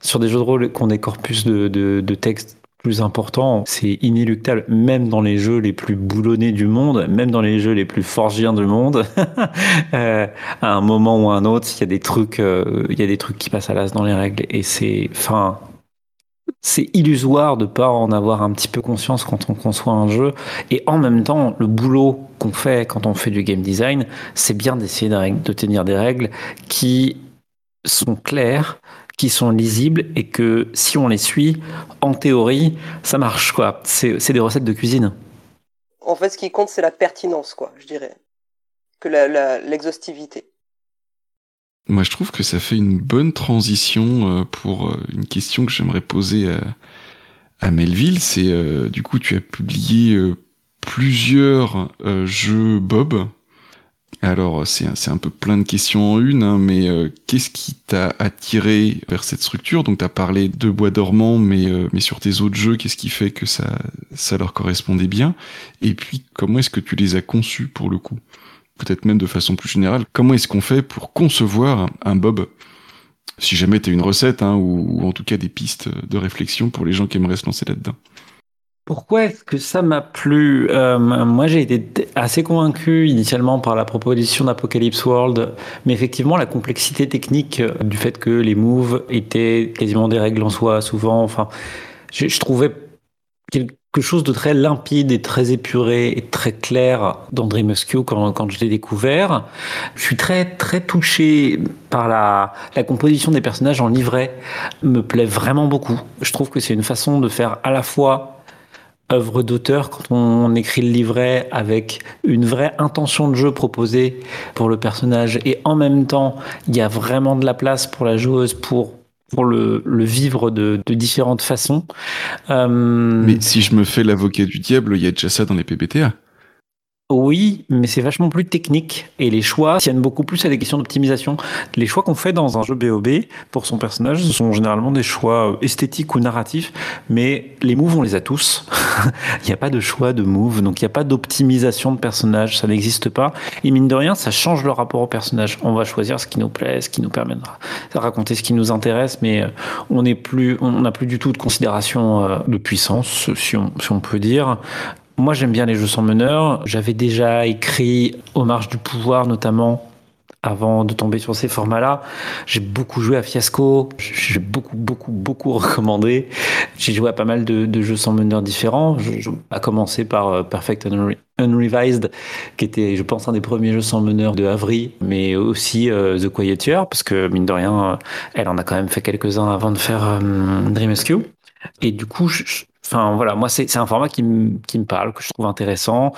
sur des jeux de rôle qui ont des corpus de, de, de textes plus important, c'est inéluctable, même dans les jeux les plus boulonnés du monde, même dans les jeux les plus forgiens du monde, [LAUGHS] euh, à un moment ou à un autre, il y a des trucs, euh, il y a des trucs qui passent à l'as dans les règles, et c'est, enfin, c'est illusoire de pas en avoir un petit peu conscience quand on conçoit un jeu, et en même temps, le boulot qu'on fait quand on fait du game design, c'est bien d'essayer de tenir des règles qui sont claires, qui sont lisibles et que si on les suit, en théorie, ça marche quoi. C'est des recettes de cuisine. En fait, ce qui compte, c'est la pertinence, quoi, je dirais, que l'exhaustivité. Moi, je trouve que ça fait une bonne transition euh, pour euh, une question que j'aimerais poser à, Melville. C'est euh, du coup, tu as publié plusieurs jeux Bob alors, c'est un peu plein de questions en une, hein, mais euh, qu'est-ce qui t'a attiré vers cette structure? Donc, tu parlé de Bois dormant, mais, euh, mais sur tes autres jeux, qu'est-ce qui fait que ça, ça leur correspondait bien? Et puis, comment est-ce que tu les as conçus pour le coup? Peut-être même de façon plus générale, comment est-ce qu'on fait pour concevoir un Bob? Si jamais tu as une recette, hein, ou en tout cas des pistes de réflexion pour les gens qui aimeraient se lancer là-dedans. Pourquoi est-ce que ça m'a plu? Euh, Moi, j'ai été assez convaincu initialement par la proposition d'Apocalypse World, mais effectivement, la complexité technique euh, du fait que les moves étaient quasiment des règles en soi, souvent. Enfin, je, trouvais quelque chose de très limpide et très épuré et très clair dans Dream quand, quand je l'ai découvert. Je suis très très touché par la composition des personnages en livret. Me plaît vraiment beaucoup. Je trouve que c'est une façon de faire à la fois œuvre d'auteur quand on écrit le livret avec une vraie intention de jeu proposée pour le personnage et en même temps il y a vraiment de la place pour la joueuse pour pour le, le vivre de, de, différentes façons. Euh... Mais si je me fais l'avocat du diable, il y a déjà ça dans les PBTA. Oui, mais c'est vachement plus technique et les choix tiennent beaucoup plus à des questions d'optimisation. Les choix qu'on fait dans un jeu BOB pour son personnage sont généralement des choix euh, esthétiques ou narratifs, mais les moves on les a tous. [LAUGHS] il n'y a pas de choix de move, donc il n'y a pas d'optimisation de personnage, ça n'existe pas. Et mine de rien, ça change le rapport au personnage. On va choisir ce qui nous plaît, ce qui nous permet de raconter ce qui nous intéresse, mais euh, on n'est plus, n'a plus du tout de considération euh, de puissance, si on peut dire. Moi, j'aime bien les jeux sans meneur. J'avais déjà écrit Aux marches du pouvoir, notamment, avant de tomber sur ces formats-là. J'ai beaucoup joué à Fiasco, j'ai beaucoup, beaucoup, beaucoup recommandé. J'ai joué à pas mal de, jeux sans meneur différents, je, à commencer par euh, Perfect Unrevised, qui était, je pense, un des premiers jeux sans meneur de Avery, mais aussi euh, The Quieteer, parce que, mine de rien, elle en a quand même fait quelques-uns avant de faire euh, Dream Et du coup, je, Enfin voilà, moi c'est un format qui, me parle, que je trouve intéressant.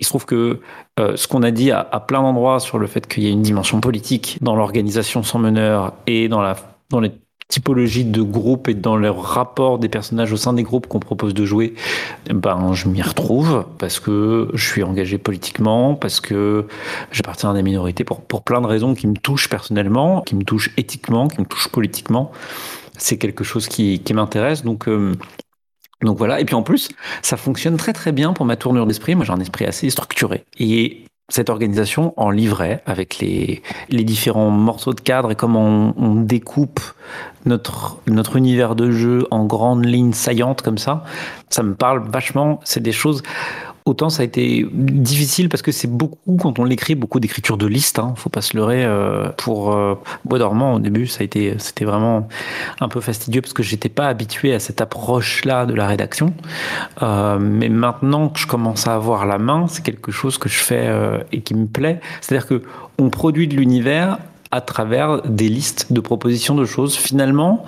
il se trouve que euh, ce qu'on a dit à, plein d'endroits sur le fait qu'il y a une dimension politique dans l'organisation sans meneur et dans, la, dans les typologies de groupes et dans le rapport des personnages au sein des groupes qu'on propose de jouer, ben je m'y retrouve parce que je suis engagé politiquement, parce que j'appartiens à des minorités pour, plein de raisons qui me touchent personnellement, qui me touchent éthiquement, qui me touchent politiquement. C'est quelque chose qui, qui m'intéresse. Donc euh, donc voilà, et puis en plus, ça fonctionne très très bien pour ma tournure d'esprit. Moi j'ai un esprit assez structuré. Et cette organisation en livret avec les, différents morceaux de cadre et comment on, on, découpe notre, notre univers de jeu en grandes lignes saillantes comme ça, ça me parle vachement. C'est des choses Autant ça a été difficile parce que c'est beaucoup, quand on l'écrit, beaucoup d'écriture de liste. Hein, faut pas se leurrer. Euh, pour euh, Bois dormant, au début, ça a été, c'était vraiment un peu fastidieux parce que j'étais pas habitué à cette approche-là de la rédaction. Euh, mais maintenant que je commence à avoir la main, c'est quelque chose que je fais et qui me plaît. C'est-à-dire que on produit de l'univers à travers des listes de propositions de choses. Finalement,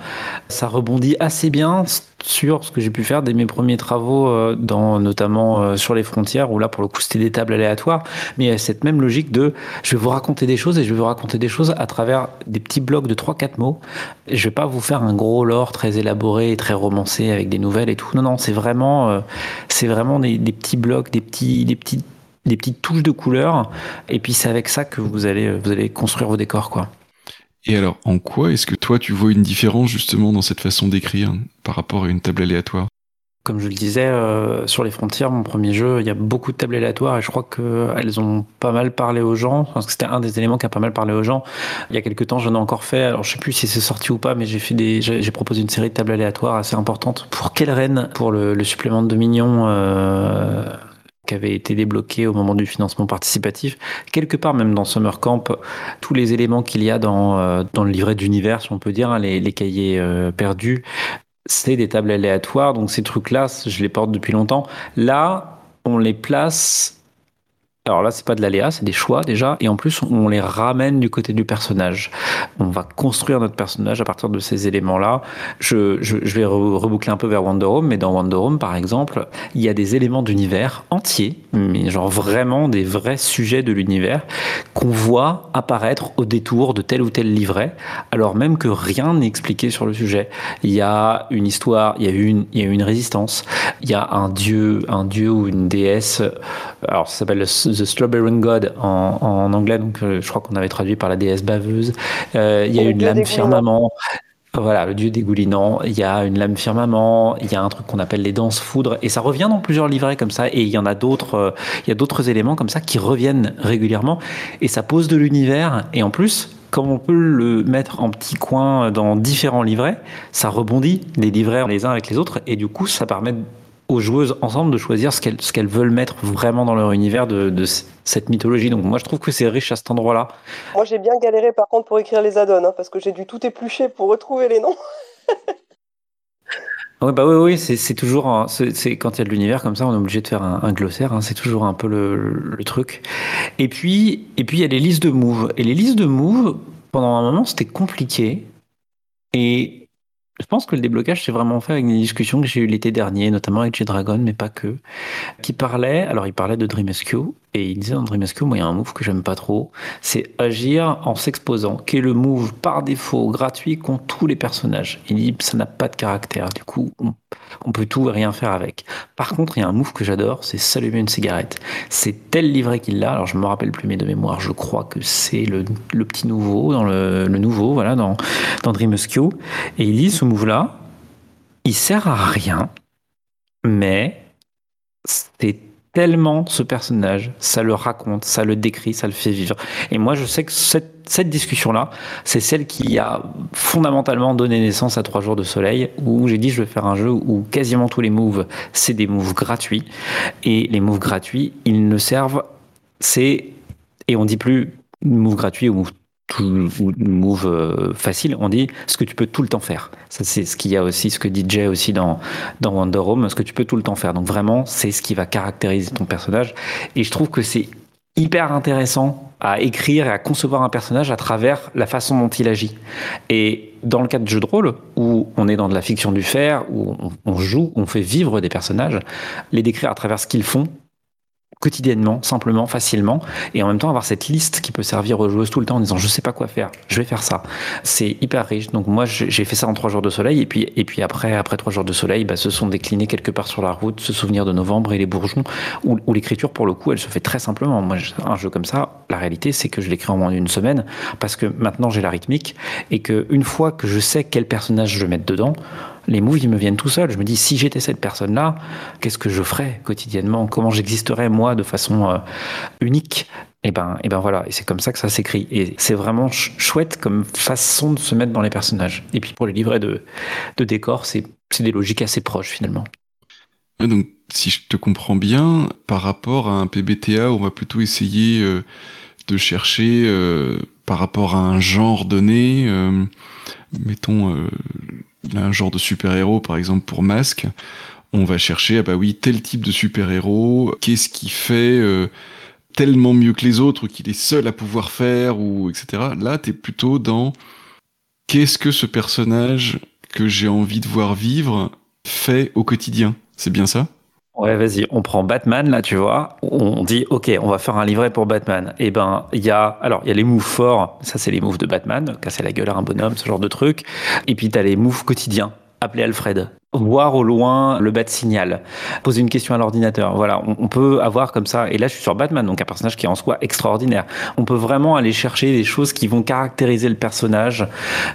ça rebondit assez bien sur ce que j'ai pu faire dès mes premiers travaux, euh, dans, notamment euh, sur les frontières, où là, pour le coup, c'était des tables aléatoires. Mais il y a cette même logique de je vais vous raconter des choses et je vais vous raconter des choses à travers des petits blocs de 3-4 mots. Je vais pas vous faire un gros lore très élaboré et très romancé avec des nouvelles et tout. Non, non, c'est vraiment, euh, c'est vraiment des, des petits blocs, des petits, des petits des petites touches de couleur. Et puis c'est avec ça que vous allez, vous allez construire vos décors, quoi. Et alors, en quoi est-ce que toi, tu vois une différence justement dans cette façon d'écrire par rapport à une table aléatoire? Comme je le disais, euh, sur les frontières, mon premier jeu, il y a beaucoup de tables aléatoires et je crois qu'elles ont pas mal parlé aux gens. Parce que c'était un des éléments qui a pas mal parlé aux gens. Il y a quelques temps, j'en ai encore fait. Alors, je sais plus si c'est sorti ou pas, mais j'ai fait des, j'ai proposé une série de tables aléatoires assez importantes. Pour quelle reine? Pour le, supplément de Dominion. Euh qui avait été débloqué au moment du financement participatif. Quelque part, même dans Summer Camp, tous les éléments qu'il y a dans, euh, le livret d'univers, on peut dire, hein, les, les, cahiers euh, perdus, c'est des tables aléatoires. Donc ces trucs-là, je les porte depuis longtemps. Là, on les place alors là, c'est pas de l'aléa, c'est des choix déjà, et en plus, on les ramène du côté du personnage. On va construire notre personnage à partir de ces éléments-là. Je, je, vais reboucler un peu vers Wonder Home, mais dans Wonder Home, par exemple, il y a des éléments d'univers entiers, mais genre vraiment des vrais sujets de l'univers qu'on voit apparaître au détour de tel ou tel livret, alors même que rien n'est expliqué sur le sujet. Il y a une histoire, il y a une, il y a une résistance, il y a un dieu, un dieu ou une déesse. Alors ça s'appelle le The Strawberry God en, anglais, donc euh, je crois qu'on avait traduit par la déesse baveuse. Euh, il y a une lame firmament. Voilà, le dieu dégoulinant. Il y a une lame firmament. Il y a un truc qu'on appelle les danses foudres. Et ça revient dans plusieurs livrets comme ça. Et il y en a d'autres. Euh, il y a d'autres éléments comme ça qui reviennent régulièrement. Et ça pose de l'univers. Et en plus, comme on peut le mettre en petits coins dans différents livrets, ça rebondit les livrets les uns avec les autres. Et du coup, ça permet aux joueuses ensemble de choisir ce qu'elles ce qu'elles veulent mettre vraiment dans leur univers de, de, cette mythologie. Donc moi je trouve que c'est riche à cet endroit-là. Moi j'ai bien galéré par contre pour écrire les add-ons hein, parce que j'ai dû tout éplucher pour retrouver les noms. [LAUGHS] Oui, bah oui, oui, c'est toujours, c'est quand il y a de l'univers comme ça, on est obligé de faire un, un glossaire. Hein, c'est toujours un peu le, le, truc. Et puis, et puis il y a les listes de moves. Et les listes de moves, pendant un moment, c'était compliqué. Et je pense que le déblocage s'est vraiment fait avec des discussions que j'ai eues l'été dernier, notamment avec G-Dragon, mais pas que, qui parlait, alors il parlait de Dreamesque, et il disait dans moi il y a un move que j'aime pas trop, c'est agir en s'exposant, qui est le move par défaut gratuit contre tous les personnages. Il dit ça n'a pas de caractère, du coup peut tout et rien faire avec. Par contre, il y a un move que j'adore, c'est s'allumer une cigarette. C'est tel livret qu'il l'a, alors je me rappelle plus mais de mémoire, je crois que c'est le, petit nouveau, dans le, nouveau, voilà, dans, dans Dreamesque, et il dit ce move-là, il sert à rien, mais c'est tellement ce personnage, ça le raconte, ça le décrit, ça le fait vivre. Et moi, je sais que cette, discussion-là, c'est celle qui a fondamentalement donné naissance à Trois jours de soleil, où j'ai dit je vais faire un jeu où quasiment tous les moves, c'est des moves gratuits. Et les moves gratuits, ils ne servent, c'est, et on dit plus move gratuit ou move, move euh, facile, on dit ce que tu peux tout le temps faire. Ça, c'est ce qu'il y a aussi, ce que dit Jay aussi dans, dans Wonder Home, ce que tu peux tout le temps faire. Donc vraiment, c'est ce qui va caractériser ton personnage. Et je trouve que c'est hyper intéressant à écrire et à concevoir un personnage à travers la façon dont il agit. Et dans le cas de jeux de rôle, où on est dans de la fiction du faire, où on joue, on fait vivre des personnages, les décrire à travers ce qu'ils font, quotidiennement, simplement, facilement, et en même temps avoir cette liste qui peut servir aux joueuses tout le temps en disant je sais pas quoi faire, je vais faire ça. C'est hyper riche. Donc moi j'ai fait ça en trois jours de soleil et puis et puis après après trois jours de soleil, bah, se sont déclinés quelque part sur la route, se souvenir de novembre et les bourgeons où, l'écriture pour le coup elle se fait très simplement. Moi un jeu comme ça, la réalité c'est que je l'écris en moins d'une semaine parce que maintenant j'ai la rythmique et que une fois que je sais quel personnage je vais mettre dedans, les moves, ils me viennent tout seuls. Je me dis, si j'étais cette personne-là, qu'est-ce que je ferais quotidiennement? Comment j'existerais, moi, de façon euh, unique? Et eh ben, et eh ben voilà, et c'est comme ça que ça s'écrit. Et c'est vraiment chouette comme façon de se mettre dans les personnages. Et puis pour les livrets de, de décor, c'est des logiques assez proches finalement. Donc, si je te comprends bien, par rapport à un PBTA, on va plutôt essayer euh, de chercher euh, par rapport à un genre donné, mettons un genre de super-héros, par exemple pour Masque, on va chercher, ah bah oui, tel type de super-héros, qu'est-ce qui fait euh, tellement mieux que les autres, qu'il est seul à pouvoir faire, ou etc. Là, t'es plutôt dans qu'est-ce que ce personnage que j'ai envie de voir vivre fait au quotidien? C'est bien ça? Ouais, vas-y, on prend Batman là, tu vois. On dit, ok, on va faire un livret pour Batman. Et eh ben, il y a, alors, il y a les moves forts. Ça, c'est les moves de Batman, casser la gueule à un bonhomme, ce genre de truc. Et puis, t'as les moves quotidiens. Appeler Alfred. Voir au loin le bat signal. Poser une question à l'ordinateur. Voilà, on, peut avoir comme ça. Et là, je suis sur Batman, donc un personnage qui est en soi extraordinaire. On peut vraiment aller chercher des choses qui vont caractériser le personnage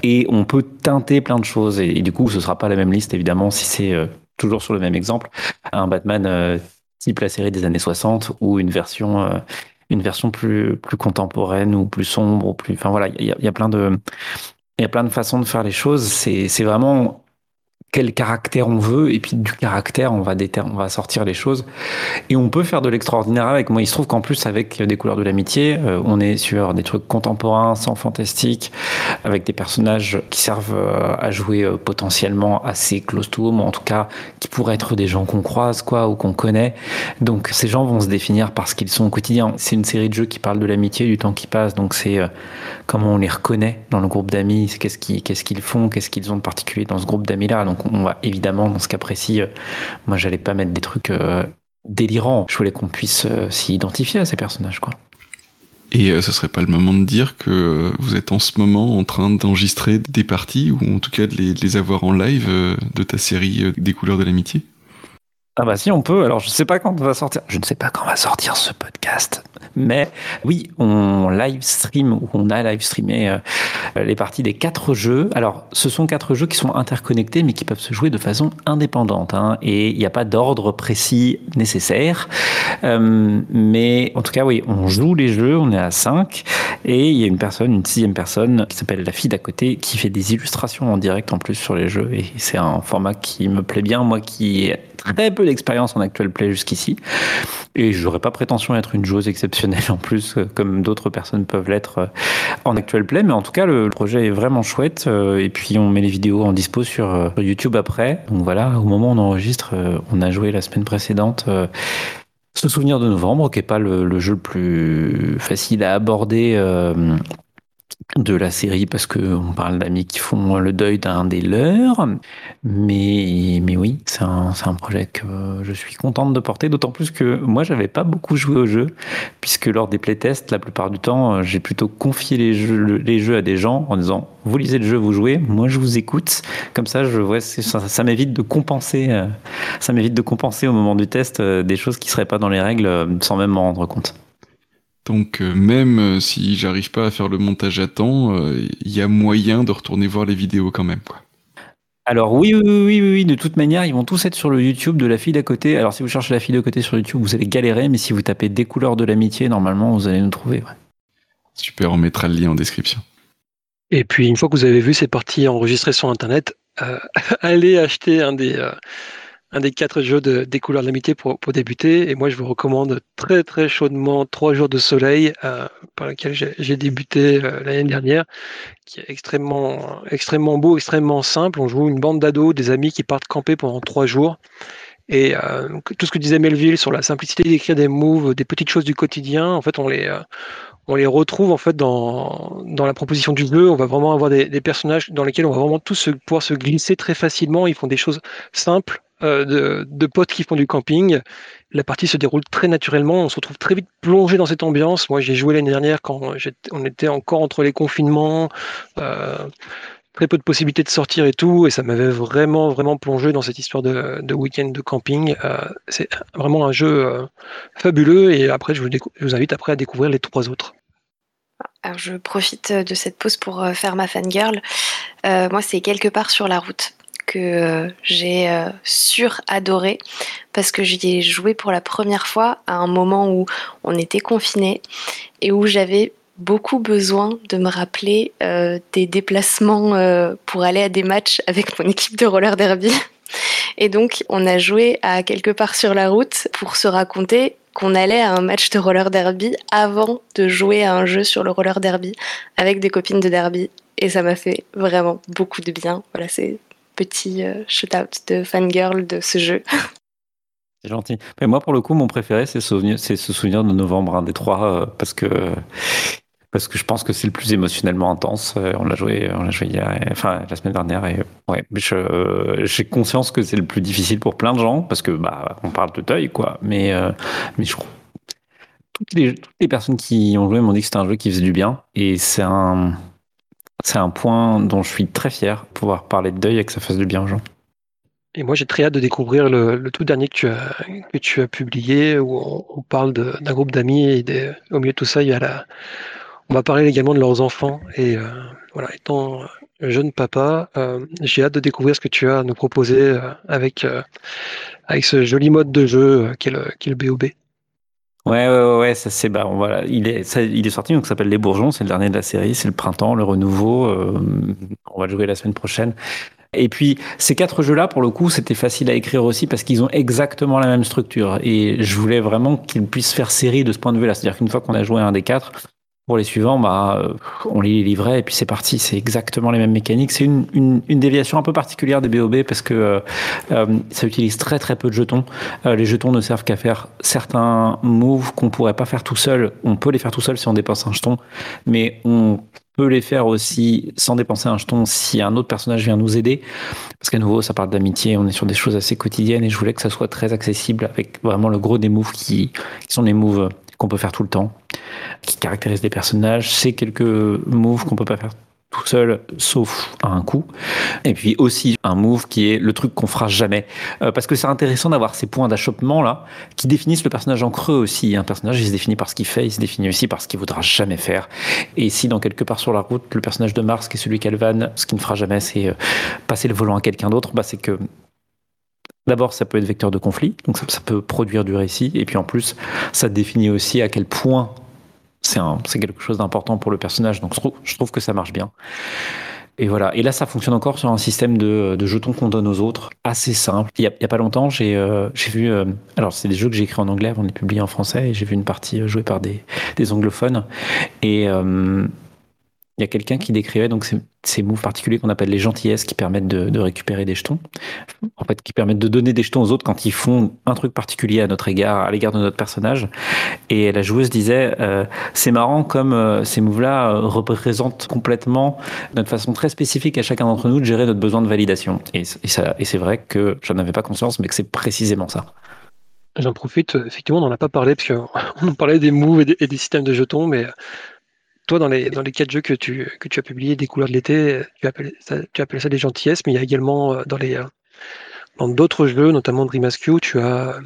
et on peut teinter plein de choses. Et, du coup, ce sera pas la même liste, évidemment, si c'est euh, toujours sur le même exemple, un Batman euh, type la série des années 60 ou une version, euh, une version plus, plus contemporaine ou plus sombre ou plus. Enfin voilà, il y, y a, plein de. Il y a plein de façons de faire les choses. C'est vraiment quel caractère on veut, et puis du caractère, on va, on va sortir les choses. Et on peut faire de l'extraordinaire avec. Moi, il se trouve qu'en plus, avec des couleurs de l'amitié, euh, on est sur des trucs contemporains, sans fantastique, avec des personnages qui servent euh, à jouer euh, potentiellement assez close to home, en tout cas, qui pourraient être des gens qu'on croise, quoi, ou qu'on connaît. Donc, ces gens vont se définir parce qu'ils sont au quotidien. C'est une série de jeux qui parle de l'amitié, du temps qui passe, donc c'est comment on les reconnaît dans le groupe d'amis, qu'est-ce qu'ils font, qu'est-ce qu'ils ont de particulier dans ce groupe d'amis-là. Donc, on va évidemment, dans ce cas précis, euh, moi, j'allais pas mettre des trucs euh, délirants. Je voulais qu'on puisse euh, s'y identifier à ces personnages, quoi. Et ce serait pas le moment de dire que vous êtes en ce moment en train d'enregistrer des parties, ou en tout cas de les avoir en live de ta série Des couleurs de l'amitié? Ah bah si on peut. Alors je sais pas quand on va sortir. Je ne sais pas quand va sortir ce podcast. Mais oui, on live stream ou on a live streamé euh, les parties des quatre jeux. Alors ce sont quatre jeux qui sont interconnectés mais qui peuvent se jouer de façon indépendante. Hein, et il n'y a pas d'ordre précis nécessaire. Euh, mais en tout cas oui, on joue les jeux. On est à 5 et il y a une personne, une sixième personne qui s'appelle la fille d'à côté qui fait des illustrations en direct en plus sur les jeux. Et c'est un format qui me plaît bien. Moi qui très peu d'expérience en actual play jusqu'ici. Et j'aurais pas prétention à être une joueuse exceptionnelle en plus, euh, comme d'autres personnes peuvent l'être euh, en actual play. Mais en tout cas, le projet est vraiment chouette. Euh, et puis, on met les vidéos en dispo sur YouTube après. Donc voilà, au moment où on enregistre, on a joué la semaine précédente. Ce souvenir de novembre, qui n'est pas le, jeu le plus facile à aborder de la série parce que on parle d'amis qui font le deuil d'un des leurs. Mais, mais oui, c'est un, un, projet que je suis contente de porter, d'autant plus que moi, j'avais pas beaucoup joué au jeu, puisque lors des playtests, la plupart du temps, j'ai plutôt confié les jeux, les jeux à des gens en disant vous lisez le jeu, vous jouez, moi je vous écoute. Comme ça, je vois, ça, ça m'évite de compenser, euh, ça m'évite de compenser au moment du test euh, des choses qui seraient pas dans les règles euh, sans même m'en rendre compte. Donc euh, même euh, si j'arrive pas à faire le montage à temps, il euh, y a moyen de retourner voir les vidéos quand même. Quoi. Alors oui, oui, oui, oui, de toute manière, ils vont tous être sur le YouTube de la fille d'à côté. Alors si vous cherchez la fille d'à côté sur YouTube, vous allez galérer, mais si vous tapez des couleurs de l'amitié, normalement, vous allez nous trouver. Super, on mettra le lien en description. Et puis une fois que vous avez vu ces parties enregistrées sur Internet, [LAUGHS] allez acheter un des un des quatre jeux de, des couleurs de l'amitié pour, débuter. Et moi, je vous recommande très très chaudement Trois jours de soleil, euh, par lequel j'ai débuté euh, l'année dernière, qui est extrêmement extrêmement beau, extrêmement simple. On joue une bande d'ados, des amis qui partent camper pendant trois jours. Et euh, tout ce que disait Melville sur la simplicité d'écrire des moves, des petites choses du quotidien, en fait, on les, on les retrouve en fait dans, dans la proposition du jeu. On va vraiment avoir des, personnages dans lesquels on va vraiment tous se, pouvoir se glisser très facilement. Ils font des choses simples, de, de, potes qui font du camping. La partie se déroule très naturellement. On se retrouve très vite plongé dans cette ambiance. Moi, j'ai joué l'année dernière quand on était encore entre les confinements. Euh, très peu de possibilités de sortir et tout, et ça m'avait vraiment, vraiment plongé dans cette histoire de, week-end de camping. Euh, c'est vraiment un jeu euh, fabuleux, et après, je vous, invite après à découvrir les trois autres. Alors, je profite de cette pause pour euh, faire ma fangirl. Euh, moi, c'est quelque part sur la route que euh, j'ai sur-adoré parce que j'y ai joué pour la première fois à un moment où on était confiné et où j'avais beaucoup besoin de me rappeler euh, des déplacements euh, pour aller à des matchs avec mon équipe de roller derby. [LAUGHS] Et donc, on a joué à quelque part sur la route pour se raconter qu'on allait à un match de roller derby avant de jouer à un jeu sur le roller derby avec des copines de derby. Et ça m'a fait vraiment beaucoup de bien. Voilà, c'est petit euh, shout-out de fangirl de ce jeu. [LAUGHS] C'est gentil. Mais moi, pour le coup, mon préféré, c'est ce souvenir de novembre, un des trois, parce que parce que je pense que c'est le plus émotionnellement intense. Euh, on l'a joué, on l'a joué hier, enfin la semaine dernière, et ouais, euh, j'ai conscience que c'est le plus difficile pour plein de gens parce que bah on parle de deuil quoi, mais euh, mais je toutes les toutes les personnes qui ont joué m'ont dit que c'était un jeu qui faisait du bien et c'est un c'est un point dont je suis très fier pouvoir parler de deuil et que ça fasse du bien aux gens. Et moi, j'ai très hâte de découvrir le, tout dernier que tu as, publié, où on, parle d'un groupe d'amis et des, au milieu de tout ça, il y a la, on va parler également de leurs enfants. Et euh, voilà, étant jeune papa, euh, j'ai hâte de découvrir ce que tu as à nous proposer euh, avec, ce joli mode de jeu qu'est le, le BOB. Ouais, ouais, ouais, ça c'est bah, voilà, il est, ça, il est sorti donc ça s'appelle Les Bourgeons, c'est le dernier de la série, c'est le printemps, le renouveau. Euh, on va le jouer la semaine prochaine. Et puis ces quatre jeux-là, pour le coup, c'était facile à écrire aussi parce qu'ils ont exactement la même structure. Et je voulais vraiment qu'ils puissent faire série de ce point de vue-là, c'est-à-dire qu'une fois qu'on a joué un des quatre, pour les suivants, bah, on lit les livrets et puis c'est parti. C'est exactement les mêmes mécaniques. C'est une, une, déviation un peu particulière des BOB parce que euh, euh, ça utilise très très peu de jetons. Euh, les jetons ne servent qu'à faire certains moves qu'on pourrait pas faire tout seul. On peut les faire tout seul si on dépense un jeton, mais on peut les faire aussi sans dépenser un jeton si un autre personnage vient nous aider. Parce qu'à nouveau, ça parle d'amitié, on est sur des choses assez quotidiennes et je voulais que ça soit très accessible avec vraiment le gros des moves qui, qui sont les moves qu'on peut faire tout le temps, qui caractérisent les personnages. C'est quelques moves qu'on peut pas faire tout seul, sauf à un coup. Et puis aussi un move qui est le truc qu'on fera jamais. Euh, parce que c'est intéressant d'avoir ces points d'achoppement là, qui définissent le personnage en creux aussi. Un personnage, il se définit par ce qu'il fait, il se définit aussi par ce qu'il voudra jamais faire. Et si dans quelque part sur la route, le personnage de Mars, qui est celui qu'Alvan, ce qu'il ne fera jamais, c'est euh, passer le volant à quelqu'un d'autre, bah c'est que D'abord, ça peut être vecteur de conflit, donc ça, peut produire du récit, et puis en plus, ça définit aussi à quel point c'est quelque chose d'important pour le personnage, donc je trouve, je trouve, que ça marche bien. Et voilà. Et là, ça fonctionne encore sur un système de, de jetons qu'on donne aux autres, assez simple. Il y a, a pas longtemps, j'ai euh, vu. Euh, alors, c'est des jeux que j'ai écrits en anglais avant de les publier en français, et j'ai vu une partie jouée par des, des anglophones. Et euh, il y a quelqu'un qui décrivait donc ces, ces moves particuliers qu'on appelle les gentillesses qui permettent de, récupérer des jetons, en fait qui permettent de donner des jetons aux autres quand ils font un truc particulier à notre égard, à l'égard de notre personnage. Et la joueuse disait euh, c'est marrant comme euh, ces moves-là euh, représentent complètement notre façon très spécifique à chacun d'entre nous de gérer notre besoin de validation. Et c'est vrai que j'en avais pas conscience, mais que c'est précisément ça. J'en profite, effectivement, on n'en a pas parlé, parce qu'on [LAUGHS] parlait des moves et des, et des systèmes de jetons, mais toi, dans les, dans les quatre jeux que tu, que tu as publiés, des couleurs de l'été, tu appelles, ça, des gentillesses, mais il y a également euh, dans les dans d'autres jeux, notamment Dream Askew, tu as,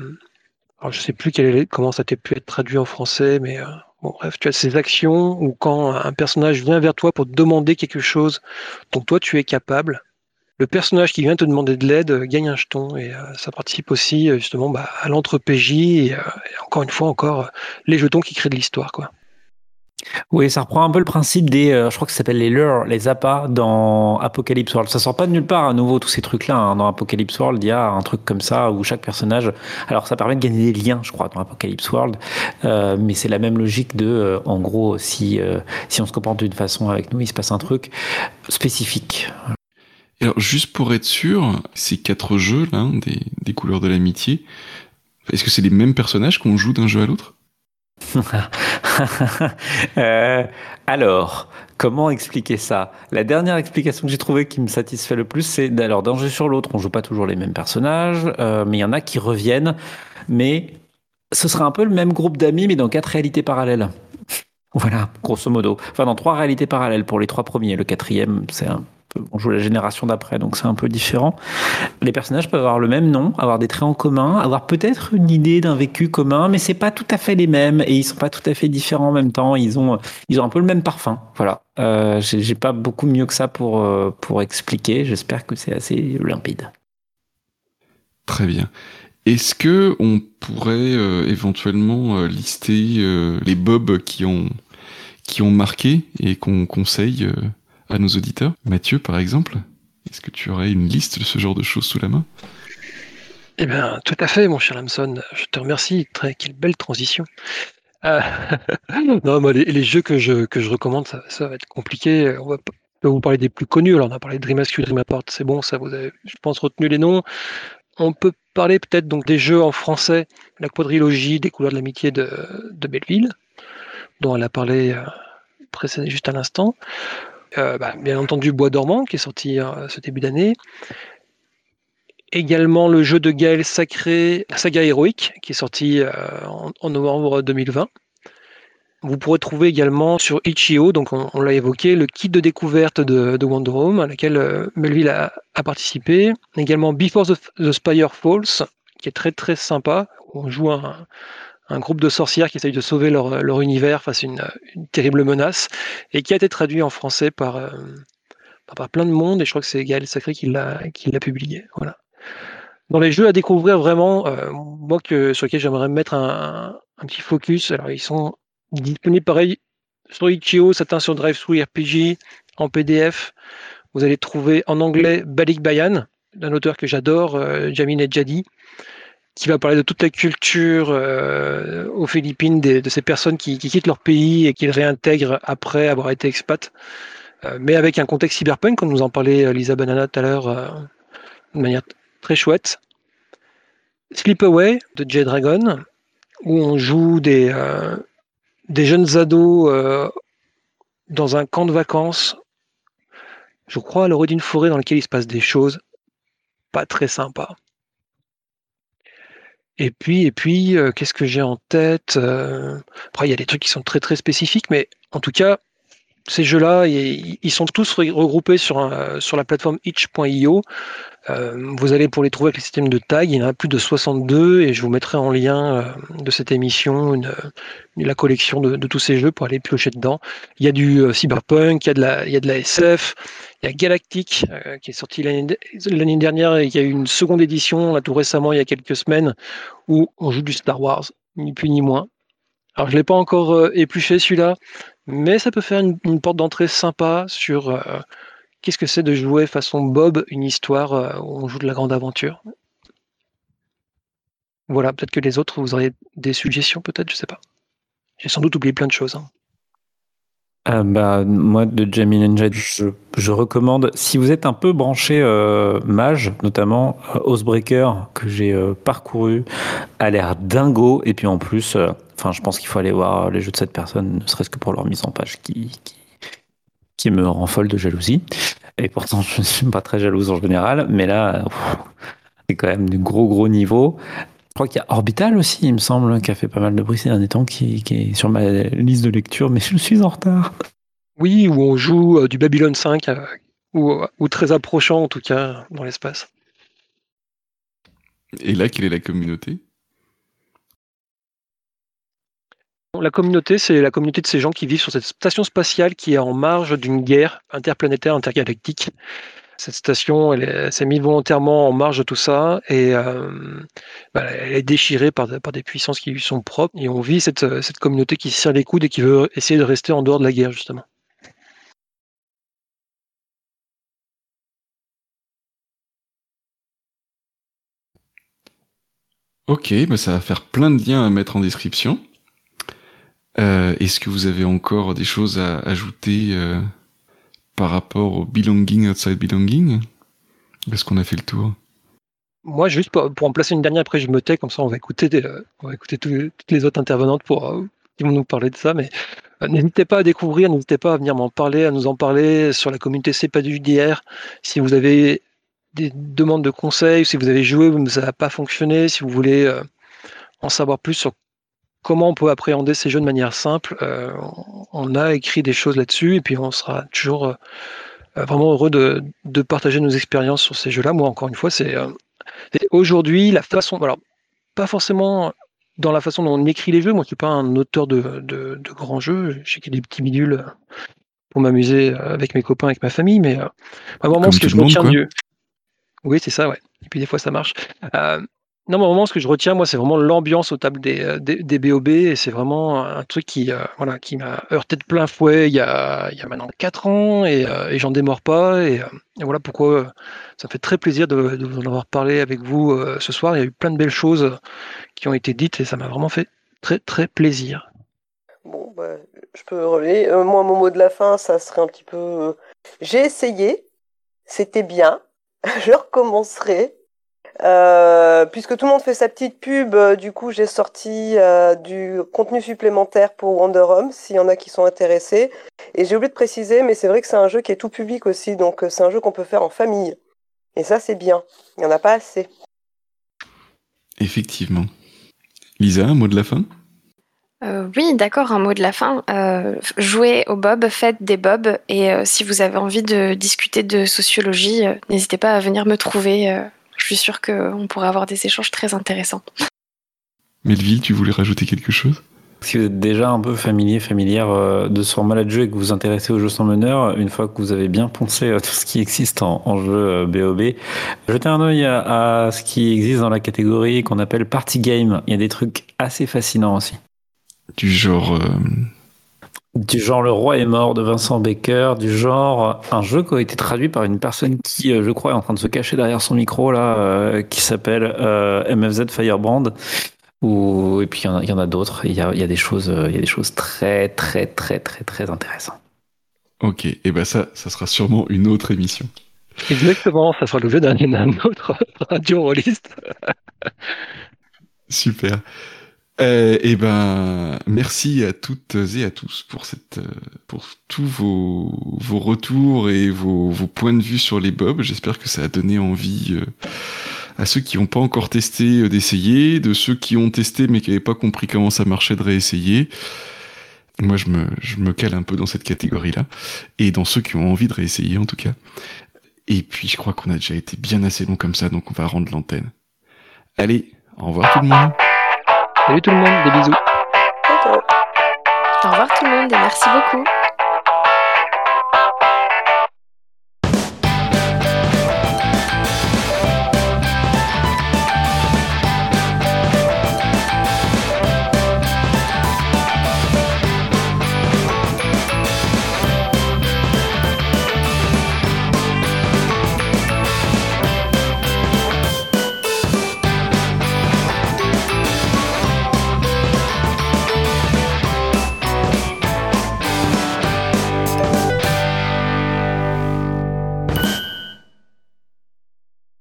alors je sais plus quel est, comment ça t'a pu être traduit en français, mais euh, bon, bref, tu as ces actions où quand un personnage vient vers toi pour te demander quelque chose dont toi tu es capable, le personnage qui vient te demander de l'aide gagne un jeton et euh, ça participe aussi justement bah, à l'entre-PJ et, euh, et, encore une fois encore les jetons qui créent de l'histoire quoi. Oui, ça reprend un peu le principe des, euh, je crois que ça s'appelle les lures, les appâts dans Apocalypse World. Ça sort pas de nulle part à nouveau tous ces trucs-là. hein. Dans Apocalypse World, il y a un truc comme ça où chaque personnage, alors ça permet de gagner des liens, je crois, dans Apocalypse World, euh, mais c'est la même logique de, euh, en gros, si si on se comporte d'une façon avec nous, il se passe un truc spécifique. Alors, juste pour être sûr, ces quatre jeux là, des, des couleurs de l'amitié, est-ce que c'est les mêmes personnages qu'on joue d'un jeu à l'autre? [LAUGHS] Euh, alors, comment expliquer ça? La dernière explication que j'ai trouvée qui me satisfait le plus, c'est alors d'un jeu sur l'autre, on joue pas toujours les mêmes personnages, euh, mais il y en a qui reviennent, mais ce sera un peu le même groupe d'amis, mais dans quatre réalités parallèles. [LAUGHS] Voilà, grosso modo. Enfin, dans trois réalités parallèles pour les trois premiers. Le quatrième, c'est un on joue la génération d'après, donc c'est un peu différent. Les personnages peuvent avoir le même nom, avoir des traits en commun, avoir peut-être une idée d'un vécu commun, mais c'est pas tout à fait les mêmes et ils sont pas tout à fait différents en même temps. Ils ont, ils ont un peu le même parfum. Voilà. Euh, j'ai pas beaucoup mieux que ça pour, euh, pour expliquer. J'espère que c'est assez limpide. Très bien. Est-ce que on pourrait euh, éventuellement euh, lister les bobs qui ont qui ont marqué et qu'on conseille à nos auditeurs Mathieu, par exemple, est-ce que tu aurais une liste de ce genre de choses sous la main? Eh bien, tout à fait, mon cher Lamson. Je te remercie. Quelle belle transition. Euh, [LAUGHS] non, moi, les, jeux que je, que je recommande, ça, va être compliqué. On va vous parler des plus connus. Alors, on a parlé de Dream Askew, Dream Apart, c'est bon, ça vous avez, je pense, retenu les noms. On peut parler peut-être donc des jeux en français, la quadrilogie des couleurs de l'amitié de, de Belleville, dont elle a parlé euh, juste à l'instant. Euh, bah, bien entendu, Bois dormant, qui est sorti euh, ce début d'année. Également le jeu de Gaël Sacré, Saga Héroïque, qui est sorti euh, en, novembre 2020. Vous pourrez trouver également sur Itch.io, donc on, l'a évoqué, le kit de découverte de, de Wonder Home, à laquelle Melville a, a participé. Également Before the, the Spire Falls, qui est très très sympa. On joue un, un groupe de sorcières qui essayent de sauver leur, univers face à une, terrible menace, et qui a été traduit en français par, euh, par, plein de monde, et je crois que c'est Gaël Sacré qui l'a publié. Voilà. Dans les jeux à découvrir vraiment, euh, moi que, sur lesquels j'aimerais mettre un, un petit focus, alors ils sont disponibles pareil sur Itch.io, certains sur DriveThru RPG, en PDF. Vous allez trouver en anglais Balik Bayan, d'un auteur que j'adore, euh, Jamin Edjadi, qui va parler de toute la culture euh, aux Philippines, de ces personnes qui, qui quittent leur pays et qui le réintègrent après avoir été expat, euh, mais avec un contexte cyberpunk, comme nous en parlait euh, Lisa Banana tout à l'heure, de manière très chouette. Sleepaway de Jay Dragon, où on joue des, jeunes ados dans un camp de vacances, je crois à l'orée d'une forêt dans laquelle il se passe des choses pas très sympas. Et puis, et puis, euh, qu'est-ce que j'ai en tête Euh, Après, il y a des trucs qui sont très très spécifiques, mais en tout cas, ces jeux-là, ils sont tous re- regroupés sur, sur la plateforme itch.io. Euh, vous allez pour les trouver avec le système de tag, il y en a plus de 62 et je vous mettrai en lien euh, de cette émission une- la collection de, tous ces jeux pour aller piocher dedans. Il y a du euh, cyberpunk, il y a de la, SF, il y a Galactic euh, qui est sorti l'année de- l'année dernière et qui a eu une seconde édition là tout récemment il y a quelques semaines où on joue du Star Wars, ni plus ni moins. Alors je l'ai pas encore euh, épluché celui-là, mais ça peut faire une, porte d'entrée sympa sur euh, qu'est-ce que c'est de jouer façon Bob une histoire euh, où on joue de la grande aventure. Voilà, peut-être que les autres, vous auriez des suggestions, peut-être, je sais pas. J'ai sans doute oublié plein de choses. hein. Euh, bah, moi, de Jamie Ninja, je, je recommande, si vous êtes un peu branché euh, mage, notamment euh, Oathbreaker, que j'ai euh, parcouru, a l'air dingo. Et puis en plus, enfin, je pense qu'il faut aller voir les jeux de cette personne, ne serait-ce que pour leur mise en page qui, qui, qui me rend folle de jalousie. Et pourtant, [LAUGHS] je ne suis pas très jalouse en général, mais là, c'est quand même du gros, gros niveau. Je crois qu'il y a Orbital aussi, il me semble, qui a fait pas mal de bruit ces derniers temps, qui, qui est sur ma liste de lecture, mais je suis en retard. Oui, où on joue euh, du Babylon 5, euh, ou, ou très approchant en tout cas dans l'espace. Et là, quelle est la communauté? La communauté, c'est la communauté de ces gens qui vivent sur cette station spatiale qui est en marge d'une guerre interplanétaire, intergalactique. Cette station, elle, s'est mise volontairement en marge de tout ça et bah, elle est déchirée par, des puissances qui lui sont propres. Et on vit cette, cette communauté qui se serre les coudes et qui veut essayer de rester en dehors de la guerre, justement. Ok, bah ça va faire plein de liens à mettre en description. Euh, est-ce que vous avez encore des choses à ajouter euh, par rapport au belonging outside belonging? Est-ce qu'on a fait le tour? Moi, juste pour, en placer une dernière, après je me tais, comme ça on va écouter, euh, on va écouter toutes les autres intervenantes pour, qui vont nous parler de ça. Mais n'hésitez pas à découvrir, n'hésitez pas à venir m'en parler, à nous en parler sur la communauté C'est pas du JDR. Si vous avez des demandes de conseils, si vous avez joué, mais ça n'a pas fonctionné, si vous voulez euh, en savoir plus sur comment on peut appréhender ces jeux de manière simple, euh, on a écrit des choses là-dessus et puis on sera toujours euh, vraiment heureux de, partager nos expériences sur ces jeux-là. Moi, encore une fois, c'est aujourd'hui la façon, alors pas forcément dans la façon dont on écrit les jeux. Moi, je suis pas un auteur de, de, grands jeux. J'ai des petits bidules pour m'amuser avec mes copains, avec ma famille, mais vraiment ce que je retiens mieux. Oui, c'est ça, ouais. Et puis des fois, ça marche. Euh, non, mais vraiment, ce que je retiens, moi, c'est vraiment l'ambiance aux tables des, euh, des, BOB. Et c'est vraiment un truc qui, euh, voilà, qui m'a heurté de plein fouet il y a, il y a maintenant 4 ans et, et j'en démords pas. Et, voilà pourquoi ça me fait très plaisir de, de, vous en avoir parlé avec vous ce soir. Il y a eu plein de belles choses qui ont été dites et ça m'a vraiment fait très, très plaisir. Bon, bah, je peux relayer. moi, mon mot de la fin, ça serait un petit peu. J'ai essayé, c'était bien [LAUGHS] je recommencerai. Euh, puisque tout le monde fait sa petite pub, euh, du coup j'ai sorti euh, du contenu supplémentaire pour Wonder Home, s'il y en a qui sont intéressés. Et j'ai oublié de préciser, mais c'est vrai que c'est un jeu qui est tout public aussi, donc c'est un jeu qu'on peut faire en famille. Et ça c'est bien, il n'y en a pas assez. Effectivement. Lisa, un mot de la fin? Euh, oui, d'accord, un mot de la fin. Euh, jouez au bob, faites des bobs, et euh, si vous avez envie de discuter de sociologie, n'hésitez pas à venir me trouver. Je suis sûre qu'on pourra avoir des échanges très intéressants. Melville, tu voulais rajouter quelque chose? Si vous êtes déjà un peu familier, familière de ce format de jeu et que vous vous intéressez aux jeux sans meneur, une fois que vous avez bien poncé tout ce qui existe en, jeu BOB, jetez un œil à, à, ce qui existe dans la catégorie qu'on appelle Party Game. Il y a des trucs assez fascinants aussi du genre. Euh, du genre Le Roi est mort de Vincent Baker, du genre un jeu qui a été traduit par une personne qui, euh, je crois, est en train de se cacher derrière son micro là, euh, qui s'appelle MFZ Firebrand. Ou, et puis il y en a, d'autres. Il y a, des choses, il y a des choses très très très très très intéressantes. Ok, et ben ça, ça sera sûrement une autre émission. Exactement, ça sera l'objet d'un autre [LAUGHS] radio rôliste. Super. Euh, eh ben, merci à toutes et à tous pour cette, euh, pour tous vos, vos retours et vos, vos points de vue sur les bobs. J'espère que ça a donné envie euh, à ceux qui n'ont pas encore testé d'essayer, de ceux qui ont testé mais qui n'avaient pas compris comment ça marchait de réessayer. Moi, je me, je me cale un peu dans cette catégorie-là et dans ceux qui ont envie de réessayer en tout cas. Et puis, je crois qu'on a déjà été bien assez long comme ça, donc on va rendre l'antenne. Allez, au revoir tout le monde. Salut tout le monde, des bisous. Au revoir tout le monde et merci beaucoup.